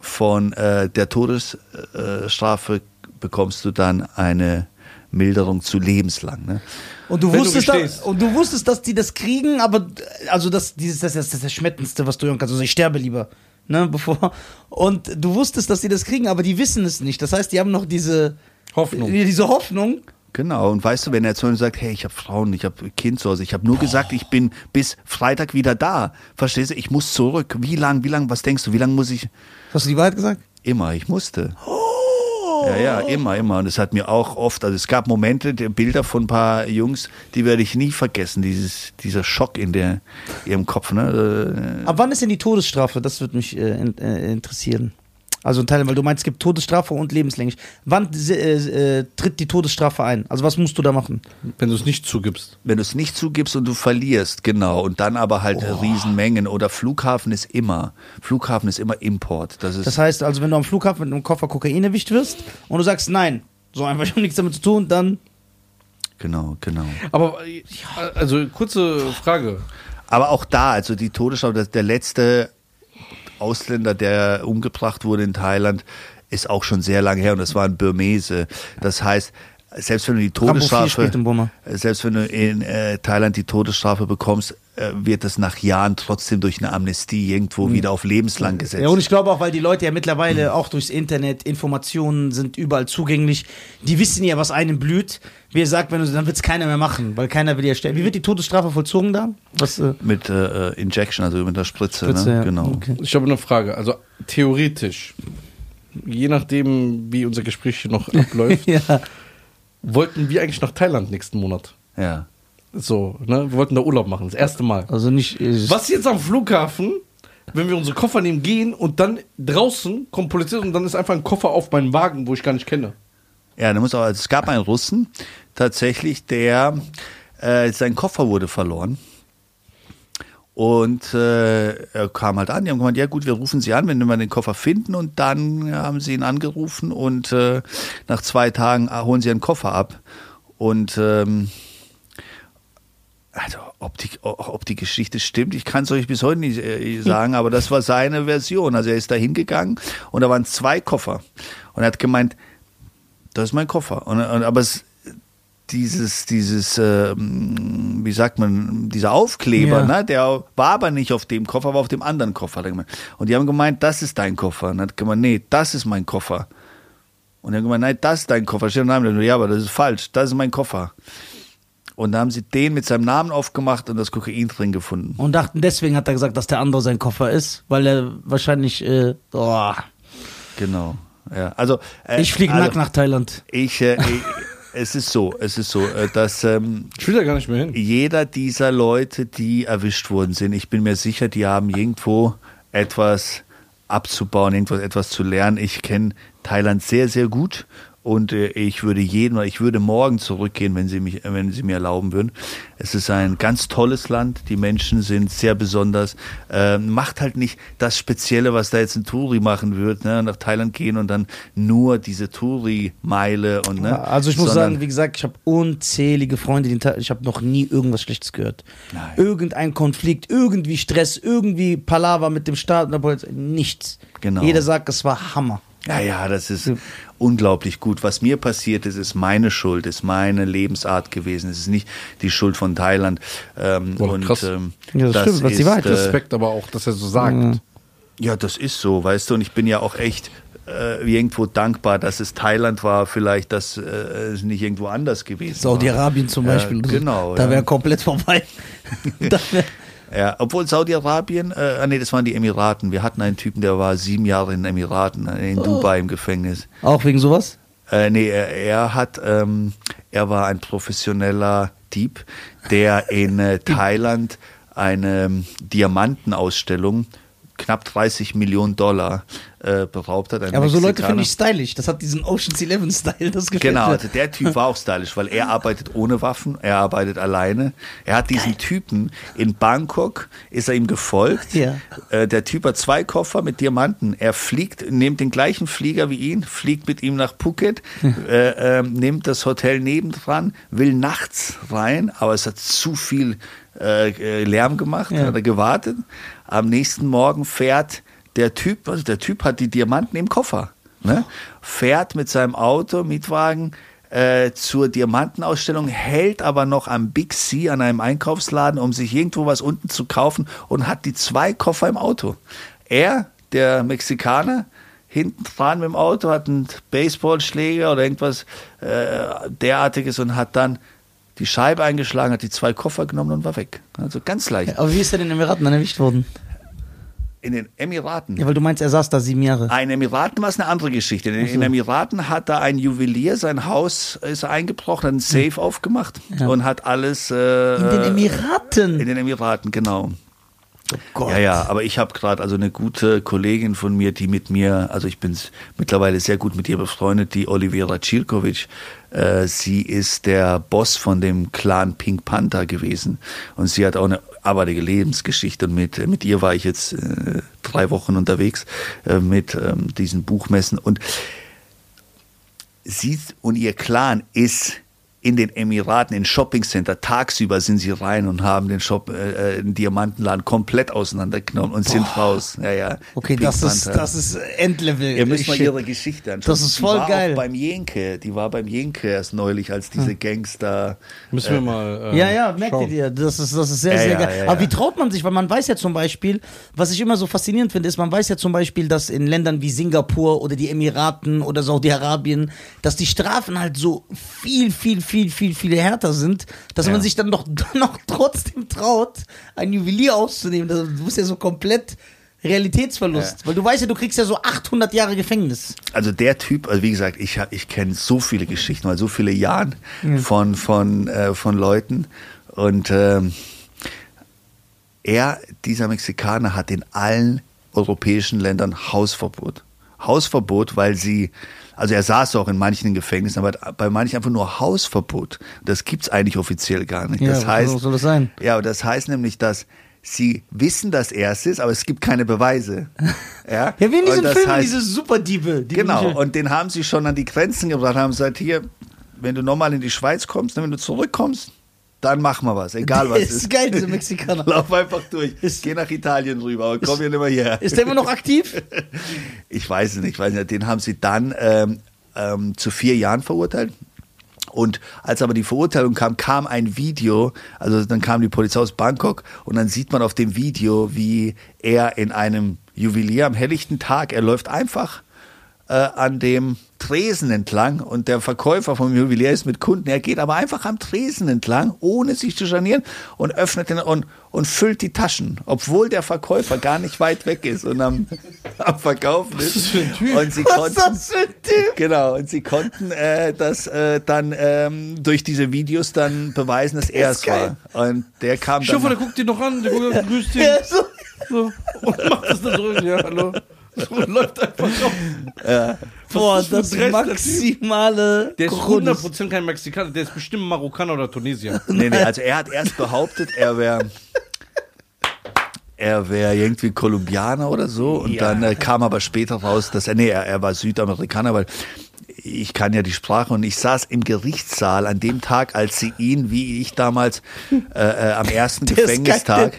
von äh, der Todesstrafe bekommst du dann eine Milderung zu lebenslang. Ne?
Und du
Wenn du
wusstest, da, und du wusstest, dass die das kriegen, aber also das, dieses, das, ist das Erschmetterndste, was du hören kannst. Also ich sterbe lieber, ne, bevor. Und du wusstest, dass die das kriegen, aber die wissen es nicht. Das heißt, die haben noch diese
Hoffnung.
Diese Hoffnung.
Genau, und weißt du, wenn er zu mir sagt, hey, ich habe Frauen, ich habe Kind zu Hause, ich habe nur gesagt, ich bin bis Freitag wieder da. Verstehst du? Ich muss zurück. Wie lang, wie lang, was denkst du, wie lange muss ich?
Hast du die Wahrheit gesagt?
Immer, ich musste. Ja, ja, immer, immer. Und es hat mir auch oft, also es gab Momente, Bilder von ein paar Jungs, die werde ich nie vergessen. Dieses, dieser Schock in der, ihrem Kopf. Ne?
Ab wann ist denn die Todesstrafe? Das würde mich äh, äh, interessieren. Also in Teilen, weil du meinst, es gibt Todesstrafe und lebenslänglich. Wann äh, äh, tritt die Todesstrafe ein? Also was musst du da machen?
Wenn du es nicht zugibst.
Wenn du es nicht zugibst und du verlierst, genau. Und dann aber halt Riesenmengen. Oder Flughafen ist immer, Flughafen ist immer Import. Das ist,
Das heißt also, wenn du am Flughafen mit einem Koffer Kokain erwischt wirst und du sagst nein, so einfach, ich habe nichts damit zu tun, dann
genau, genau.
Aber, äh, also, kurze Frage.
Aber auch da, also die Todesstrafe, der letzte Ausländer, der umgebracht wurde in Thailand, ist auch schon sehr lange her und das war ein Burmese. Das heißt, selbst wenn du die
Rambo 4
Todesstrafe, selbst wenn du in äh, Thailand die Todesstrafe bekommst, wird das nach Jahren trotzdem durch eine Amnestie irgendwo wieder auf lebenslang gesetzt.
Mhm. Ja, und ich glaube auch, weil die Leute ja mittlerweile auch durchs Internet, Informationen sind überall zugänglich. Die wissen ja, was einem blüht. Wie ihr sagt, wenn du, dann wird es keiner mehr machen, weil keiner will ja sterben. Wie wird die Todesstrafe vollzogen da? Was, äh,
mit äh, äh, Injection, also mit der Spritze,
Spritze,
ne?
ja.
genau.
Okay.
Ich habe eine Frage. Also, theoretisch, je nachdem, wie unser Gespräch hier noch abläuft,
ja.
wollten wir eigentlich nach Thailand nächsten Monat.
Ja.
So, ne? Wir wollten da Urlaub machen, das erste Mal.
Also nicht. äh,
Was jetzt am Flughafen, wenn wir unsere Koffer nehmen, gehen und dann draußen kommt Polizist und dann ist einfach ein Koffer auf meinem Wagen, wo ich gar nicht kenne.
Ja, da muss auch, also es gab einen Russen tatsächlich, der äh, sein Koffer wurde verloren. Und äh, er kam halt an, die haben gemeint, ja gut, wir rufen Sie an, wenn wir den Koffer finden. Und dann haben sie ihn angerufen und äh, nach zwei Tagen ah, holen sie einen Koffer ab. Und ähm, also ob die, ob die Geschichte stimmt, ich kann es euch bis heute nicht äh, sagen, aber das war seine Version. Also er ist da hingegangen und da waren zwei Koffer. Und er hat gemeint, das ist mein Koffer. Und, und, aber es, dieses, dieses, ähm, wie sagt man, dieser Aufkleber,
Ja.
ne, der war aber nicht auf dem Koffer, war auf dem anderen Koffer. hat er gemeint. Und die haben gemeint, das ist dein Koffer. Und er hat gemeint, nee, das ist mein Koffer. Und die haben gemeint, nein, das ist dein Koffer. Steht der Name. Ja, aber das ist falsch. Das ist mein Koffer. Und da haben sie den mit seinem Namen aufgemacht und das Kokain drin gefunden.
und dachten, deswegen hat er gesagt, dass der andere sein Koffer ist, weil er wahrscheinlich. Äh, oh,
Genau. Ja, also äh,
ich fliege
also,
nackt nach Thailand.
Ich, äh, ich, es ist so, es ist so, äh, dass ähm,
Ich will da gar nicht mehr hin.
jeder dieser Leute, die erwischt worden sind, ich bin mir sicher, die haben irgendwo etwas abzubauen, irgendwas etwas zu lernen. Ich kenne Thailand sehr, sehr gut und äh, ich würde jeden, ich würde morgen zurückgehen, wenn sie mich, wenn sie mir erlauben würden. Es ist ein ganz tolles Land. Die Menschen sind sehr besonders. Ähm, macht halt nicht das Spezielle, was da jetzt ein Touri machen wird, ne? nach Thailand gehen und dann nur diese Touri-Meile und ne.
Also ich muss
Sondern-
sagen, wie gesagt, ich habe unzählige Freunde, die ich habe noch nie irgendwas Schlechtes gehört.
Nein.
Irgendein Konflikt, irgendwie Stress, irgendwie Palaver mit dem Staat nichts.
Genau.
Jeder sagt, es war Hammer.
Ja, ja, das ist unglaublich gut. Was mir passiert ist, ist meine Schuld, ist meine Lebensart gewesen. Es ist nicht die Schuld von Thailand. Ähm,
Boah,
und
krass.
ähm,
Ja, das stimmt, was die Wahrheit
äh,
ist.
Respekt aber auch, dass er so sagt.
Mhm.
Ja, das ist so, weißt du, und ich bin ja auch echt äh, irgendwo dankbar, dass es Thailand war, vielleicht, dass äh, es nicht irgendwo anders gewesen
Saudi-Arabien zum
Ja,
Beispiel.
genau,
Da
ja.
wäre komplett vorbei. da wär.
Ja, obwohl Saudi-Arabien, äh, ah, nee, das waren die Emiraten. Wir hatten einen Typen, der war sieben Jahre in den Emiraten, äh, in Dubai im Gefängnis.
auch wegen sowas?
Äh, nee, er, er hat, ähm, er war ein professioneller Dieb, der in äh, Thailand eine ähm, Diamantenausstellung knapp 30 Millionen Dollar äh, beraubt hat. Ein
Aber so Leute finde ich stylisch. Das hat diesen Ocean's Eleven Style. Das gefällt
Genau, also der Typ war auch stylisch, weil er arbeitet ohne Waffen, er arbeitet alleine. Er hat diesen Typen in Bangkok, ist er ihm gefolgt.
Ja.
Äh, der Typ hat zwei Koffer mit Diamanten. Er fliegt, nimmt den gleichen Flieger wie ihn, fliegt mit ihm nach Phuket, äh, ähm, nimmt das Hotel nebendran, will nachts rein, aber es hat zu viel äh, äh, Lärm gemacht,
Ja.
hat er gewartet. Am nächsten Morgen fährt der Typ, also der Typ hat die Diamanten im Koffer, ne? fährt mit seinem Auto, Mietwagen, äh, zur Diamantenausstellung, hält aber noch am Big C an einem Einkaufsladen, um sich irgendwo was unten zu kaufen und hat die zwei Koffer im Auto. Er, der Mexikaner, hinten dran mit dem Auto, hat einen Baseballschläger oder irgendwas äh, derartiges und hat dann die Scheibe eingeschlagen, hat die zwei Koffer genommen und war weg. Also ganz leicht.
Aber wie ist er in den Emiraten dann erwischt worden?
In den Emiraten.
Ja, weil du meinst, er saß da sieben Jahre.
Ein Emiraten war es eine andere Geschichte. In, in Emiraten hat da ein Juwelier sein Haus ist eingebrochen, hat einen Safe aufgemacht
Ja.
und hat alles. Äh,
In den Emiraten?
In den Emiraten, genau.
oh Gott.
Ja, ja, aber ich habe gerade also eine gute Kollegin von mir, die mit mir, also ich bin mittlerweile sehr gut mit ihr befreundet, die Olivera Cirkovic. Äh, sie ist der Boss von dem Clan Pink Panther gewesen und sie hat auch eine abartige Lebensgeschichte. Und mit, mit ihr war ich jetzt äh, drei Wochen unterwegs äh, mit ähm, diesen Buchmessen. Und sie und ihr Clan ist in den Emiraten, in Shoppingcenter, tagsüber sind sie rein und haben den Shop, äh, äh, den Diamantenladen komplett auseinandergenommen und sind raus. Ja, ja.
Okay,
Pink
das ist, das ist Endlevel.
Ihr müsst mal ihre Geschichte anschauen.
Das ist
die
voll
war
geil.
Auch beim Jenke, die war beim Jenke erst neulich, als diese Gangster.
Müssen wir mal. äh,
Ja, ja, merkt ihr dir, das ist, das ist sehr,
Ja,
sehr
ja,
geil.
ja,
Aber wie traut man sich? Weil man weiß ja zum Beispiel, was ich immer so faszinierend finde, ist, man weiß ja zum Beispiel, dass in Ländern wie Singapur oder die Emiraten oder Saudi-Arabien, dass die Strafen halt so viel, viel, viel, viel, viel härter sind, dass
Ja.
man sich dann doch noch trotzdem traut, ein Juwelier auszunehmen. Du bist ja so komplett Realitätsverlust. Weil du weißt ja, du kriegst ja so 800 Jahre Gefängnis.
Also der Typ, also wie gesagt, ich, hab- ich kenne so viele Geschichten, weil so viele Jahren von, von, äh, von Leuten. Und ähm, er, dieser Mexikaner, hat in allen europäischen Ländern Hausverbot. Hausverbot, weil sie, also er saß auch in manchen Gefängnissen, aber bei manchen einfach nur Hausverbot. Das gibt's eigentlich offiziell gar nicht.
Ja,
das heißt,
soll das sein?
Ja, das heißt nämlich, dass sie wissen, dass er es ist, aber es gibt keine Beweise. Ja,
Ja, wie in
das
Filmen,
heißt-
diese Superdiebe. die
Genau,
wirklich-
und den haben sie schon an die Grenzen gebracht, haben gesagt, hier, wenn du nochmal in die Schweiz kommst, ne, wenn du zurückkommst, dann machen wir was, egal was
Das ist geil, diese Mexikaner.
Lauf einfach durch,
Ist-
geh nach Italien rüber, aber komm hier nicht mehr hierher.
Ist der immer noch aktiv?
Ich weiß es nicht, ich weiß nicht. Den haben sie dann ähm, ähm, zu vier Jahren verurteilt. Und als aber die Verurteilung kam, kam ein Video, also dann kam die Polizei aus Bangkok und dann sieht man auf dem Video, wie er in einem Juwelier am helllichten Tag, er läuft einfach äh, an dem Tresen entlang und der Verkäufer vom Juwelier ist mit Kunden. Er geht aber einfach am Tresen entlang, ohne sich zu scharnieren und öffnet den und, und füllt die Taschen, obwohl der Verkäufer gar nicht weit weg ist und am, am Verkaufen ist.
ist das für ein Typ?
Und sie
Was ist
konnten,
das für ein Typ?
Genau, und sie konnten äh, das äh, dann ähm, durch diese Videos dann beweisen, dass er es war. Und der kam
Ich hoffe,
dann.
der guckt dir noch an, der guckt, grüßt ihn.
Ja, so.
So. Und macht das da drüben, ja, hallo. Läuft einfach raus.
Boah,
ist für ein
das maximale
Der ist
Grundes.
100% kein Mexikaner, der ist bestimmt Marokkaner oder Tunesier.
Nee, nee, also er hat erst behauptet, er wäre er wäre irgendwie Kolumbianer oder so und
Ja.
dann äh, kam aber später raus, dass er nee, er, er war Südamerikaner, weil ich kann ja die Sprache und ich saß im Gerichtssaal an dem Tag, als sie ihn, wie ich damals, äh, äh, am ersten Gefängnistag,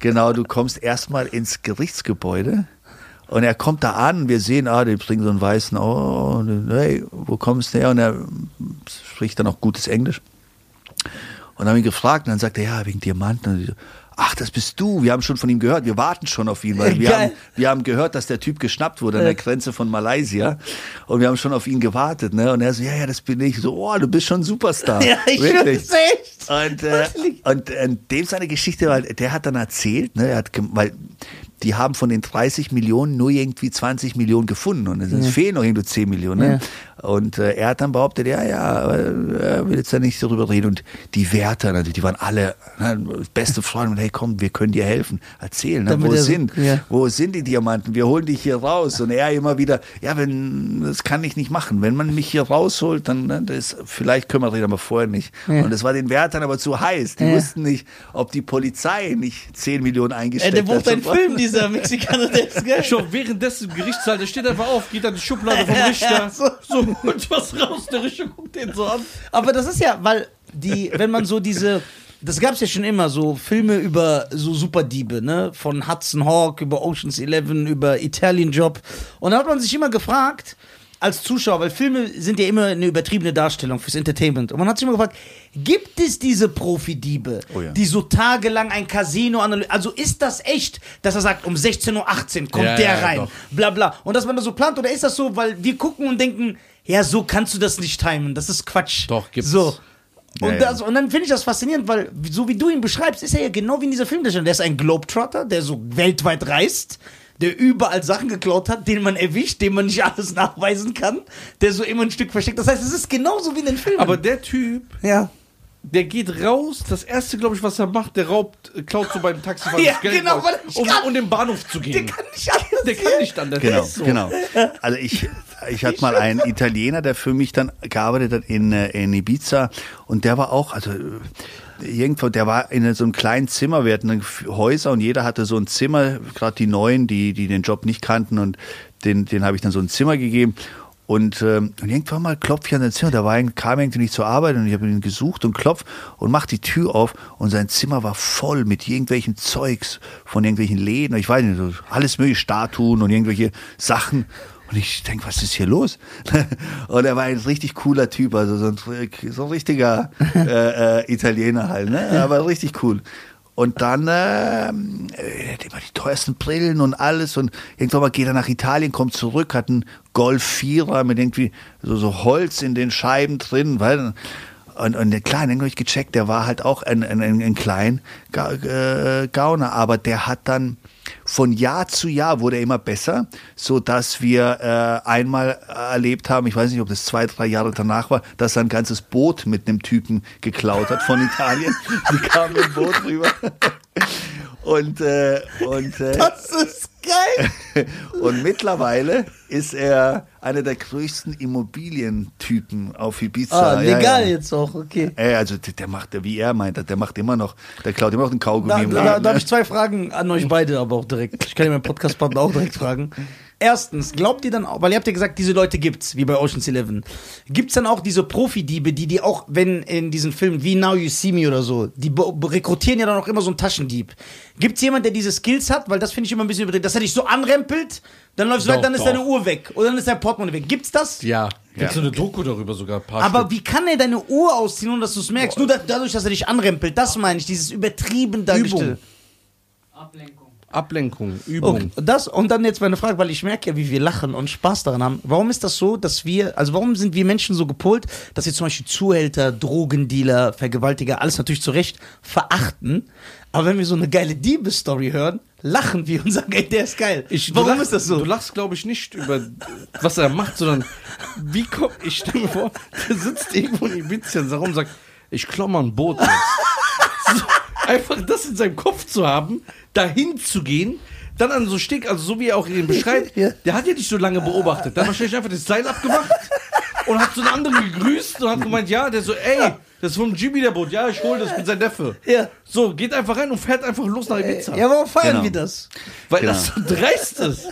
genau, du kommst erstmal ins Gerichtsgebäude und er kommt da an und wir sehen, ah, die bringen so einen weißen, oh, und, hey, wo kommst du her? Und er spricht dann auch gutes Englisch. Und haben ihn gefragt und dann sagt er, ja, wegen Diamanten. Und Ach, das bist du. Wir haben schon von ihm gehört. Wir warten schon auf ihn, weil wir
Geil.
haben, wir haben gehört, dass der Typ geschnappt wurde an der Grenze von Malaysia. Und wir haben schon auf ihn gewartet. Ne? Und er so, ja, ja, das bin ich. So, oh, du bist schon ein Superstar.
Ja, ich
Wirklich.
echt.
Und, äh, und äh, dem seine Geschichte, weil der hat dann erzählt, ne, er hat, weil die haben von den 30 Millionen nur irgendwie 20 Millionen gefunden und es fehlen noch irgendwie 10 Millionen. Ne? Und äh, er hat dann behauptet, ja, ja, aber er will jetzt da nicht darüber reden. Und die Wärter, natürlich, die waren alle ne, beste Freunde. Und hey, komm, wir können dir helfen. Erzählen, ne, wo
so-
sind,
ja.
wo sind die Diamanten? Wir holen dich hier raus. Und er immer wieder, ja, wenn, das kann ich nicht machen. Wenn man mich hier rausholt, dann, ne, das, vielleicht können wir reden, aber vorher nicht. Und das war den Wärtern aber zu heiß. Die
Ja.
wussten nicht, ob die Polizei nicht 10 Millionen eingesteckt
der
hat.
bucht einen Film, dieser Mexikaner, der ist geil.
Schon währenddessen im Gerichtssaal, der steht einfach auf, geht an die Schublade vom
Ja,
Richter,
ja, so.
so holt was raus, der Richter guckt den so an.
Aber das ist ja, weil die, wenn man so diese, das gab es ja schon immer, so Filme über so Superdiebe, ne? Von Hudson Hawk über Ocean's Eleven, über Italian Job. Und da hat man sich immer gefragt, als Zuschauer, weil Filme sind ja immer eine übertriebene Darstellung fürs Entertainment. Und man hat sich immer gefragt, gibt es diese Profidiebe,
Oh ja.
die so tagelang ein Casino analysieren? Also ist das echt, dass er sagt, um 16.18 Uhr kommt
Ja,
der
ja,
rein,
doch.
bla bla. Und dass man das so plant, oder ist das so, weil wir gucken und denken, ja, so kannst du das nicht timen, das ist Quatsch.
Doch, gibt's.
So. Und,
Ja, ja.
Das, und dann finde ich das faszinierend, weil so wie du ihn beschreibst, ist er ja genau wie in dieser Filmdarsteller. Der ist ein Globetrotter, der so weltweit reist, der überall Sachen geklaut hat, den man erwischt, dem man nicht alles nachweisen kann, der so immer ein Stück versteckt. Das heißt, es ist genauso wie in den Filmen.
Aber der Typ,
ja.
Der geht raus, das erste, glaube ich, was er macht, der raubt, äh, klaut so beim Taxifahrer
Ja,
das Geld
genau,
raus, um,
kann.
um den Bahnhof zu
Der
gehen.
kann nicht alles.
Der kann nicht anders. der
Genau,
so.
genau. Also ich, ich hatte mal einen Italiener, der für mich dann gearbeitet hat in, äh, in Ibiza und der war auch, also äh, irgendwo, der war in so einem kleinen Zimmer, wir hatten dann Häuser und jeder hatte so ein Zimmer, gerade die Neuen, die, die den Job nicht kannten und den, den habe ich dann so ein Zimmer gegeben. Und, ähm, und irgendwann mal klopft ich an sein Zimmer, da war ein, kam irgendwie nicht zur Arbeit und ich habe ihn gesucht und klopft und macht die Tür auf und sein Zimmer war voll mit irgendwelchen Zeugs von irgendwelchen Läden, ich weiß nicht, so alles mögliche Statuen und irgendwelche Sachen. Und ich denke, was ist hier los? Und er war ein richtig cooler Typ, also so ein, so ein richtiger äh, äh, Italiener halt, ne? aber richtig cool. Und dann ähm, äh, immer die teuersten Brillen und alles. Und irgendwann mal geht er nach Italien, kommt zurück, hat einen Golf Vierer mit irgendwie so, so Holz in den Scheiben drin. Weil, und, und der Kleine, den habe ich gecheckt, der war halt auch ein, ein, ein, ein klein äh, Gauner. Aber der hat dann von Jahr zu Jahr wurde er immer besser, so dass wir äh, einmal erlebt haben, ich weiß nicht, ob das zwei, drei Jahre danach war, dass er ein ganzes Boot mit einem Typen geklaut hat von Italien. Die kamen im Boot rüber. Und, äh, und, äh,
Das ist geil.
und mittlerweile ist er einer der größten Immobilientypen auf Ibiza.
Ah,
Ja,
legal
ja.
jetzt auch, okay.
Ey, also der, der macht, wie er meint, der macht immer noch, der klaut immer noch den Kaugummi
Da,
im
da, da habe ich zwei Fragen an euch beide, aber auch direkt. Ich kann ja meinen Podcast-Partner auch direkt fragen. Erstens, glaubt ihr dann auch, weil ihr habt ja gesagt, diese Leute gibt's, wie bei Ocean's Eleven. Gibt's dann auch diese Profidiebe, die die auch, wenn in diesen Filmen wie Now You See Me oder so, die rekrutieren ja dann auch immer so einen Taschendieb. Gibt's jemand, der diese Skills hat? Weil das finde ich immer ein bisschen übertrieben. Dass er dich so anrempelt, dann läufst du weg, dann ist
doch.
deine Uhr weg. Oder dann ist dein Portemonnaie weg. Gibt's das?
Ja,
Ja.
gibt's so eine Doku darüber sogar, ein paar
Aber
Stück.
wie kann er deine Uhr ausziehen, ohne dass du es merkst? Nur da, dadurch, dass er dich anrempelt. Das meine ich, dieses übertrieben dargestellte.
Ablenkung.
Ablenkung, Übung.
Okay, das und dann jetzt meine Frage, weil ich merke ja, wie wir lachen und Spaß daran haben. Warum ist das so, dass wir, also warum sind wir Menschen so gepolt, dass wir zum Beispiel Zuhälter, Drogendealer, Vergewaltiger, alles natürlich zu Recht verachten, aber wenn wir so eine geile Diebesstory hören, lachen wir und sagen, ey, der ist geil.
Ich,
warum
lachst,
ist das so?
Du lachst, glaube ich, nicht über, was er macht, sondern wie kommt, ich stelle mir vor, der sitzt irgendwo in Ibiza und sagt, ich klau mal ein Boot jetzt. Einfach das in seinem Kopf zu haben, dahin zu gehen, dann an so Steg, also so wie er auch ihn beschreibt,
Ja.
der hat ja nicht so lange beobachtet. Dann wahrscheinlich einfach das Seil abgemacht und hat so einen anderen gegrüßt und hat gemeint, ja, der so, ey, das ist vom Jimmy der Boot, ja, ich hol das mit seinem Neffe.
Ja.
So, geht einfach rein und fährt einfach los nach Ibiza.
Ja, warum feiern
Genau.
wir das?
weil
genau.
das so dreist ist.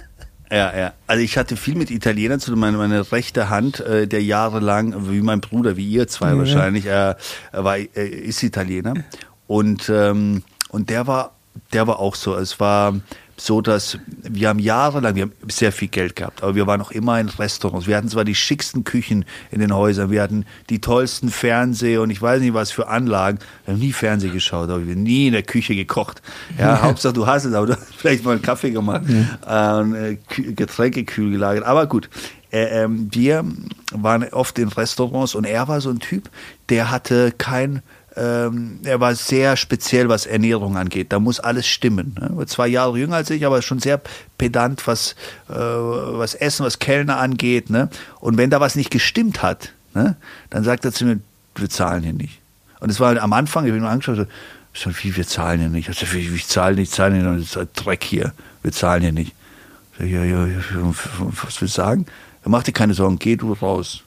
Ja, ja. Also ich hatte viel mit Italienern zu tun. Meine, meine rechte Hand, äh, der jahrelang, wie mein Bruder, wie ihr zwei wahrscheinlich, äh, war, äh, ist Italiener. Und, ähm, und der war, der war auch so. Es war so, dass wir haben jahrelang, wir haben sehr viel Geld gehabt, aber wir waren auch immer in Restaurants. Wir hatten zwar die schicksten Küchen in den Häusern, wir hatten die tollsten Fernseher und ich weiß nicht was für Anlagen. Wir haben nie Fernsehen geschaut, aber wir haben nie in der Küche gekocht. Ja, Hauptsache du hast es, aber du hast vielleicht mal einen Kaffee gemacht, äh, äh, Getränke kühl gelagert. Aber gut, äh, ähm, wir waren oft in Restaurants und er war so ein Typ, der hatte kein ähm, er war sehr speziell, was Ernährung angeht. Da muss alles stimmen. Ne? War zwei Jahre jünger als ich, aber schon sehr pedant, was, äh, was Essen, was Kellner angeht. Ne? Und wenn da was nicht gestimmt hat, ne? dann sagt er zu mir, wir zahlen hier nicht. Und es war am Anfang, ich ihn mal angeschaut, so, so, wie, wir zahlen hier nicht. Ich, wie, ich zahle nicht, ich zahle nicht, das ist ein Dreck hier. Wir zahlen hier nicht. Ich sag, ja, ja, ja, was willst du sagen? Er mach dir keine Sorgen, geh du raus.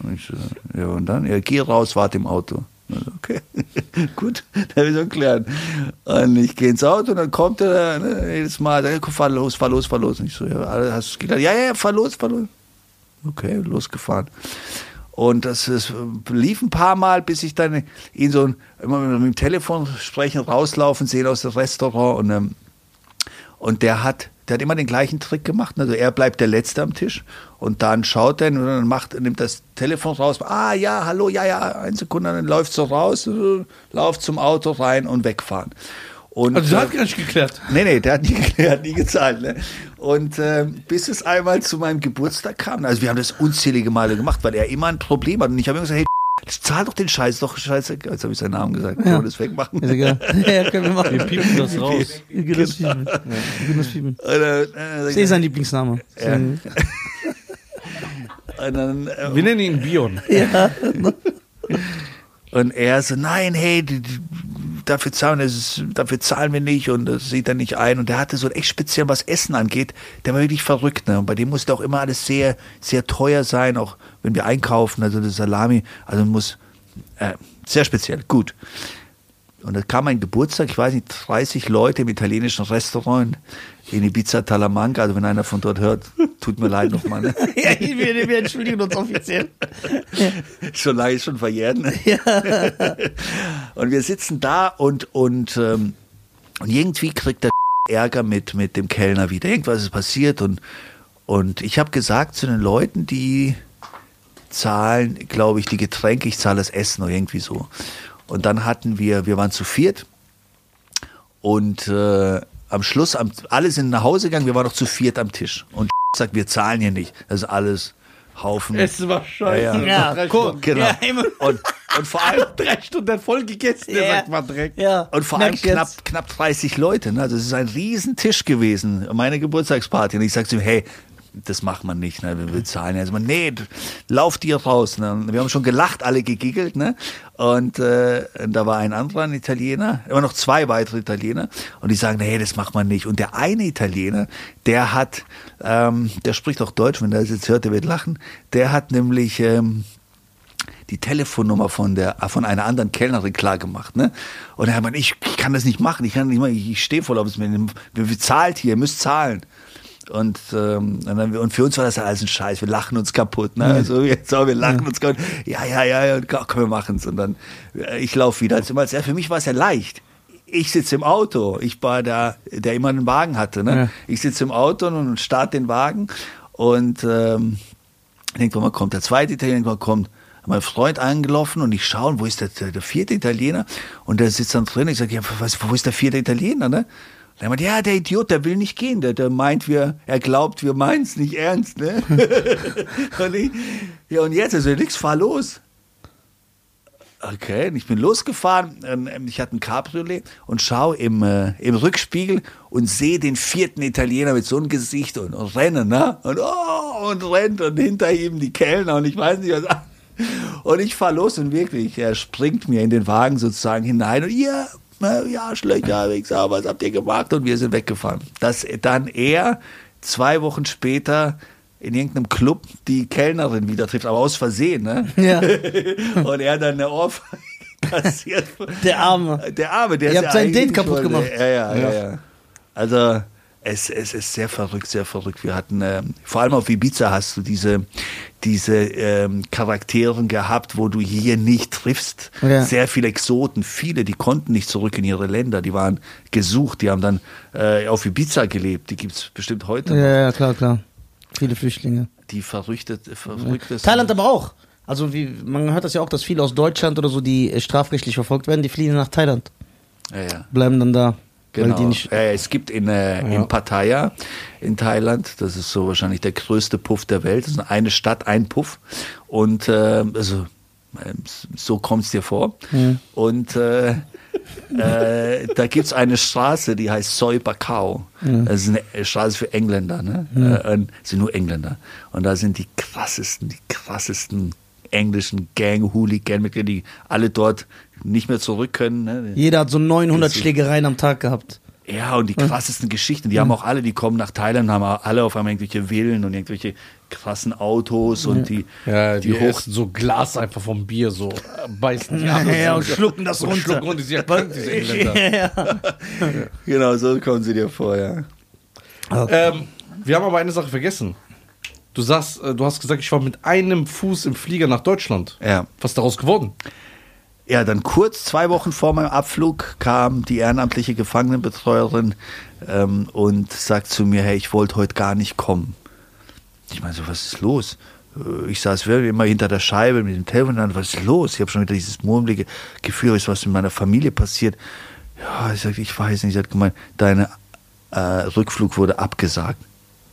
Und ich so, ja, und dann? Ja, geh raus, warte im Auto. Okay, gut, dann habe ich so erklärt. Und ich gehe ins Auto und dann kommt er ne, jedes Mal, sagt, komm, fahr los, fahr los, fahr los. Und ich so, ja, hast du gedacht? Ja, ja, fahr los, fahr los. Okay, losgefahren. Und das, das lief ein paar Mal, bis ich dann ihn so immer mit dem Telefon sprechen, rauslaufen sehen aus dem Restaurant. Und, ähm, und der hat, der hat immer den gleichen Trick gemacht. Also er bleibt der Letzte am Tisch und dann schaut er und dann macht, nimmt das Telefon raus. Ah ja, hallo, ja, ja, eine Sekunde, dann läuft so raus, äh, lauft zum Auto rein und wegfahren. Und,
Also, der
äh,
hat gar nicht geklärt.
Nee, nee, der hat nie, hat nie gezahlt. Ne? Und ähm, bis es einmal zu meinem Geburtstag kam, also wir haben das unzählige Male gemacht, weil er immer ein Problem hat. Und ich habe immer gesagt, hey, zahl doch den Scheiß, doch scheiße. Jetzt habe ich seinen Namen gesagt. Können wir das wegmachen?
Ist egal. ja, können wir machen.
Wir piepen das raus.
Wir können das piepen. Wir können das piepen.
Äh, äh,
Das ist eh sein Lieblingsname.
Ja. Dann, äh,
Wir nennen ihn Bion.
und er so, nein, hey, die, die, dafür zahlen, ist, dafür zahlen wir nicht und das sieht er nicht ein. Und der hatte so echt speziell, was Essen angeht, der war wirklich verrückt. Ne? Und bei dem musste auch immer alles sehr, sehr teuer sein, auch wenn wir einkaufen, also das Salami, also muss äh, sehr speziell, gut. Und da kam ein Geburtstag, ich weiß nicht, 30 Leute im italienischen Restaurant in Ibiza Talamanca. Also wenn einer von dort hört, tut mir leid nochmal. Ne?
ja, wir, wir entschuldigen uns offiziell.
schon lange schon verjährt. Ne? und wir sitzen da und, und, ähm, und irgendwie kriegt der Ärger mit, mit dem Kellner wieder. Irgendwas ist passiert und, und ich habe gesagt zu den Leuten, die zahlen, glaube ich, die Getränke, ich zahle das Essen oder irgendwie so. Und dann hatten wir, wir waren zu viert und äh, am Schluss, am, alle sind nach Hause gegangen, wir waren noch zu viert am Tisch. Und sagt, wir zahlen hier nicht. Das ist alles Haufen.
Es war scheiße.
Ja, ja.
Guck.
Stunden.
Genau.
Ja.
Und, und vor allem,
Drei Stunden voll gegessen, der
Ja.
sagt mal Dreck.
Ja.
und vor allem knapp, knapp 30 Leute. Ne? Also es ist ein Riesentisch gewesen, meine Geburtstagsparty. Und ich sag zu ihm, hey, das macht man nicht, ne? wir bezahlen. Also, nee, lauf dir raus. Ne? Und Wir haben schon gelacht, alle gegiggelt. Ne? Und äh, da war ein anderer ein Italiener, immer noch zwei weitere Italiener. Und die sagen, nee, das macht man nicht. Und der eine Italiener, der hat, ähm, der spricht auch Deutsch, wenn der das jetzt hört, der wird lachen. Der hat nämlich... Ähm, die Telefonnummer von der von einer anderen Kellnerin klar gemacht, ne? Und er meinte, ich, ich kann das nicht machen, ich kann nicht machen, ich, ich stehe voll auf es, wir, wir zahlt hier, ihr müsst zahlen. Und, ähm, und, dann, und für uns war das alles ein Scheiß, wir lachen uns kaputt, ne? Also jetzt so, wir lachen uns kaputt. Ja, ja, ja, ja, komm, wir machen's. Und dann äh, ich laufe wieder. Also, ja, für mich war es ja leicht. Ich sitze im Auto, ich war da, der immer einen Wagen hatte, ne?
Ja.
Ich sitze im Auto und starte den Wagen und ähm, Irgendwann mal kommt der zweite Italiener, irgendwann kommt mein Freund angelaufen und ich schaue, wo ist der, der, der vierte Italiener? Und der sitzt dann drin. Ich sage, ja, was, wo ist der vierte Italiener? Ne? Und er meint, ja, der Idiot, der will nicht gehen. Der, der meint, wir, er glaubt, wir meinen es nicht ernst. Ne? und ich, ja, und jetzt, also nix, fahr los. Okay, und ich bin losgefahren. ähm, Ich hatte ein Cabriolet und schaue im, äh, im Rückspiegel und sehe den vierten Italiener mit so einem Gesicht und, und rennen, ne? Und, oh, und rennt und hinter ihm die Kellner und ich weiß nicht was. Und ich fahre los und wirklich, er springt mir in den Wagen sozusagen hinein und ja, ne, ja, Schlöcher, Wichser, was habt ihr gemacht? Und wir sind weggefahren. Dass dann er zwei Wochen später in irgendeinem Club die Kellnerin wieder trifft, aber aus Versehen, ne?
Ja.
Und er dann eine Ohrfeige kassiert.
Der Arme.
Der Arme, der
Ihr habt sein Date kaputt gemacht.
Ja, ja, ja.
Ja.
ja. Also es, es ist sehr verrückt, sehr verrückt. Wir hatten, ähm, vor allem auf Ibiza hast du diese, diese ähm, Charakteren gehabt, wo du hier nicht triffst.
Ja.
Sehr viele Exoten, viele, die konnten nicht zurück in ihre Länder, die waren gesucht, die haben dann äh, auf Ibiza gelebt. Die gibt's bestimmt heute.
Ja, ja, klar, klar. Viele Flüchtlinge.
Die verrücktet, verrücktesten.
Thailand aber auch. Also wie, man hört das ja auch, dass viele aus Deutschland oder so, die strafrechtlich verfolgt werden, die fliehen nach Thailand.
Ja, ja.
Bleiben dann da.
Genau. äh, es gibt in, äh,
Ja.
in Pattaya in Thailand, das ist so wahrscheinlich der größte Puff der Welt, das ist eine Stadt, ein Puff. Und äh, also ähm, so kommt es dir vor. Und äh, äh, da gibt es eine Straße, die heißt Soi Bacau. Das ist eine Straße für Engländer. Ne? Äh, und es sind nur Engländer. Und da sind die krassesten, die krassesten englischen Gang-Hooligan-Mitglieder, die alle dort nicht mehr zurück können. Ne?
Jeder hat so 900
Das ist-
Schlägereien am Tag gehabt.
Ja, und die krassesten Geschichten, die haben auch alle, die kommen nach Thailand, haben alle auf einmal irgendwelche Villen und irgendwelche krassen Autos und die,
Ja, die,
die hoch.
so Glas einfach vom Bier, so beißen die ab.
Ja, und schlucken das
und
runter.
Schlucken runter, die sind ja krank, diese Engländer.
ja.
Genau, so kommen sie dir vor, ja.
Ähm, wir haben aber eine Sache vergessen. Du sagst, äh, du hast gesagt, ich war mit einem Fuß im Flieger nach Deutschland.
Ja.
Was ist daraus geworden?
Ja, dann kurz, zwei Wochen vor meinem Abflug, kam die ehrenamtliche Gefangenenbetreuerin ähm, und sagt zu mir, hey, ich wollte heute gar nicht kommen. Ich meine so, was ist los? Äh, Ich saß wirklich immer hinter der Scheibe mit dem Telefon an, was ist los? Ich habe schon wieder dieses murmelige Gefühl, ist was mit meiner Familie passiert. Ja, ich sagte, ich weiß nicht. Sie hat gemeint, dein äh, Rückflug wurde abgesagt.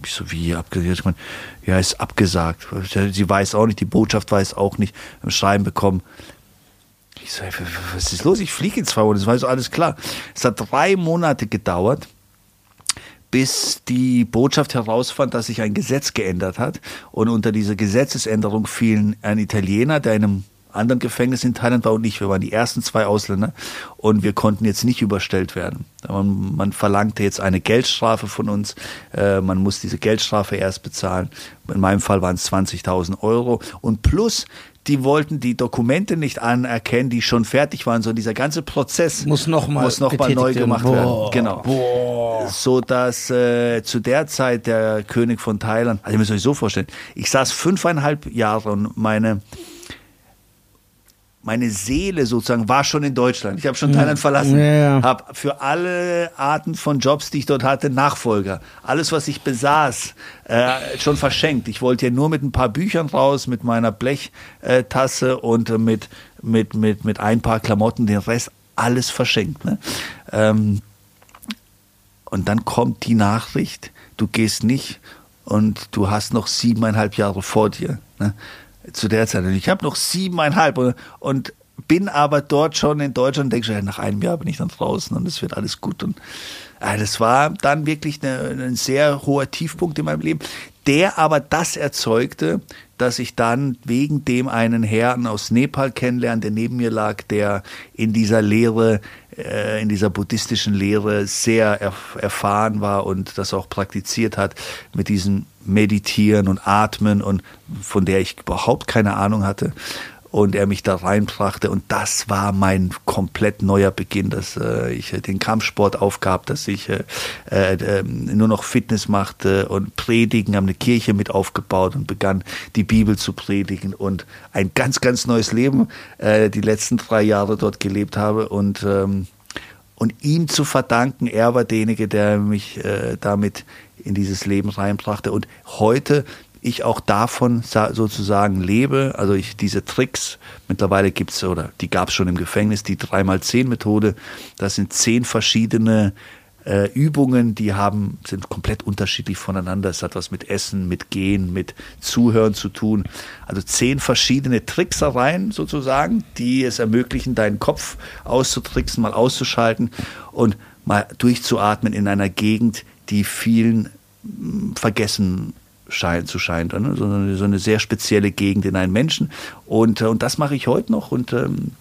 Ich so, wie abgesagt? Ich meine, ja, ist abgesagt. Sie weiß auch nicht, die Botschaft weiß auch nicht, haben Schreiben bekommen. Ich so, was ist los? Ich fliege in zwei Wochen, das war so alles klar. Es hat drei Monate gedauert, bis die Botschaft herausfand, dass sich ein Gesetz geändert hat. Und unter dieser Gesetzesänderung fielen ein Italiener, der in einem anderen Gefängnis in Thailand war und ich. Wir waren die ersten zwei Ausländer und wir konnten jetzt nicht überstellt werden. Man, man verlangte jetzt eine Geldstrafe von uns. Äh, man muss diese Geldstrafe erst bezahlen. In meinem Fall waren es 20.000 Euro. Und plus, die wollten die Dokumente nicht anerkennen, die schon fertig waren, sondern dieser ganze Prozess
Muss noch mal
muss noch mal neu
werden.
gemacht
Boah.
werden. Genau. So dass äh, zu der Zeit der König von Thailand, also ihr müsst euch so vorstellen, ich saß fünfeinhalb Jahre und meine meine Seele sozusagen war schon in Deutschland. Ich habe schon Thailand verlassen.
Ja, ja.
Habe für alle Arten von Jobs, die ich dort hatte, Nachfolger. Alles, was ich besaß, äh, schon verschenkt. Ich wollte ja nur mit ein paar Büchern raus, mit meiner Blechtasse und mit, mit, mit, mit ein paar Klamotten, den Rest alles verschenkt. Ne? Ähm, und dann kommt die Nachricht, du gehst nicht und du hast noch siebeneinhalb Jahre vor dir. Ne? Zu der Zeit. Ich habe noch siebeneinhalb und, und bin aber dort schon in Deutschland denke ja, nach einem Jahr bin ich dann draußen und es wird alles gut. Und äh, das war dann wirklich eine, ein sehr hoher Tiefpunkt in meinem Leben, der aber das erzeugte, dass ich dann wegen dem einen Herrn aus Nepal kennenlernte, der neben mir lag, der in dieser Lehre, äh, in dieser buddhistischen Lehre sehr erf erfahren war und das auch praktiziert hat mit diesem Meditieren und Atmen und von der ich überhaupt keine Ahnung hatte. Und er mich da reinbrachte. Und das war mein komplett neuer Beginn, dass äh, ich äh, den Kampfsport aufgab, dass ich äh, äh, nur noch Fitness machte und Predigen, haben eine Kirche mit aufgebaut und begann die Bibel zu predigen und ein ganz, ganz neues Leben äh, die letzten drei Jahre dort gelebt habe. Und ähm, und ihm zu verdanken, er war derjenige, der mich äh, damit in dieses Leben reinbrachte. Und heute ich auch davon sozusagen lebe, also ich diese Tricks, mittlerweile gibt's oder die gab's schon im Gefängnis, die 3x10-Methode, das sind zehn verschiedene äh, Übungen, die haben, sind komplett unterschiedlich voneinander. Es hat was mit Essen, mit Gehen, mit Zuhören zu tun. Also zehn verschiedene Tricksereien sozusagen, die es ermöglichen, deinen Kopf auszutricksen, mal auszuschalten und mal durchzuatmen in einer Gegend, die vielen mh, vergessen scheint zu scheinen, ne? so, eine, so eine sehr spezielle Gegend in einem Menschen. Und, äh, und das mache ich heute noch und ähm,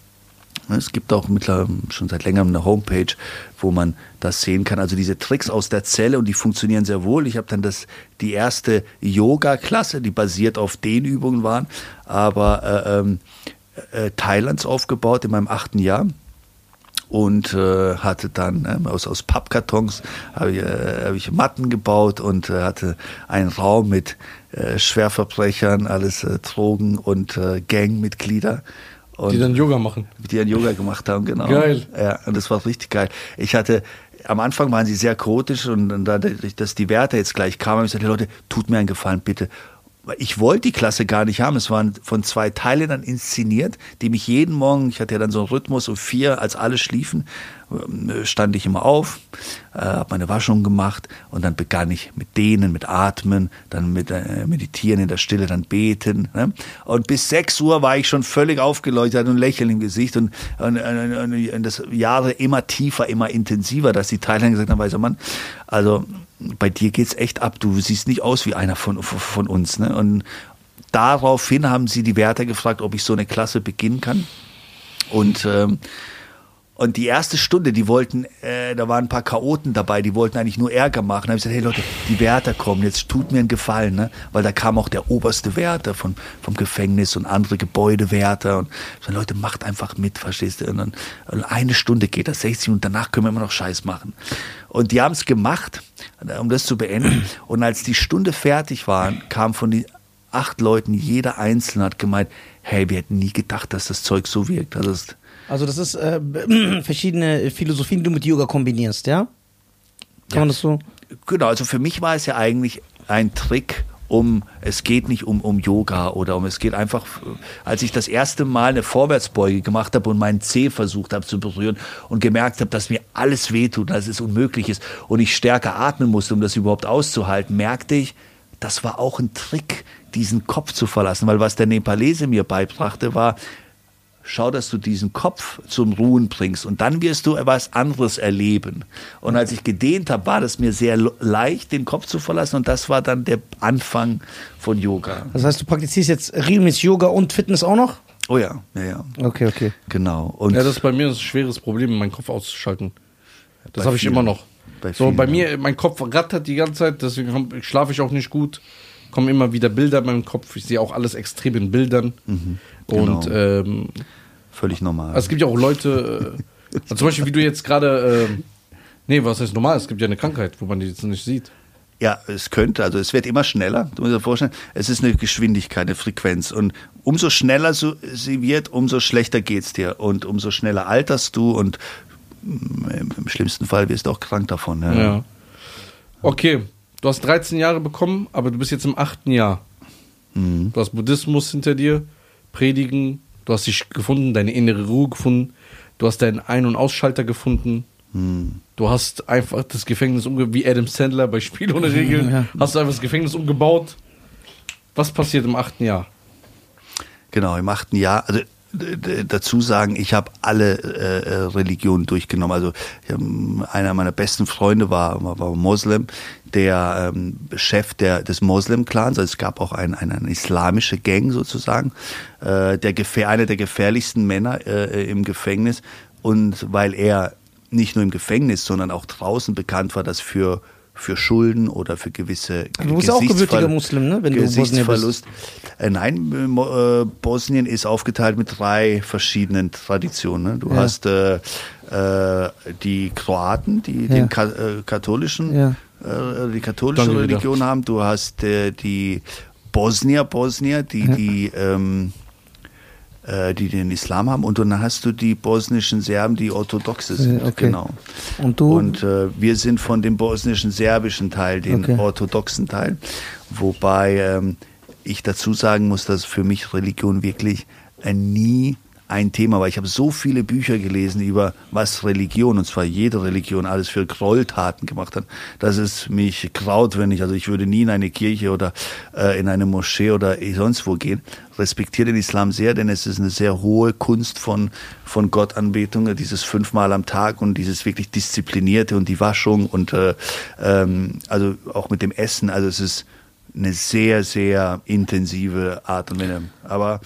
Es gibt auch mittlerweile schon seit längerem eine Homepage, wo man das sehen kann. Also diese Tricks aus der Zelle und die funktionieren sehr wohl. Ich habe dann das die erste Yoga-Klasse, die basiert auf den Übungen waren, aber äh, ähm, äh, Thailands aufgebaut in meinem achten Jahr und äh, hatte dann äh, aus, aus Pappkartons habe ich, äh, hab ich Matten gebaut und äh, hatte einen Raum mit äh, Schwerverbrechern, alles äh, Drogen und äh, Gangmitglieder. Und
Die dann Yoga machen.
die dann Yoga gemacht haben, genau.
Geil.
Ja, und das war richtig geil. Ich hatte, am Anfang waren sie sehr chaotisch und, und dadurch, dass die Werte jetzt gleich kamen, habe ich gesagt, Leute, tut mir einen Gefallen, bitte. Ich wollte die Klasse gar nicht haben. Es waren von zwei Thailändern inszeniert, die mich jeden Morgen, ich hatte ja dann so einen Rhythmus, um vier, als alle schliefen, ähm, stand ich immer auf, äh, habe meine Waschung gemacht und dann begann ich mit denen, mit Atmen, dann mit äh, Meditieren in der Stille, dann Beten. Ne? Und bis sechs Uhr war ich schon völlig aufgeleuchtet und Lächeln im Gesicht und, und, und, und das Jahre immer tiefer, immer intensiver, dass die Thailänder gesagt haben, weißer Mann, also bei dir geht's echt ab, du siehst nicht aus wie einer von, von uns. Ne? Und daraufhin haben sie die Wärter gefragt, ob ich so eine Klasse beginnen kann. Und ähm, und die erste Stunde, die wollten, äh, da waren ein paar Chaoten dabei, die wollten eigentlich nur Ärger machen. Da habe ich gesagt, hey Leute, die Wärter kommen, jetzt tut mir einen Gefallen, ne? Weil da kam auch der oberste Wärter von, vom Gefängnis und andere Gebäudewärter. Und ich so, Leute, macht einfach mit, verstehst du? Und dann und eine Stunde geht das, 60 und danach können wir immer noch Scheiß machen. Und die haben es gemacht, um das zu beenden. Und als die Stunde fertig war, kam von den acht Leuten, jeder Einzelne hat gemeint, hey, wir hätten nie gedacht, dass das Zeug so wirkt. Also das,
Also das ist äh, verschiedene Philosophien, die du mit Yoga kombinierst, ja? Kann man das so?
Genau, also für mich war es ja eigentlich ein Trick, um, es geht nicht um, um Yoga oder um, es geht einfach, als ich das erste Mal eine Vorwärtsbeuge gemacht habe und meinen Zeh versucht habe zu berühren und gemerkt habe, dass mir alles wehtut, dass es unmöglich ist und ich stärker atmen musste, um das überhaupt auszuhalten, merkte ich, das war auch ein Trick, diesen Kopf zu verlassen, weil was der Nepalese mir beibrachte, war, schau, dass du diesen Kopf zum Ruhen bringst und dann wirst du etwas anderes erleben. Und als ich gedehnt habe, war das mir sehr leicht, den Kopf zu verlassen und das war dann der Anfang von Yoga.
Das heißt, du praktizierst jetzt regelmäßig Yoga und Fitness auch noch?
Oh ja, ja, ja.
Okay, okay.
Genau. Und
Ja, das ist bei mir ein schweres Problem, meinen Kopf auszuschalten. Das habe ich immer noch.
Bei
so, bei mir, mein Kopf rattert die ganze Zeit, deswegen schlafe ich auch nicht gut. Kommen immer wieder Bilder in meinem Kopf. Ich sehe auch alles extrem in Bildern. Und
Genau.
ähm,
völlig normal.
also es gibt ja auch Leute, äh, also zum Beispiel wie du jetzt gerade, ähm, nee, was heißt normal? Es gibt ja eine Krankheit, wo man die jetzt nicht sieht.
Ja, es könnte, also es wird immer schneller. Du musst dir vorstellen, es ist eine Geschwindigkeit, eine Frequenz. Und umso schneller so, sie wird, umso schlechter geht's dir. Und umso schneller alterst du und mm, im, im schlimmsten Fall wirst du auch krank davon. Ja.
Ja. Okay, du hast 13 Jahre bekommen, aber du bist jetzt im achten Jahr.
Mhm.
Du hast Buddhismus hinter dir, Predigen, du hast dich gefunden, deine innere Ruhe gefunden, du hast deinen Ein- und Ausschalter gefunden.
Mhm.
Du hast einfach das Gefängnis umgebaut, wie Adam Sandler bei Spiel ohne Regeln,
Ja.
hast du einfach das Gefängnis umgebaut. Was passiert im achten Jahr?
Genau, im achten Jahr. Also dazu sagen, ich habe alle äh, äh, Religionen durchgenommen. Also hab, einer meiner besten Freunde war, war, war Moslem, der ähm, Chef der, des Moslem-Clans. Also es gab auch ein, eine, eine islamische Gang sozusagen. Äh, der gefähr, einer der gefährlichsten Männer äh, im Gefängnis. Und weil er nicht nur im Gefängnis, sondern auch draußen bekannt war, dass für für Schulden oder für gewisse
Du bist auch gebürtiger Muslim, ne? Wenn du Bosnier bist.
Gesichtsverlust. Äh, nein, äh, äh, Bosnien ist aufgeteilt mit drei verschiedenen Traditionen. Ne? Du
Ja.
hast äh, die Kroaten, die
Ja.
den Ka katholischen,
Ja.
äh, die katholische
Danke wieder.
Religion haben. Du hast äh, die Bosnier, Bosnier, die
Ja.
die ähm, äh, die den Islam haben und dann hast du die bosnischen Serben, die orthodoxe sind.
Ja, okay.
Genau.
Und du?
Und äh, wir sind von dem bosnischen serbischen Teil, den
Okay.
orthodoxen Teil. Wobei ähm, ich dazu sagen muss, dass für mich Religion wirklich äh, nie ein Thema war. Ich habe so viele Bücher gelesen über was Religion, und zwar jede Religion, alles für Gräueltaten gemacht hat, dass es mich graut, wenn ich, also ich würde nie in eine Kirche oder äh, in eine Moschee oder sonst wo gehen. Respektiere den Islam sehr, denn es ist eine sehr hohe Kunst von, von Gottanbetung, dieses fünfmal am Tag und dieses wirklich disziplinierte und die Waschung und äh, ähm, also auch mit dem Essen. Also es ist eine sehr, sehr intensive Art und Weise. Aber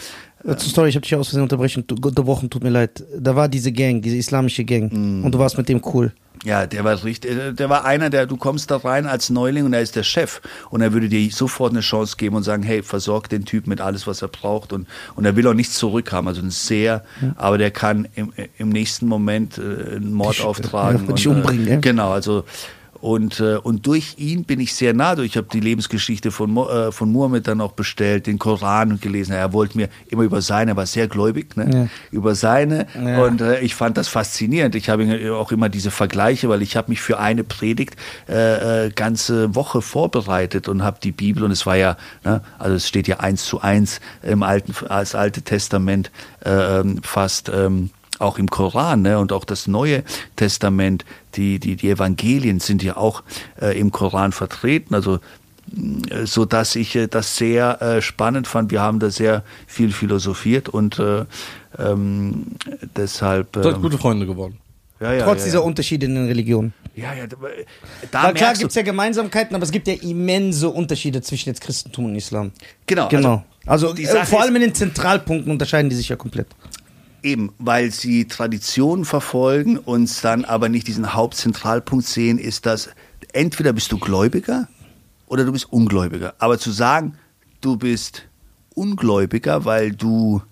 Äh, Zur Story, ich habe dich aus Versehen unterbrechen, unterbrochen, tut mir leid. Da war diese Gang, diese islamische Gang.
Mm.
Und du warst mit dem cool.
Ja, der war richtig, äh, der war einer, der, du kommst da rein als Neuling und er ist der Chef. Und er würde dir sofort eine Chance geben und sagen, hey, versorg den Typ mit alles, was er braucht. Und, und er will auch nichts zurückhaben. Also ein sehr, aber der kann im, im nächsten Moment äh, einen Mord
Dich-
auftragen.
ja, dich
und,
umbringen,
äh,
ja.
Genau, also und, äh, und durch ihn bin ich sehr nah. Ich habe die Lebensgeschichte von, äh, von Mohammed dann auch bestellt, den Koran gelesen. Er wollte mir immer über seine, er war sehr gläubig, ne?
Ja.
über seine.
Ja.
Und äh, ich fand das faszinierend. Ich habe auch immer diese Vergleiche, weil ich habe mich für eine Predigt äh, äh, ganze Woche vorbereitet und habe die Bibel und es war ja, ne, also es steht ja eins zu eins im alten, als alte Testament äh, ähm, fast. Ähm, auch im Koran ne, und auch das Neue Testament, die, die, die Evangelien sind ja auch äh, im Koran vertreten. Also mh, so dass ich äh, das sehr äh, spannend fand. Wir haben da sehr viel philosophiert und äh, ähm, deshalb.
Seid
ähm,
gute Freunde geworden.
ja, ja,
Trotz
ja,
dieser. Unterschiede in den Religionen.
Ja, ja, da,
Weil klar gibt es ja Gemeinsamkeiten, aber es gibt ja immense Unterschiede zwischen jetzt Christentum und Islam.
genau,
Genau. Also, äh,
Sache
vor allem in den Zentralpunkten unterscheiden die sich ja komplett.
Eben, weil sie Traditionen verfolgen und dann aber nicht diesen Hauptzentralpunkt sehen, ist das, entweder bist du Gläubiger oder du bist Ungläubiger. Aber zu sagen, du bist Ungläubiger, weil du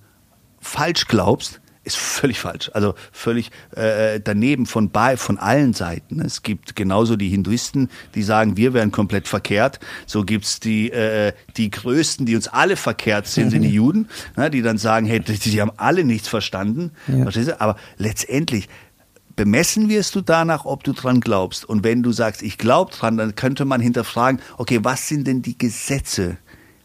falsch glaubst, ist völlig falsch. Also völlig äh, daneben von, bei, von allen Seiten. Es gibt genauso die Hinduisten, die sagen, wir wären komplett verkehrt. So gibt's die, äh, die Größten, die uns alle verkehrt sind, sind die Juden, ne, die dann sagen, hey, die, die haben alle nichts verstanden.
Ja.
Verstehst du? Aber letztendlich bemessen wirst du danach, ob du dran glaubst. Und wenn du sagst, ich glaube dran, dann könnte man hinterfragen, okay, was sind denn die Gesetze,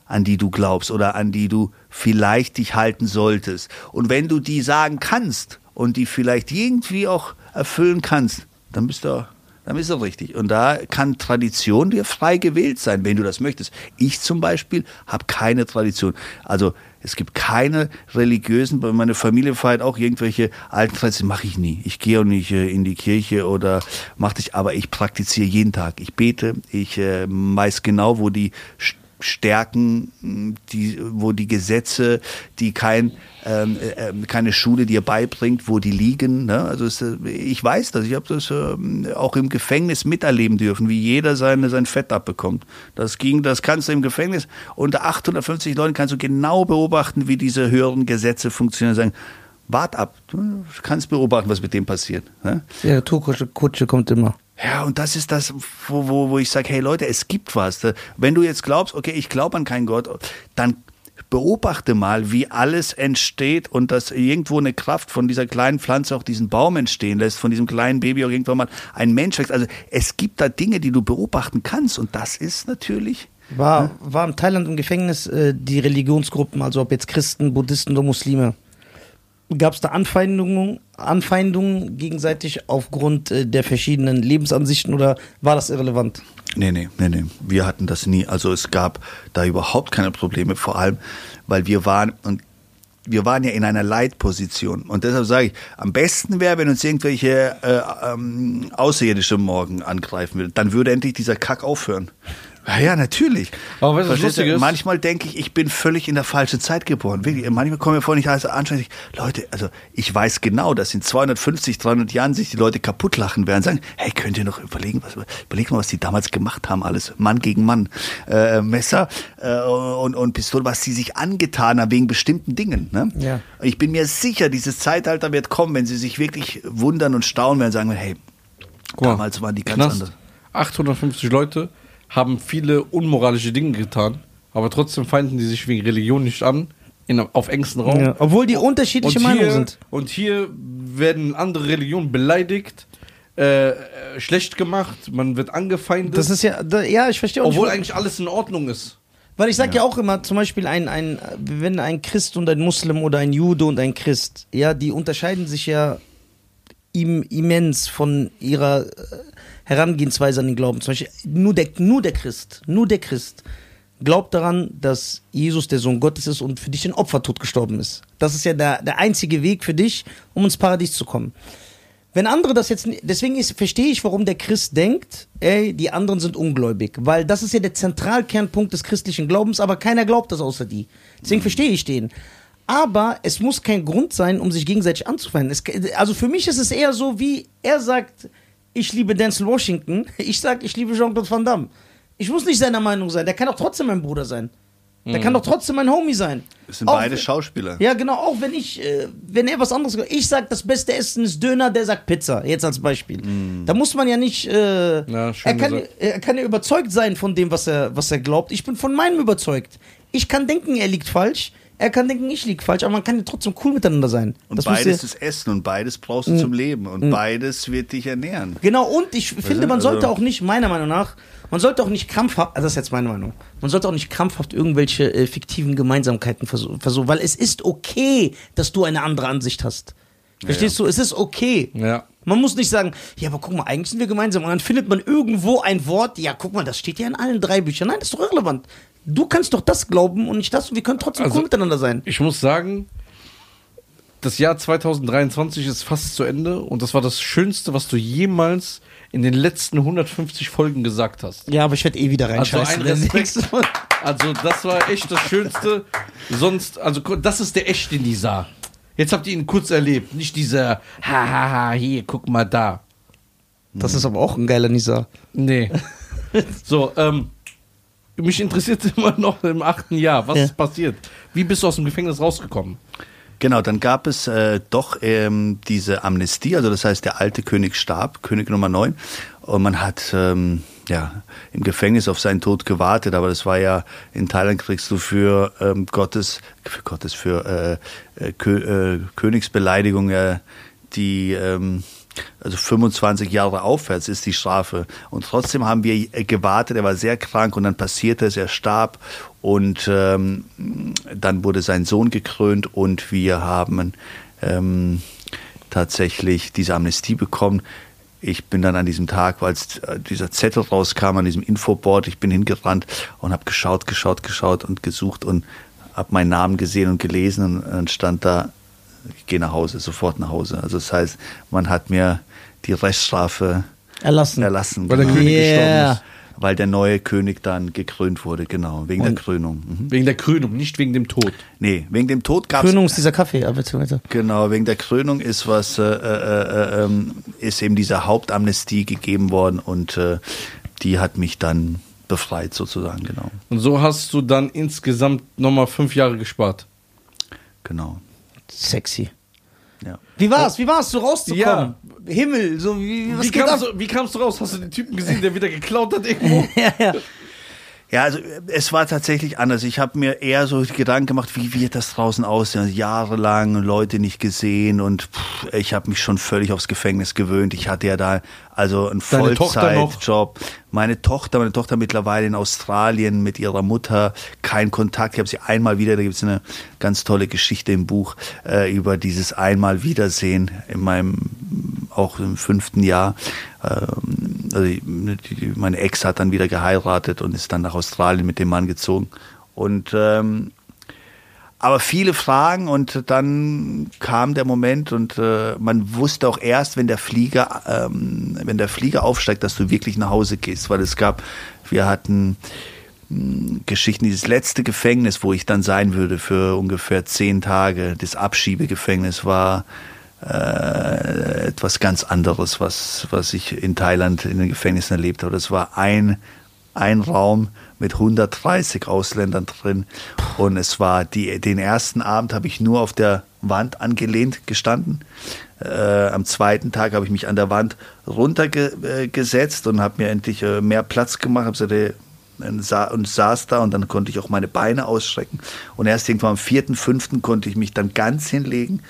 an die du glaubst oder an die du vielleicht dich halten solltest? Und wenn du die sagen kannst und die vielleicht irgendwie auch erfüllen kannst, dann bist du dann bist du richtig. Und da kann Tradition dir frei gewählt sein, wenn du das möchtest. Ich zum Beispiel habe keine Tradition. Also es gibt keine religiösen, bei meiner Familie feiert auch irgendwelche alten Traditionen, mache ich nie. Ich gehe auch nicht äh, in die Kirche oder mache ich, aber ich praktiziere jeden Tag. Ich bete, ich äh, weiß genau, wo die Stärken, die, wo die Gesetze, die kein, ähm, äh, äh, keine Schule dir beibringt, wo die liegen. Ne? Also es, äh, ich weiß das, ich habe das ähm, auch im Gefängnis miterleben dürfen, wie jeder seine, sein Fett abbekommt. Das ging, das kannst du im Gefängnis unter 850 Leuten kannst du genau beobachten, wie diese höheren Gesetze funktionieren. Sagen, wart ab, du kannst beobachten, was mit dem passiert. Ne?
Ja, Tourkutsche Kutsche kommt immer.
Ja, und das ist das, wo, wo, wo ich sage, hey Leute, es gibt was. Wenn du jetzt glaubst, okay, ich glaube an keinen Gott, dann beobachte mal, wie alles entsteht und dass irgendwo eine Kraft von dieser kleinen Pflanze auch diesen Baum entstehen lässt, von diesem kleinen Baby auch irgendwann mal ein Mensch wächst. Also es gibt da Dinge, die du beobachten kannst und das ist natürlich
War, war in Thailand im Gefängnis äh, die Religionsgruppen, also ob jetzt Christen, Buddhisten oder Muslime. Gab es da Anfeindungen, Anfeindungen gegenseitig aufgrund äh, der verschiedenen Lebensansichten oder war das irrelevant?
Nee, nee, nee, nee. Wir hatten das nie. Also es gab da überhaupt keine Probleme, vor allem, weil wir waren und wir waren ja in einer Leitposition. Und deshalb sage ich, am besten wäre, wenn uns irgendwelche äh, ähm, Außerirdische morgen angreifen würden. Dann würde endlich dieser Kack aufhören. Ja, ja, natürlich.
Aber was
Verstehst du?
lustig ist?
Manchmal denke ich, ich bin völlig in der falschen Zeit geboren. Wirklich. Manchmal kommen mir vor, nicht alles anständig. Leute, also ich weiß genau, dass in 250, 300 Jahren sich die Leute kaputt lachen werden. Sagen, hey, könnt ihr noch überlegen, was, überlegt mal, was die damals gemacht haben, alles. Mann gegen Mann. Äh, Messer äh, und, und Pistole, was sie sich angetan haben wegen bestimmten Dingen. Ne?
Ja.
Ich bin mir sicher, dieses Zeitalter wird kommen, wenn sie sich wirklich wundern und staunen werden, sagen, hey,
Guck mal,
damals waren die ganz
Knast,
anders.
850 Leute haben viele unmoralische Dinge getan, aber trotzdem feinden die sich wegen Religion nicht an, in, auf engstem Raum.
Ja, obwohl die unterschiedliche Meinungen sind.
Und hier werden andere Religionen beleidigt, äh, äh, schlecht gemacht, man wird angefeindet,
Das ist ja, da, ja, ich verstehe auch
obwohl
nicht.
eigentlich alles in Ordnung ist.
Weil ich sag ja. auch immer, zum Beispiel ein, ein, wenn ein Christ und ein Muslim oder ein Jude und ein Christ, ja, die unterscheiden sich ja im, immens von ihrer äh, Herangehensweise an den Glauben. Zum Beispiel nur der, nur der Christ, nur der Christ glaubt daran, dass Jesus der Sohn Gottes ist und für dich ein Opfertod gestorben ist. Das ist ja der, der einzige Weg für dich, um ins Paradies zu kommen. Wenn andere das jetzt, deswegen ist, verstehe ich, warum der Christ denkt, ey, die anderen sind ungläubig, weil das ist ja der Zentralkernpunkt des christlichen Glaubens, aber keiner glaubt das außer die. Deswegen verstehe ich den. Aber es muss kein Grund sein, um sich gegenseitig anzufeinden. Es, also für mich ist es eher so, wie er sagt, ich liebe Denzel Washington, ich sag, ich liebe Jean-Claude Van Damme. Ich muss nicht seiner Meinung sein, der kann doch trotzdem mein Bruder sein. Der kann doch trotzdem mein Homie sein.
Es sind
Auch
beide Schauspieler.
Ja, genau, auch wenn ich, äh, wenn er was anderes, ich sag, das beste Essen ist Döner, der sagt Pizza, jetzt als Beispiel. Da muss man ja nicht, äh,
Ja, schön
er, kann, er kann ja überzeugt sein von dem, was er, was er glaubt. Ich bin von meinem überzeugt. Ich kann denken, er liegt falsch, er kann denken, ich liege falsch, aber man kann ja trotzdem cool miteinander sein.
Und
Das
beides
ja-
ist Essen und beides brauchst du zum Leben und beides wird dich ernähren.
Genau, und ich finde, man sollte
also-
auch nicht, meiner Meinung nach, man sollte auch nicht krampfhaft, also das ist jetzt meine Meinung, man sollte auch nicht krampfhaft irgendwelche äh, fiktiven Gemeinsamkeiten versuchen, versuchen, weil es ist okay, dass du eine andere Ansicht hast. Verstehst du? Es ist okay.
Ja.
Man muss nicht sagen, ja, aber guck mal, eigentlich sind wir gemeinsam. Und dann findet man irgendwo ein Wort, ja, guck mal, das steht ja in allen drei Büchern. Nein, das ist doch irrelevant. Du kannst doch das glauben und nicht das und wir können trotzdem
Also-
cool miteinander sein.
Ich muss sagen, das Jahr 2023 ist fast zu Ende und das war das Schönste, was du jemals in den letzten 150 Folgen gesagt hast.
Ja, aber ich werde eh wieder
Also
reinscheißen.
ein Respekt. Also das war echt das Schönste. Sonst, also das ist der echte Nisa. Jetzt habt ihr ihn kurz erlebt, nicht dieser Hahaha, hier, guck mal da.
Das ist aber auch ein geiler Nisa.
Nee. So, ähm, mich interessiert immer noch im achten Jahr, was
Ja.
ist passiert? Wie bist du aus dem Gefängnis rausgekommen?
Genau, dann gab es äh, doch ähm, diese Amnestie, also das heißt, der alte König starb, König Nummer 9, und man hat ähm, ja, im Gefängnis auf seinen Tod gewartet, aber das war ja, in Thailand kriegst du für ähm, Gottes, für Gottes, für äh, äh, Kö äh, Königsbeleidigung äh, die, ähm, also 25 Jahre aufwärts ist die Strafe. Und trotzdem haben wir äh, gewartet, er war sehr krank und dann passierte es, er starb und ähm, dann wurde sein Sohn gekrönt und wir haben ähm, tatsächlich diese Amnestie bekommen. Ich bin dann an diesem Tag, als äh, dieser Zettel rauskam, an diesem Infoboard, ich bin hingerannt und habe geschaut, geschaut, geschaut und gesucht und habe meinen Namen gesehen und gelesen und dann stand da, ich gehe nach Hause, sofort nach Hause. Also das heißt, man hat mir die Reststrafe
Erlassen.
erlassen.
Weil der König gestorben ist.
Weil der neue König dann gekrönt wurde, genau, wegen der
Und-
Krönung. Mhm.
Wegen der Krönung, nicht wegen dem Tod.
Nee, wegen dem Tod gab es
Krönung ist dieser Kaffee, weiter.
Genau, wegen der Krönung ist was, äh, äh, äh, ähm, ist eben diese Hauptamnestie gegeben worden und äh, die hat mich dann befreit sozusagen, genau,
Und so hast du dann insgesamt nochmal fünf Jahre gespart.
genau,
Sexy.
Ja.
Wie war's? Wie war's, so rauszukommen? Himmel, so wie, was
Wie
geht ab?
kamst, du, wie kamst du raus? Hast du den Typen gesehen, der wieder geklaut hat irgendwo?
ja, ja.
Ja, also es war tatsächlich anders. Ich habe mir eher so die Gedanken gemacht, wie wird das draußen aussehen? Jahrelang Leute nicht gesehen und pff, ich habe mich schon völlig aufs Gefängnis gewöhnt. Ich hatte ja da also einen? Vollzeitjob. Meine Tochter, meine Tochter mittlerweile in Australien mit ihrer Mutter, kein Kontakt. Ich habe sie einmal wieder, da gibt es eine ganz tolle Geschichte im Buch äh, über dieses einmal Wiedersehen in meinem auch im fünften Jahr. Ähm, also die, meine Ex hat dann wieder geheiratet und ist dann nach Australien mit dem Mann gezogen. Und ähm, aber viele Fragen und dann kam der Moment und äh, man wusste auch erst, wenn der Flieger, ähm, wenn der Flieger aufsteigt, dass du wirklich nach Hause gehst, weil es gab, wir hatten mh, Geschichten, dieses letzte Gefängnis, wo ich dann sein würde für ungefähr zehn Tage, das Abschiebegefängnis war äh, etwas ganz anderes, was, was ich in Thailand in den Gefängnissen erlebt habe. Das war ein, ein Raum mit 130 Ausländern drin und es war die, den ersten Abend habe ich nur auf der Wand angelehnt gestanden. Äh, am zweiten Tag habe ich mich an der Wand runtergesetzt und habe mir endlich äh, mehr Platz gemacht, und sa- und saß da und dann konnte ich auch meine Beine ausstrecken. Und erst irgendwann am vierten, fünften konnte ich mich dann ganz hinlegen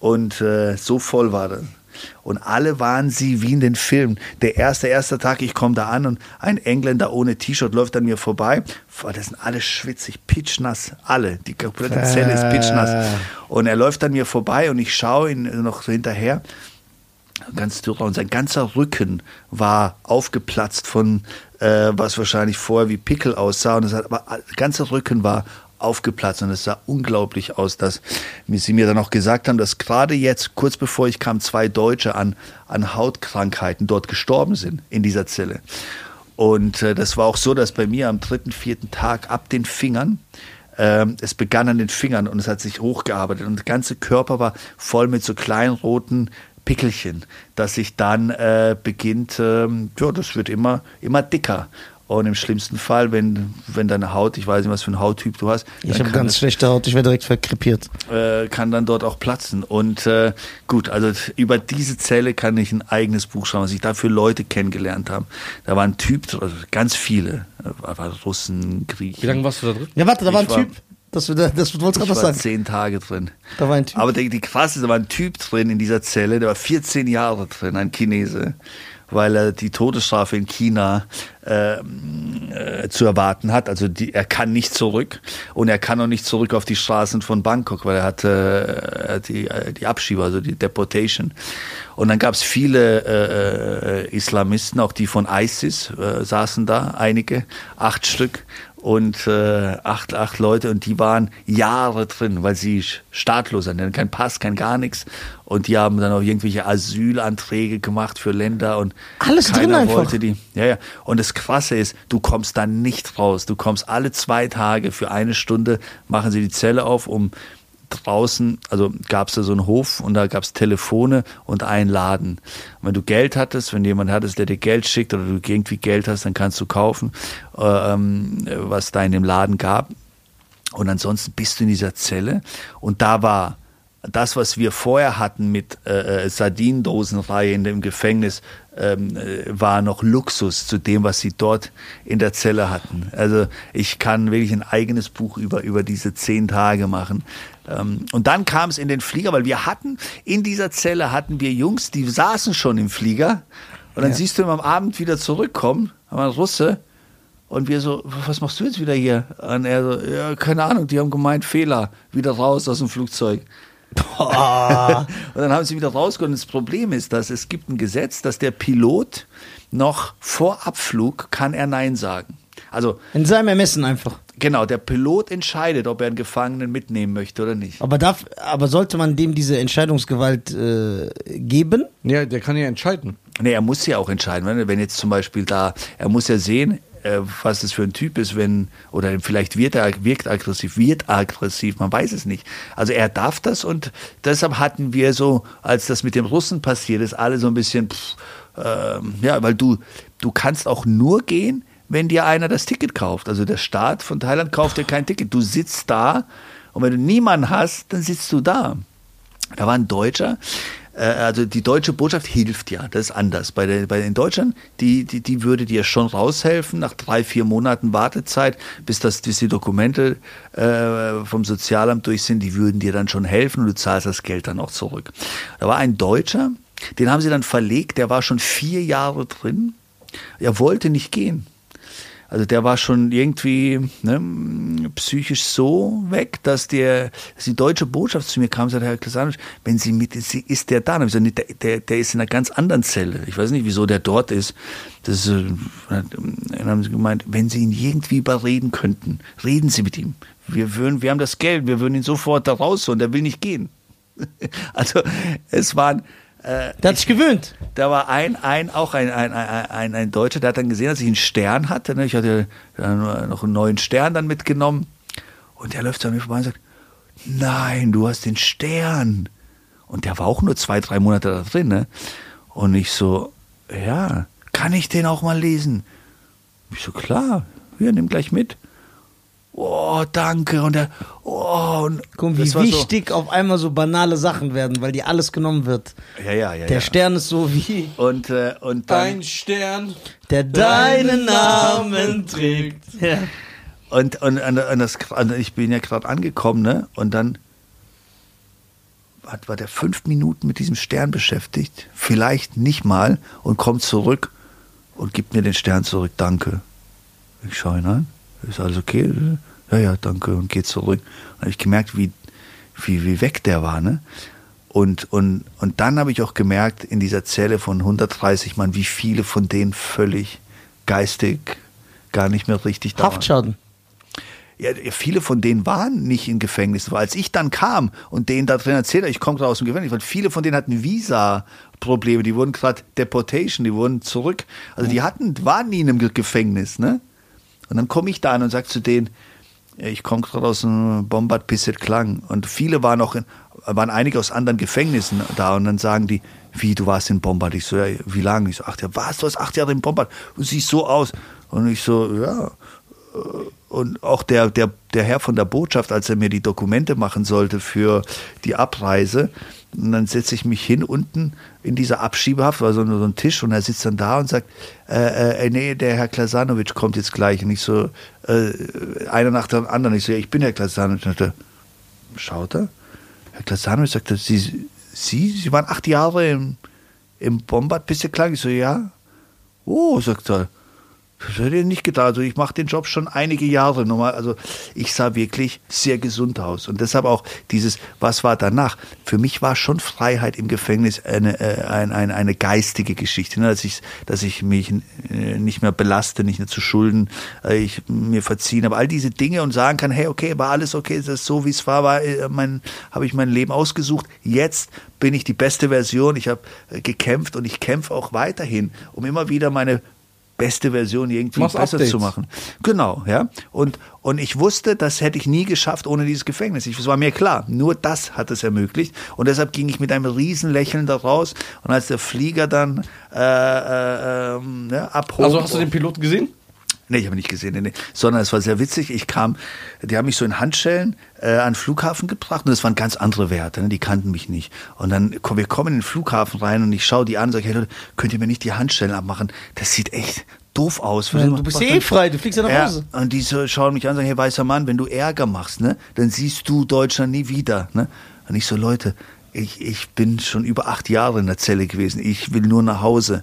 und äh, so voll war das. Und alle waren sie wie in den Filmen. Der erste, erste Tag, ich komme da an und ein Engländer ohne T-Shirt läuft an mir vorbei. Boah, Das sind alle schwitzig, pitschnass, alle. Die komplette Zelle ist pitschnass. Und er läuft an mir vorbei und ich schaue ihn noch so hinterher ganz dürr und sein ganzer Rücken war aufgeplatzt von äh, was wahrscheinlich vorher wie Pickel aussah und es hat, aber der ganze Rücken war aufgeplatzt und es sah unglaublich aus, dass sie mir dann auch gesagt haben, dass gerade jetzt, kurz bevor ich kam, zwei Deutsche an, an Hautkrankheiten dort gestorben sind in dieser Zelle. Und äh, das war auch so, dass bei mir am dritten, vierten Tag ab den Fingern ähm, es begann an den Fingern und es hat sich hochgearbeitet und der ganze Körper war voll mit so kleinen roten Pickelchen, dass sich dann äh, beginnt, ähm, ja, das wird immer, immer dicker. Und im schlimmsten Fall, wenn, wenn deine Haut, ich weiß nicht, was für ein Hauttyp du hast,
Ich habe ganz
es-
schlechte Haut, ich werde direkt verkrepiert.
äh, kann dann dort auch platzen. Und äh, gut, also über diese Zelle kann ich ein eigenes Buch schreiben, was ich da für Leute kennengelernt habe. Da war ein Typ, also ganz viele, äh, war Russen, Griechen.
Wie lange warst du da drin?
Ja, warte, da war ein
war-
Typ. Das, das, das wolltest du
ich
gerade sagen.
zehn Tage drin.
Da war ein Typ.
Aber die, die krasse, da war ein Typ drin in dieser Zelle, der war 14 Jahre drin, ein Chinese, weil er die Todesstrafe in China ähm, äh, zu erwarten hat. Also die, er kann nicht zurück und er kann auch nicht zurück auf die Straßen von Bangkok, weil er hat, äh, die, äh, die Abschiebe, also die Deportation. Und dann gab es viele äh, äh, Islamisten, auch die von ISIS äh, saßen da, einige, acht Stück und äh, acht, acht Leute und die waren Jahre drin, weil sie staatlos sind, kein Pass, kein gar nichts und die haben dann auch irgendwelche Asylanträge gemacht für Länder und
Alles drin einfach.
wollte die. Ja, ja. Und das Krasse ist, du kommst da nicht raus. Du kommst alle zwei Tage für eine Stunde, machen sie die Zelle auf, um draußen, also gab es da so einen Hof und da gab es Telefone und einen Laden. Und wenn du Geld hattest, wenn jemand hattest, der dir Geld schickt oder du irgendwie Geld hast, dann kannst du kaufen, äh, ähm, was da in dem Laden gab. Und ansonsten bist du in dieser Zelle und da war das, was wir vorher hatten mit äh, äh, Sardinendosenreihe in dem Gefängnis, ähm, äh, war noch Luxus zu dem, was sie dort in der Zelle hatten. Also ich kann wirklich ein eigenes Buch über, über diese zehn Tage machen. Ähm, und dann kam es in den Flieger, weil wir hatten, in dieser Zelle hatten wir Jungs, die saßen schon im Flieger. Und dann
Ja.
siehst du ihn am Abend wieder zurückkommen, aber ein Russe, und wir so, was machst du jetzt wieder hier? Und er so, ja, keine Ahnung, die haben gemeint, Fehler, wieder raus aus dem Flugzeug.
Boah.
Und dann haben sie wieder rausgeholt. Und das Problem ist, dass es gibt ein Gesetz, dass der Pilot noch vor Abflug kann er Nein sagen. Also
In seinem Ermessen einfach.
genau, der Pilot entscheidet, ob er einen Gefangenen mitnehmen möchte oder nicht.
Aber, darf, aber sollte man dem diese Entscheidungsgewalt äh, geben?
Ja, der kann ja entscheiden.
Nee, er muss ja auch entscheiden. Wenn, wenn jetzt zum Beispiel da, er muss ja sehen, äh, was das für ein Typ ist, wenn, oder vielleicht wird er, wirkt aggressiv, wird aggressiv, man weiß es nicht. Also er darf das und deshalb hatten wir so, als das mit dem Russen passiert ist, alle so ein bisschen, pff, ähm, ja, weil du, du kannst auch nur gehen, wenn dir einer das Ticket kauft. Also der Staat von Thailand kauft dir kein Ticket. Du sitzt da und wenn du niemanden hast, dann sitzt du da. Da war ein Deutscher, äh, also die deutsche Botschaft hilft ja, das ist anders. Bei, der, bei den Deutschern, die, die, die würde dir schon raushelfen, nach drei, vier Monaten Wartezeit, bis, das, bis die Dokumente äh, vom Sozialamt durch sind, die würden dir dann schon helfen und du zahlst das Geld dann auch zurück. Da war ein Deutscher, den haben sie dann verlegt, der war schon vier Jahre drin, er wollte nicht gehen. Also der war schon irgendwie ne, psychisch so weg, dass, der, dass die deutsche Botschaft zu mir kam und sagte, Herr Klasanovic, wenn Sie mit, ist ist der da? Ich gesagt, nee, der, der, der ist in einer ganz anderen Zelle. Ich weiß nicht, wieso der dort ist. Das, äh, dann haben sie gemeint, wenn Sie ihn irgendwie überreden könnten, reden Sie mit ihm. Wir, würden, wir haben das Geld, wir würden ihn sofort da rausholen, der will nicht gehen. Also es waren... Äh,
Der hat sich gewöhnt.
da war ein, ein auch ein, ein, ein, ein, Deutscher, der hat dann gesehen, dass ich einen Stern hatte. Ne? Ich hatte dann noch einen neuen Stern dann mitgenommen. Und der läuft an mir vorbei und sagt, nein, du hast den Stern. Und der war auch nur zwei, drei Monate da drin. Ne? Und ich so, ja, kann ich den auch mal lesen? Ich so, klar, hier, nimm gleich mit. Oh, danke. Und der, oh, und
Guck, wie
war so-
wichtig auf einmal so banale Sachen werden, weil die alles genommen wird.
Ja, ja, ja.
Der
ja.
Stern ist so wie
Und, äh, und dann,
Ein Stern.
der deinen Namen trägt. Ja.
Und, und, und, und das, und ich bin ja gerade angekommen, ne? Und dann hat, war der fünf Minuten mit diesem Stern beschäftigt, vielleicht nicht mal, und kommt zurück und gibt mir den Stern zurück. Danke. Ich schaue ihn an. Ist alles okay? Ja, ja, danke. Und geht zurück. Und habe ich gemerkt, wie, wie, wie weg der war, ne? Und, und, und dann habe ich auch gemerkt, in dieser Zelle von 130 Mann, wie viele von denen völlig geistig gar nicht mehr richtig da waren.
Haftschaden.
Ja, viele von denen waren nicht in Gefängnis. Weil als ich dann kam und denen da drin erzählt habe, ich komme gerade aus dem Gefängnis, weil viele von denen hatten Visa-Probleme, die wurden gerade Deportation, die wurden zurück. Also die hatten, waren nie in einem Ge- Gefängnis, ne? Und dann komme ich da an und sage zu denen, ich komme gerade aus einem Bombard Pisset Klang und viele waren auch in, waren einige aus anderen Gefängnissen da und dann sagen die, wie, du warst in Bombard? Ich so, ja, wie lange? Ich so, acht Jahre. Was, du hast acht Jahre in Bombard? Du siehst so aus. Und ich so, ja. Und auch der, der, der Herr von der Botschaft, als er mir die Dokumente machen sollte für die Abreise, und dann setze ich mich hin unten in dieser Abschiebehaft, war so, so ein Tisch und er sitzt dann da und sagt, äh, äh, nee, der Herr Klasanovic kommt jetzt gleich. Und ich so, äh, einer nach dem anderen. Ich so, ja, ich bin Herr Klasanovic. Und er schaut er. Herr Klasanovic sagte, Sie, Sie, Sie waren acht Jahre im, im Bombard, bist du klar? Ich so, ja. Oh, sagt er. Das hätte ich nicht gedacht. Also ich mache den Job schon einige Jahre nochmal. Also ich sah wirklich sehr gesund aus. Und deshalb auch dieses, was war danach? Für mich war schon Freiheit im Gefängnis eine, äh, eine, eine, eine geistige Geschichte. Ne? Dass, ich, dass ich mich äh, nicht mehr belaste, nicht mehr zu Schulden, äh, ich mir verziehen habe. All diese Dinge und sagen kann, hey, okay, war alles okay, das ist so, wie es war, war mein, habe ich mein Leben ausgesucht. Jetzt bin ich die beste Version. Ich habe gekämpft und ich kämpfe auch weiterhin, um immer wieder meine beste Version irgendwie
Machst
besser
Updates.
zu machen. Genau, ja. Und, und ich wusste, das hätte ich nie geschafft ohne dieses Gefängnis. Ich, das war mir klar. Nur das hat es ermöglicht. Und deshalb ging ich mit einem riesen Lächeln da raus. Und als der Flieger dann äh, äh, ähm, ja, abhob.
Also hast du den Piloten gesehen?
Nee, ich habe nicht gesehen, nee, nee. sondern es war sehr witzig. Ich kam, die haben mich so in Handschellen äh, an den Flughafen gebracht und das waren ganz andere Werte, ne? die kannten mich nicht. Und dann, wir kommen in den Flughafen rein und ich schaue die an und sage, hey Leute, könnt ihr mir nicht die Handschellen abmachen? Das sieht echt doof aus.
Ja, du bist ja eh frei, du fliegst ja nach
Ja,
Hause.
und die so schauen mich an und sagen, hey weißer Mann, wenn du Ärger machst, ne, dann siehst du Deutschland nie wieder. Ne? Und ich so, Leute, ich, ich bin schon über acht Jahre in der Zelle gewesen. Ich will nur nach Hause.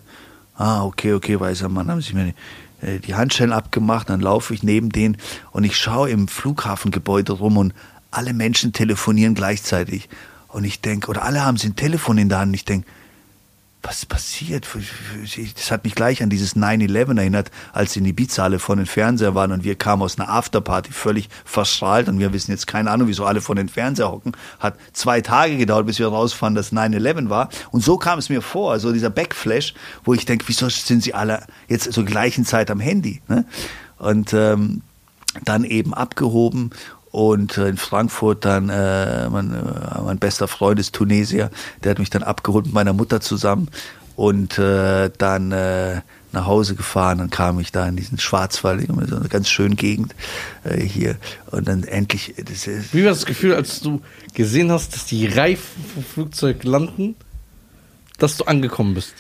Ah, okay, okay, weißer Mann, haben sie mir äh, die Handschellen abgemacht, dann laufe ich neben denen und ich schaue im Flughafengebäude rum und alle Menschen telefonieren gleichzeitig. Und ich denke, oder alle haben sie ein Telefon in der Hand und ich denke, was passiert? Das hat mich gleich an dieses 9-11 erinnert, als in Ibiza alle vor den Fernseher waren und wir kamen aus einer Afterparty völlig verstrahlt und wir wissen jetzt keine Ahnung, wieso alle vor den Fernseher hocken. Hat zwei Tage gedauert, bis wir rausfanden, dass 9-11 war. Und so kam es mir vor, also dieser Backflash, wo ich denke, wieso sind sie alle jetzt zur gleichen Zeit am Handy? Ne? Und ähm, dann eben abgehoben und äh, in Frankfurt dann äh, mein, äh, mein bester Freund ist Tunesier, der hat mich dann abgeholt mit meiner Mutter zusammen und äh, dann äh, nach Hause gefahren. Dann kam ich da in diesen Schwarzwald, in so eine ganz schöne Gegend äh, hier und dann endlich. Das ist,
Wie war das Gefühl, als du gesehen hast, dass die Reifen vom Flugzeug landen, dass du angekommen bist?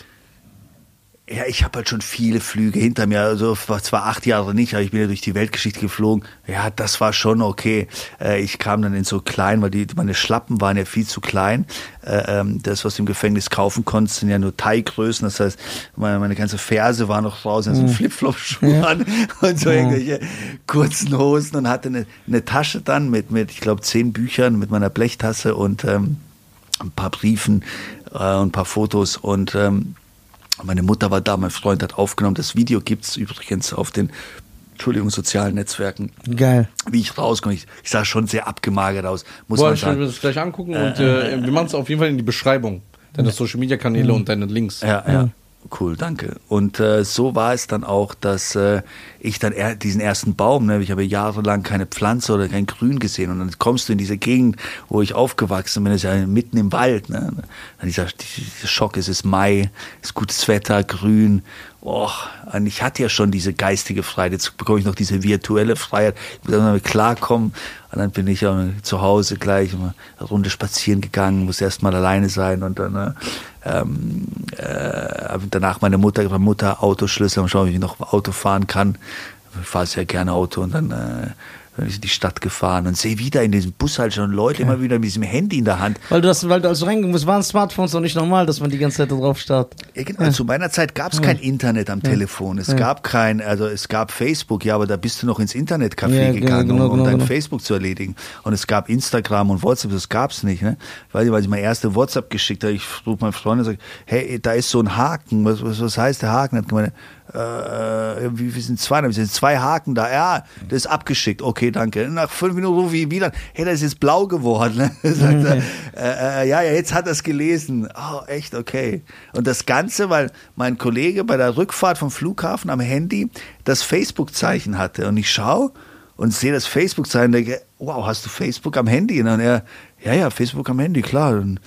Ja, ich habe halt schon viele Flüge hinter mir. Also war zwar acht Jahre nicht, aber ich bin ja durch die Weltgeschichte geflogen. Ja, das war schon okay. Äh, ich kam dann in so klein, weil die meine Schlappen waren ja viel zu klein. Äh, ähm, das, was du im Gefängnis kaufen konntest, sind ja nur Teiggrößen. Das heißt, meine, meine ganze Ferse war noch raus, also Flipflop-Schuhe an und so irgendwelche kurzen Hosen und hatte eine, eine Tasche dann mit, mit ich glaube, zehn Büchern mit meiner Blechtasse und ähm, ein paar Briefen äh, und ein paar Fotos und ähm, meine Mutter war da, mein Freund hat aufgenommen. Das Video gibt's übrigens auf den, Entschuldigung, sozialen Netzwerken.
Geil.
Wie ich rauskomme, ich, ich sah schon sehr abgemagert aus, muss
Boah,
man
ich will
sagen.
das gleich angucken und äh, wir machen es auf jeden Fall in die Beschreibung. Deine Social Media Kanäle und deine Links.
Ja, ja. Cool, danke. Und äh, so war es dann auch, dass äh, ich dann er, diesen ersten Baum, ne, ich habe jahrelang keine Pflanze oder kein Grün gesehen und dann kommst du in diese Gegend, wo ich aufgewachsen bin, das ist ja mitten im Wald. Ne? Dann dieser, dieser Schock, es ist Mai, es ist gutes Wetter, grün. Oh, und ich hatte ja schon diese geistige Freiheit, jetzt bekomme ich noch diese virtuelle Freiheit. Ich muss damit klarkommen. Und dann bin ich ja zu Hause gleich eine Runde spazieren gegangen, muss erst mal alleine sein und dann äh, ähm, äh, danach meine Mutter gefragt, Mutter, Autoschlüssel, mal schauen, wie ich noch Auto fahren kann. Ich fahre sehr gerne Auto und dann äh, bin ich in die Stadt gefahren und sehe wieder in diesem Bus halt schon Leute immer wieder mit diesem Handy in der Hand.
Weil du das, weil du also reingegangen bist, waren Smartphones noch nicht normal, dass man die ganze Zeit da drauf starrt.
Ja, genau. Zu meiner Zeit gab es kein Internet am Telefon. Es gab kein, also es gab Facebook, ja, aber da bist du noch ins Internetcafé
Ja, genau,
gegangen,
genau,
um, um
genau,
dein. Facebook zu erledigen. Und es gab Instagram und WhatsApp, das gab's nicht. Ne? Ich weiß nicht, weil ich meine erste WhatsApp geschickt habe, ich rufe meinen Freund und sage, hey, da ist so ein Haken. Was, was, was heißt der Haken? Er Hat gemeint, äh, wie, wie sind zwei? Da gesagt, zwei Haken da. Ja, das ist abgeschickt. Okay, danke. Nach fünf Minuten rufe ich ihn wieder. Hey, das ist jetzt blau geworden. Ne? Sagt er, äh, äh, ja, ja, jetzt hat er es gelesen. Oh, echt, okay. Und das Ganze, weil mein Kollege bei der Rückfahrt vom Flughafen am Handy das Facebook-Zeichen hatte. Und ich schaue und sehe das Facebook sein und denke, wow, hast du Facebook am Handy? Und er, ja, ja, Facebook am Handy, klar. Und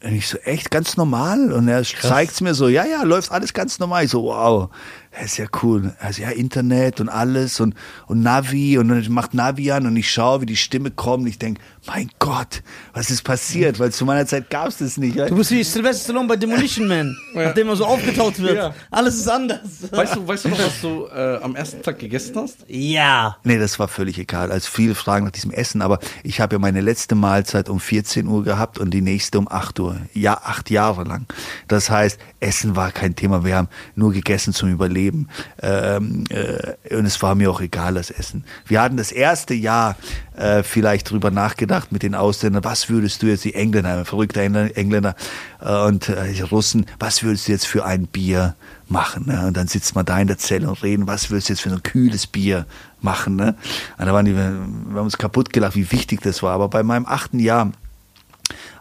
und ich so, echt ganz normal? Und er zeigt's mir so, ja, ja, läuft alles ganz normal. Ich so, wow, das ist ja cool. Also ja, Internet und alles und, und Navi und dann macht Navi an und ich schaue, wie die Stimme kommt. Und ich denke, mein Gott, was ist passiert? Weil zu meiner Zeit gab's das nicht.
Du bist wie Sylvester Stallone bei Demolition Man, nachdem er so aufgetaucht wird.
Ja.
Alles ist anders.
Weißt du, weißt du noch, was du äh, am ersten Tag gegessen hast?
Ja.
Nee, das war völlig egal. Also viele fragen nach diesem Essen, aber ich habe ja meine letzte Mahlzeit um 14 Uhr gehabt und die nächste um 8 Uhr. Ja, acht Jahre lang. Das heißt, Essen war kein Thema. Wir haben nur gegessen zum Überleben. Ähm, äh, und es war mir auch egal, das Essen. Wir hatten das erste Jahr äh, vielleicht drüber nachgedacht mit den Ausländern, was würdest du jetzt, die Engländer, verrückte Engländer, äh, und äh, Russen, was würdest du jetzt für ein Bier machen? Ne? Und dann sitzt man da in der Zelle und reden, was willst du jetzt für ein kühles Bier machen? Ne? Und da waren die, wir haben uns kaputt gelacht, wie wichtig das war. Aber bei meinem achten Jahr,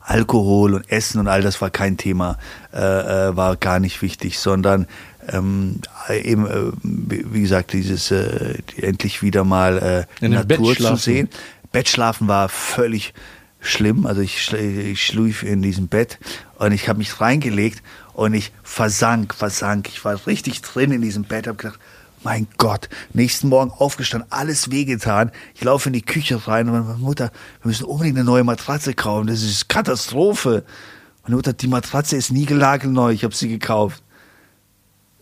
Alkohol und Essen und all das war kein Thema, äh, äh, war gar nicht wichtig, sondern ähm, eben, äh, wie gesagt, dieses äh, endlich wieder mal äh, Natur zu sehen. Bettschlafen war völlig schlimm. Also ich, ich schlief in diesem Bett und ich habe mich reingelegt und ich versank, versank. Ich war richtig drin in diesem Bett, habe gedacht, mein Gott, nächsten Morgen aufgestanden, alles wehgetan. Ich laufe in die Küche rein und meine Mutter, wir müssen unbedingt eine neue Matratze kaufen. Das ist Katastrophe. Meine Mutter, die Matratze ist nie gelagelneu, ich habe sie gekauft.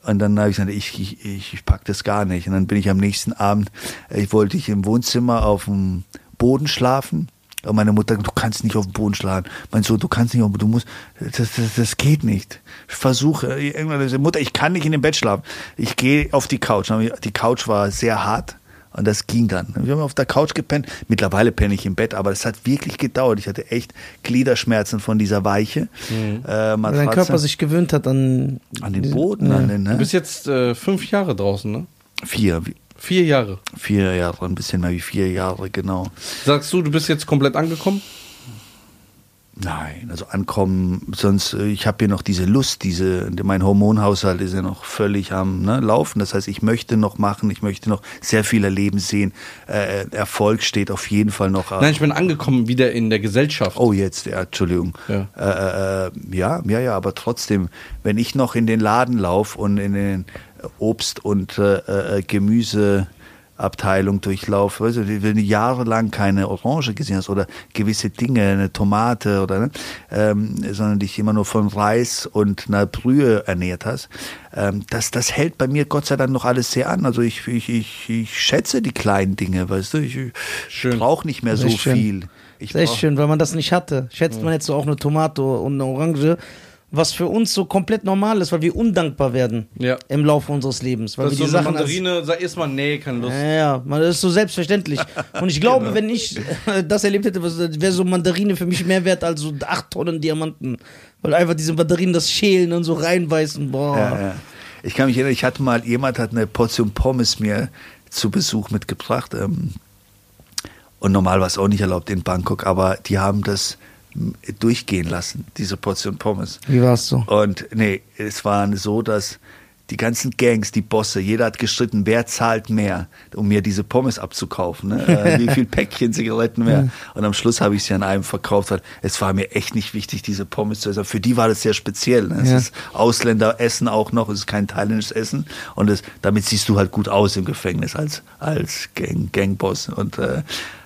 Und dann habe ich gesagt, ich, ich, ich, ich pack das gar nicht. Und dann bin ich am nächsten Abend, äh, ich wollte ich im Wohnzimmer auf dem Boden schlafen. Und meine Mutter, du kannst nicht auf dem Boden schlafen. Mein Sohn, du kannst nicht auf dem du musst, das, das, das geht nicht. Ich versuche, irgendwann, gesagt, Mutter, ich kann nicht in dem Bett schlafen. Ich gehe auf die Couch. Die Couch war sehr hart. Und das ging dann. Wir haben auf der Couch gepennt. Mittlerweile penne ich im Bett, aber das hat wirklich gedauert. Ich hatte echt Gliederschmerzen von dieser Weiche. Äh,
Weil dein. Körper sich gewöhnt hat an,
an den Boden, an den,
Du
ne?
bist jetzt äh, fünf Jahre draußen, ne?
Vier,
Vier Jahre.
vier Jahre, ein bisschen mehr wie vier Jahre, genau.
Sagst du, du bist jetzt komplett angekommen?
Nein, also ankommen, sonst, äh, ich habe hier noch diese Lust, diese, mein Hormonhaushalt ist ja noch völlig am ne, Laufen. Das heißt, ich möchte noch machen, ich möchte noch sehr viel erleben, sehen. Äh, Erfolg steht auf jeden Fall noch.
Nein, ich bin angekommen wieder in der Gesellschaft.
Oh, jetzt, ja, Entschuldigung.
Ja.
Äh, äh, ja, ja, ja, aber trotzdem, wenn ich noch in den Laden laufe und in den Obst- und äh, äh, Gemüseabteilung durchlaufe, weißt du, wenn du jahrelang keine Orange gesehen hast oder gewisse Dinge, eine Tomate oder, ne, ähm, sondern dich immer nur von Reis und einer Brühe ernährt hast, ähm, das, das hält bei mir Gott sei Dank noch alles sehr an. Also ich, ich, ich, ich schätze die kleinen Dinge, weißt du, ich, ich brauche nicht mehr so
schön.
viel. Ich
Das ist echt
brauch-
schön, weil man das nicht hatte. Schätzt man jetzt so auch eine Tomate und eine Orange, was für uns so komplett normal ist, weil wir undankbar werden
Ja.
im Laufe unseres Lebens. Weil
Das
wir
ist
die
so
Sachen als,
Mandarine, sag erstmal, nee, keine Lust.
ja, ja, man, das ist so selbstverständlich. Und ich glaube,
Genau.
wenn ich das erlebt hätte, wäre so Mandarine für mich mehr wert als so acht Tonnen Diamanten. Weil einfach diese Mandarinen das schälen und so reinbeißen, boah.
Ja, ja. Ich kann mich erinnern, ich hatte mal, jemand hat eine Portion Pommes mir zu Besuch mitgebracht. Ähm, und normal war es auch nicht erlaubt in Bangkok, aber die haben das durchgehen lassen, diese Portion Pommes.
Wie war's so?
Und nee, es war so, dass die ganzen Gangs, die Bosse, jeder hat gestritten, wer zahlt mehr, um mir diese Pommes abzukaufen. Ne? Äh, wie viel Päckchen Zigaretten mehr. Und am Schluss habe ich sie an einem verkauft. Weil es war mir echt nicht wichtig, diese Pommes zu essen. Für die war das sehr speziell. Ne? Es
Ja.
ist Ausländeressen auch noch, es ist kein thailändisches Essen. Und es, damit siehst du halt gut aus im Gefängnis als, als Gang, Gangboss. Und äh,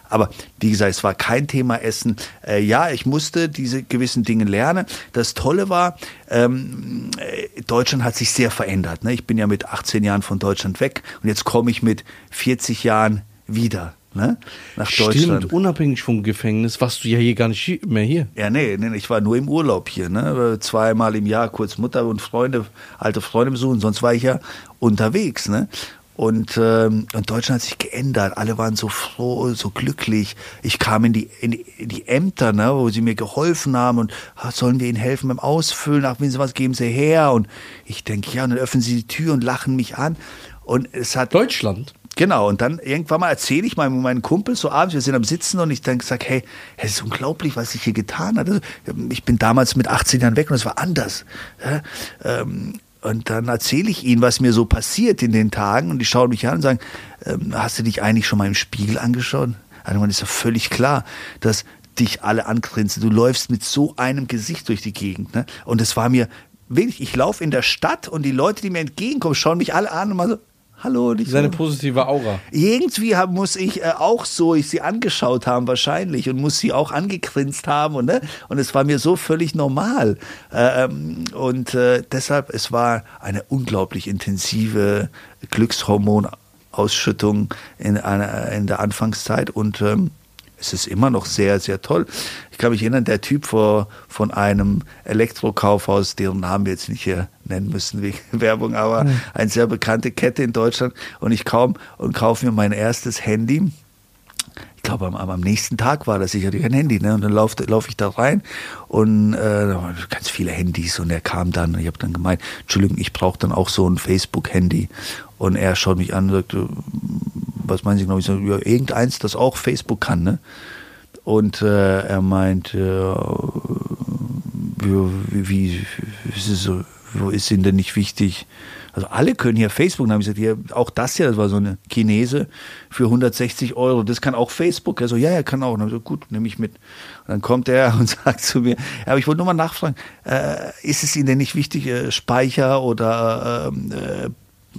aber wie gesagt, es war kein Thema Essen. Äh, ja, ich musste diese gewissen Dinge lernen. Das Tolle war, ähm, äh, Deutschland hat sich sehr verändert. Ne? Ich bin ja mit 18 Jahren von Deutschland weg und jetzt komme ich mit 40 Jahren wieder ne? nach Deutschland.
Stimmt, unabhängig vom Gefängnis warst du ja hier gar nicht mehr hier.
Ja, nee, nee, ich war nur im Urlaub hier, ne? Zweimal im Jahr kurz Mutter und Freunde, alte Freunde besuchen, sonst war ich ja unterwegs, ne? Und, ähm, und Deutschland hat sich geändert. Alle waren so froh, so glücklich. Ich kam in die, in die, in die Ämter, ne, wo sie mir geholfen haben und ah, sollen wir ihnen helfen beim Ausfüllen? Ach, wenn sie was geben sie her. Und ich denke, ja, und dann öffnen sie die Tür und lachen mich an. Und es hat
Deutschland?
Genau, und dann irgendwann mal erzähle ich meinem, meinen Kumpels so abends, wir sind am Sitzen und ich dann sag, hey, es ist unglaublich, was ich hier getan habe. Also, Ich bin damals mit 18 Jahren weg und es war anders. Ja, ähm, und dann erzähle ich ihnen, was mir so passiert in den Tagen und die schauen mich an und sagen, ähm, hast du dich eigentlich schon mal im Spiegel angeschaut? Also man ist ja völlig klar, dass dich alle angrinsen. Du läufst mit so einem Gesicht durch die Gegend. Ne? Und es war mir wirklich, ich laufe in der Stadt und die Leute, die mir entgegenkommen, schauen mich alle an und mal so, hallo. Und ich
Seine
so,
positive Aura.
irgendwie hab, muss ich äh, auch so ich sie angeschaut haben wahrscheinlich und muss sie auch angegrinst haben und ne? und es war mir so völlig normal ähm, und äh, deshalb es war eine unglaublich intensive Glückshormonausschüttung in einer in der Anfangszeit und ähm, es ist immer noch sehr, sehr toll. Ich kann mich erinnern, der Typ vor, von einem Elektrokaufhaus, deren Namen wir jetzt nicht hier nennen müssen wegen Werbung, aber eine sehr bekannte Kette in Deutschland. Und ich kaum und kaufe mir mein erstes Handy. Ich glaube, am, am nächsten Tag war das sicherlich ein Handy. Ne? Und dann laufe lauf ich da rein und äh, ganz viele Handys. Und er kam dann und ich habe dann gemeint, Entschuldigung, ich brauche dann auch so ein Facebook-Handy. Und er schaut mich an und sagt, was meinen Sie genau? Ich sage, ja, irgendeins, das auch Facebook kann, ne? Und äh, er meint, äh, wie, wie, ist es so, wo ist Ihnen denn nicht wichtig? Also alle können hier Facebook. Dann habe ich gesagt, ja, auch das hier, das war so eine Chinese für 160 Euro. Das kann auch Facebook. Er so, ja, er kann auch. Und dann gesagt, gut, nehme ich mit. Und dann kommt er und sagt zu mir, ja, aber ich wollte nur mal nachfragen, äh, ist es Ihnen denn nicht wichtig, äh, Speicher oder ähm, äh,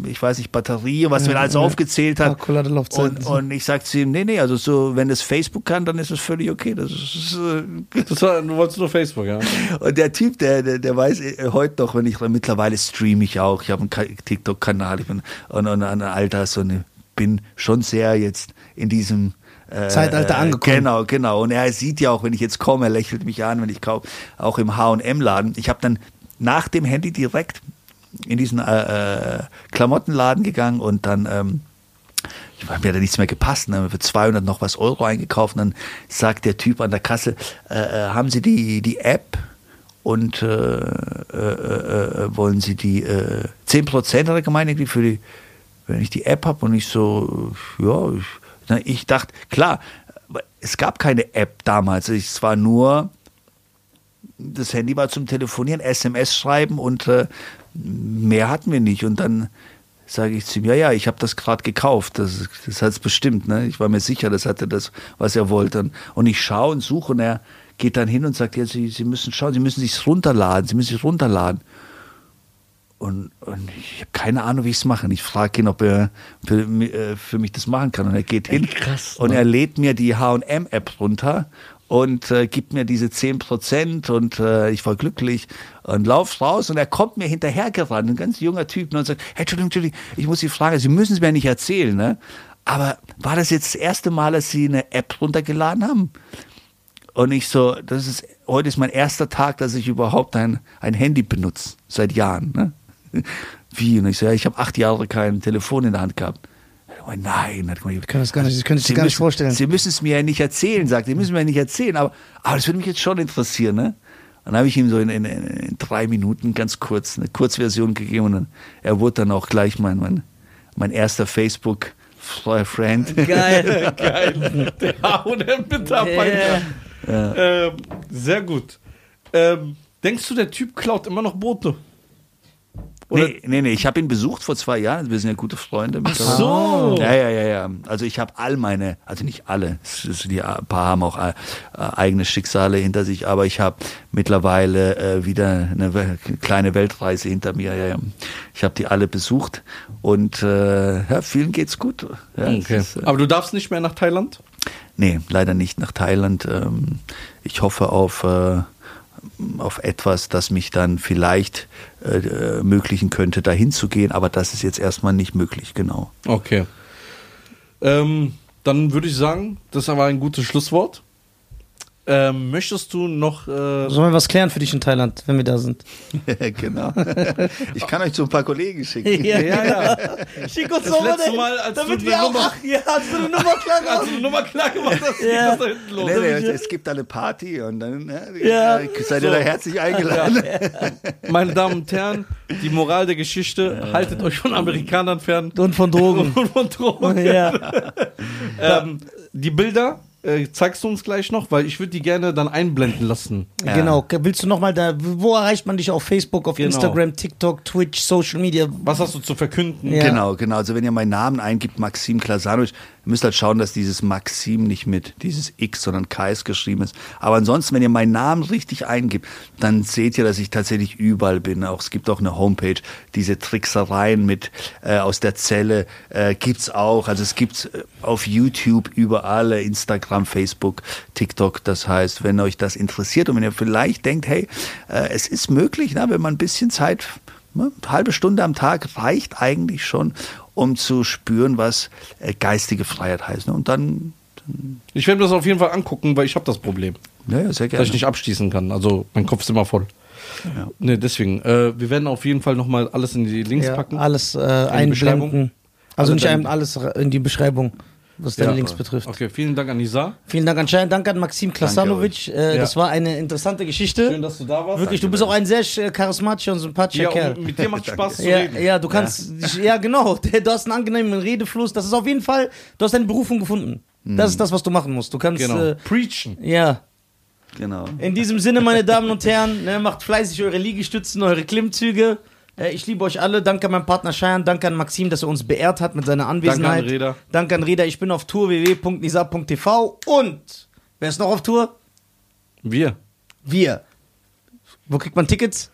ich weiß nicht, Batterie, was mir alles aufgezählt hat.
Kalkulate Laufzeiten.
Und, und ich sag zu ihm, nee, nee, also so, wenn es Facebook kann, dann ist es völlig okay. Das ist, äh,
Das war, du wolltest nur Facebook, ja?
und der Typ, der, der, der weiß äh, heute noch, wenn ich mittlerweile streame ich auch, ich habe einen Ka- TikTok-Kanal ich bin, und, und, und all das und bin schon sehr jetzt in diesem äh,
Zeitalter angekommen.
Genau, genau. Und er sieht ja auch, wenn ich jetzt komme, er lächelt mich an, wenn ich kaufe, auch im H&M-Laden. Ich habe dann nach dem Handy direkt in diesen äh, äh, Klamottenladen gegangen und dann ähm, ich mir hat ja nichts mehr gepasst, ne? für 200 noch was Euro eingekauft. Und dann sagt der Typ an der Kasse, äh, äh, haben Sie die, die App und äh, äh, äh, wollen Sie die äh, 10% hat er gemeint, irgendwie für die, wenn ich die App habe und ich so, ja, ich, na, ich dachte, klar, es gab keine App damals, es war nur das Handy war zum Telefonieren, SMS schreiben und äh, mehr hatten wir nicht. Und dann sage ich zu ihm, ja, ja, ich habe das gerade gekauft. Das, das hat es bestimmt. Ne? Ich war mir sicher, das hatte das, was er wollte. Und ich schaue und suche und er geht dann hin und sagt, ja, Sie, Sie müssen schauen, Sie müssen sich runterladen, Sie müssen sich runterladen. Und, und ich habe keine Ahnung, wie ich es mache. Und Ich frage ihn, ob er für, äh, für mich das machen kann. Und er geht hin
krass,
und
ne?
er lädt mir die H&M-App runter und äh, gibt mir diese 10% und äh, ich war glücklich und lauf raus und er kommt mir hinterhergerannt, ein ganz junger Typ ne, und sagt, hey, Entschuldigung, Entschuldigung, ich muss Sie fragen, Sie müssen es mir nicht erzählen, ne? aber war das jetzt das erste Mal, dass Sie eine App runtergeladen haben? Und ich so, das ist, heute ist mein erster Tag, dass ich überhaupt ein, ein Handy benutze, seit Jahren. Ne? Wie? Und ich so, ja, ich habe acht Jahre kein Telefon in der Hand gehabt. Oh nein, ich
kann das gar nicht- das können Sie sich gar nicht
müssen,
vorstellen.
Sie müssen es mir ja nicht erzählen, sagt, Sie müssen mir ja nicht erzählen, aber, aber das würde mich jetzt schon interessieren, ne? Dann habe ich ihm so in, in, in drei Minuten ganz kurz eine Kurzversion gegeben und dann, er wurde dann auch gleich mein, mein, mein erster Facebook-Friend.
Geil.
Geil. Der H&M-Mitarbeiter. Ähm, sehr gut. Ähm, denkst du, der Typ klaut immer noch Boote? Oder-
Nee, nee, nee, ich habe ihn besucht vor zwei Jahren. Wir sind ja gute Freunde.
Ach so.
Ja, ja, ja, ja. Also ich habe all meine, also nicht alle, die paar haben auch äh, eigene Schicksale hinter sich, aber ich habe mittlerweile äh, wieder eine kleine Weltreise hinter mir. Ja, ja. Ich habe die alle besucht und äh, ja, vielen geht's gut. Ja,
Okay.
ist, äh,
Aber du darfst nicht mehr nach Thailand?
Nee, leider nicht nach Thailand. Ähm, Ich hoffe auf, äh, auf etwas, das mich dann vielleicht äh, ermöglichen könnte, dahin zu gehen, aber das ist jetzt erstmal nicht möglich, genau.
Okay. Ähm, dann würde ich sagen, das war ein gutes Schlusswort. Ähm, möchtest du noch. Äh,
Sollen wir was klären für dich in Thailand, wenn wir da sind?
genau. Ich kann euch zu ein paar Kollegen schicken.
ja, ja.
Schick uns
Das letzte Mal, als
damit wir auch
Nummer-
achten. Ja, hast du eine Nummer klar
Hast du eine Nummer klar gemacht, dass
Ja.
das da hinten los
Nee, nee, es, gibt eine Party und dann ne,
Ja.
seid ihr da herzlich eingeladen.
Meine Damen und Herren, die Moral der Geschichte, haltet euch von Amerikanern fern
Und von Drogen.
und von Drogen.
ja.
Ähm, die Bilder äh, zeigst du uns gleich noch, weil ich würde die gerne dann einblenden lassen.
Ja.
Genau. Willst du nochmal da, wo erreicht man dich auf Facebook, auf
Genau.
Instagram, TikTok, Twitch, Social Media?
Was hast du zu verkünden?
Ja.
Genau, genau. Also wenn ihr meinen Namen eingibt, Maxim Klasanovic, ihr müsst halt schauen, dass dieses Maxim nicht mit dieses X, sondern KS geschrieben ist. Aber ansonsten, wenn ihr meinen Namen richtig eingibt, dann seht ihr, dass ich tatsächlich überall bin. Auch es gibt auch eine Homepage. Diese Tricksereien mit äh, aus der Zelle äh, gibt's auch. Also es gibt's äh, auf YouTube überall, äh, Instagram, Facebook, TikTok. Das heißt, wenn euch das interessiert und wenn ihr vielleicht denkt, hey, äh, es ist möglich, na, wenn man ein bisschen Zeit Ne, halbe Stunde am Tag reicht eigentlich schon, um zu spüren, was äh, geistige Freiheit heißt. ne? Und dann,
Ich werde mir das auf jeden Fall angucken, weil ich habe das Problem,
ja, ja, sehr
dass
gerne.
ich nicht abschließen kann. Also mein Kopf ist immer voll.
Ja.
Ne, deswegen. Äh, wir werden auf jeden Fall nochmal alles in die Links
Ja,
packen.
alles äh,
Beschreibung.
einblenden. Also
Alle
nicht einem alles in die Beschreibung, was deine
Ja.
Links betrifft.
Okay, vielen Dank an Nisa.
Vielen Dank anscheinend. Danke an Maxim Klasanovic. Äh,
Ja.
Das war eine interessante Geschichte.
Schön, dass du da warst.
Wirklich, du bist auch ein sehr äh, charismatischer und sympathischer
Ja,
Kerl.
und mit dir macht Spaß zu
Ja,
reden.
ja, du kannst, ja, ja genau, du hast einen angenehmen Redefluss. Das ist auf jeden Fall, du hast deine Berufung gefunden. Das ist das, was du machen musst. Du kannst,
Genau.
äh,
Preachen.
ja.
Genau.
In diesem Sinne, meine Damen und Herren, ne, macht fleißig eure Liegestützen, eure Klimmzüge. Äh, ich liebe euch alle. Danke an meinen Partner Cheyenne. Danke an Maxim, dass er uns beehrt hat mit seiner Anwesenheit.
Danke an Reda.
Danke an Reda. Ich bin auf Tour www.nisa.tv und wer ist noch auf Tour?
Wir.
Wir. Wo kriegt man Tickets?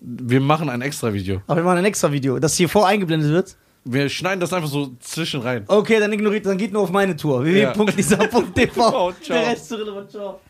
Wir machen ein extra Video.
Aber wir machen ein extra Video, das hier voreingeblendet wird.
Wir schneiden das einfach so zwischen rein.
Okay, dann ignoriert, dann geht nur auf meine Tour.
Ja.
www.nisa.tv.
Oh, ciao.
Der Rest ist irrelevant. Ciao.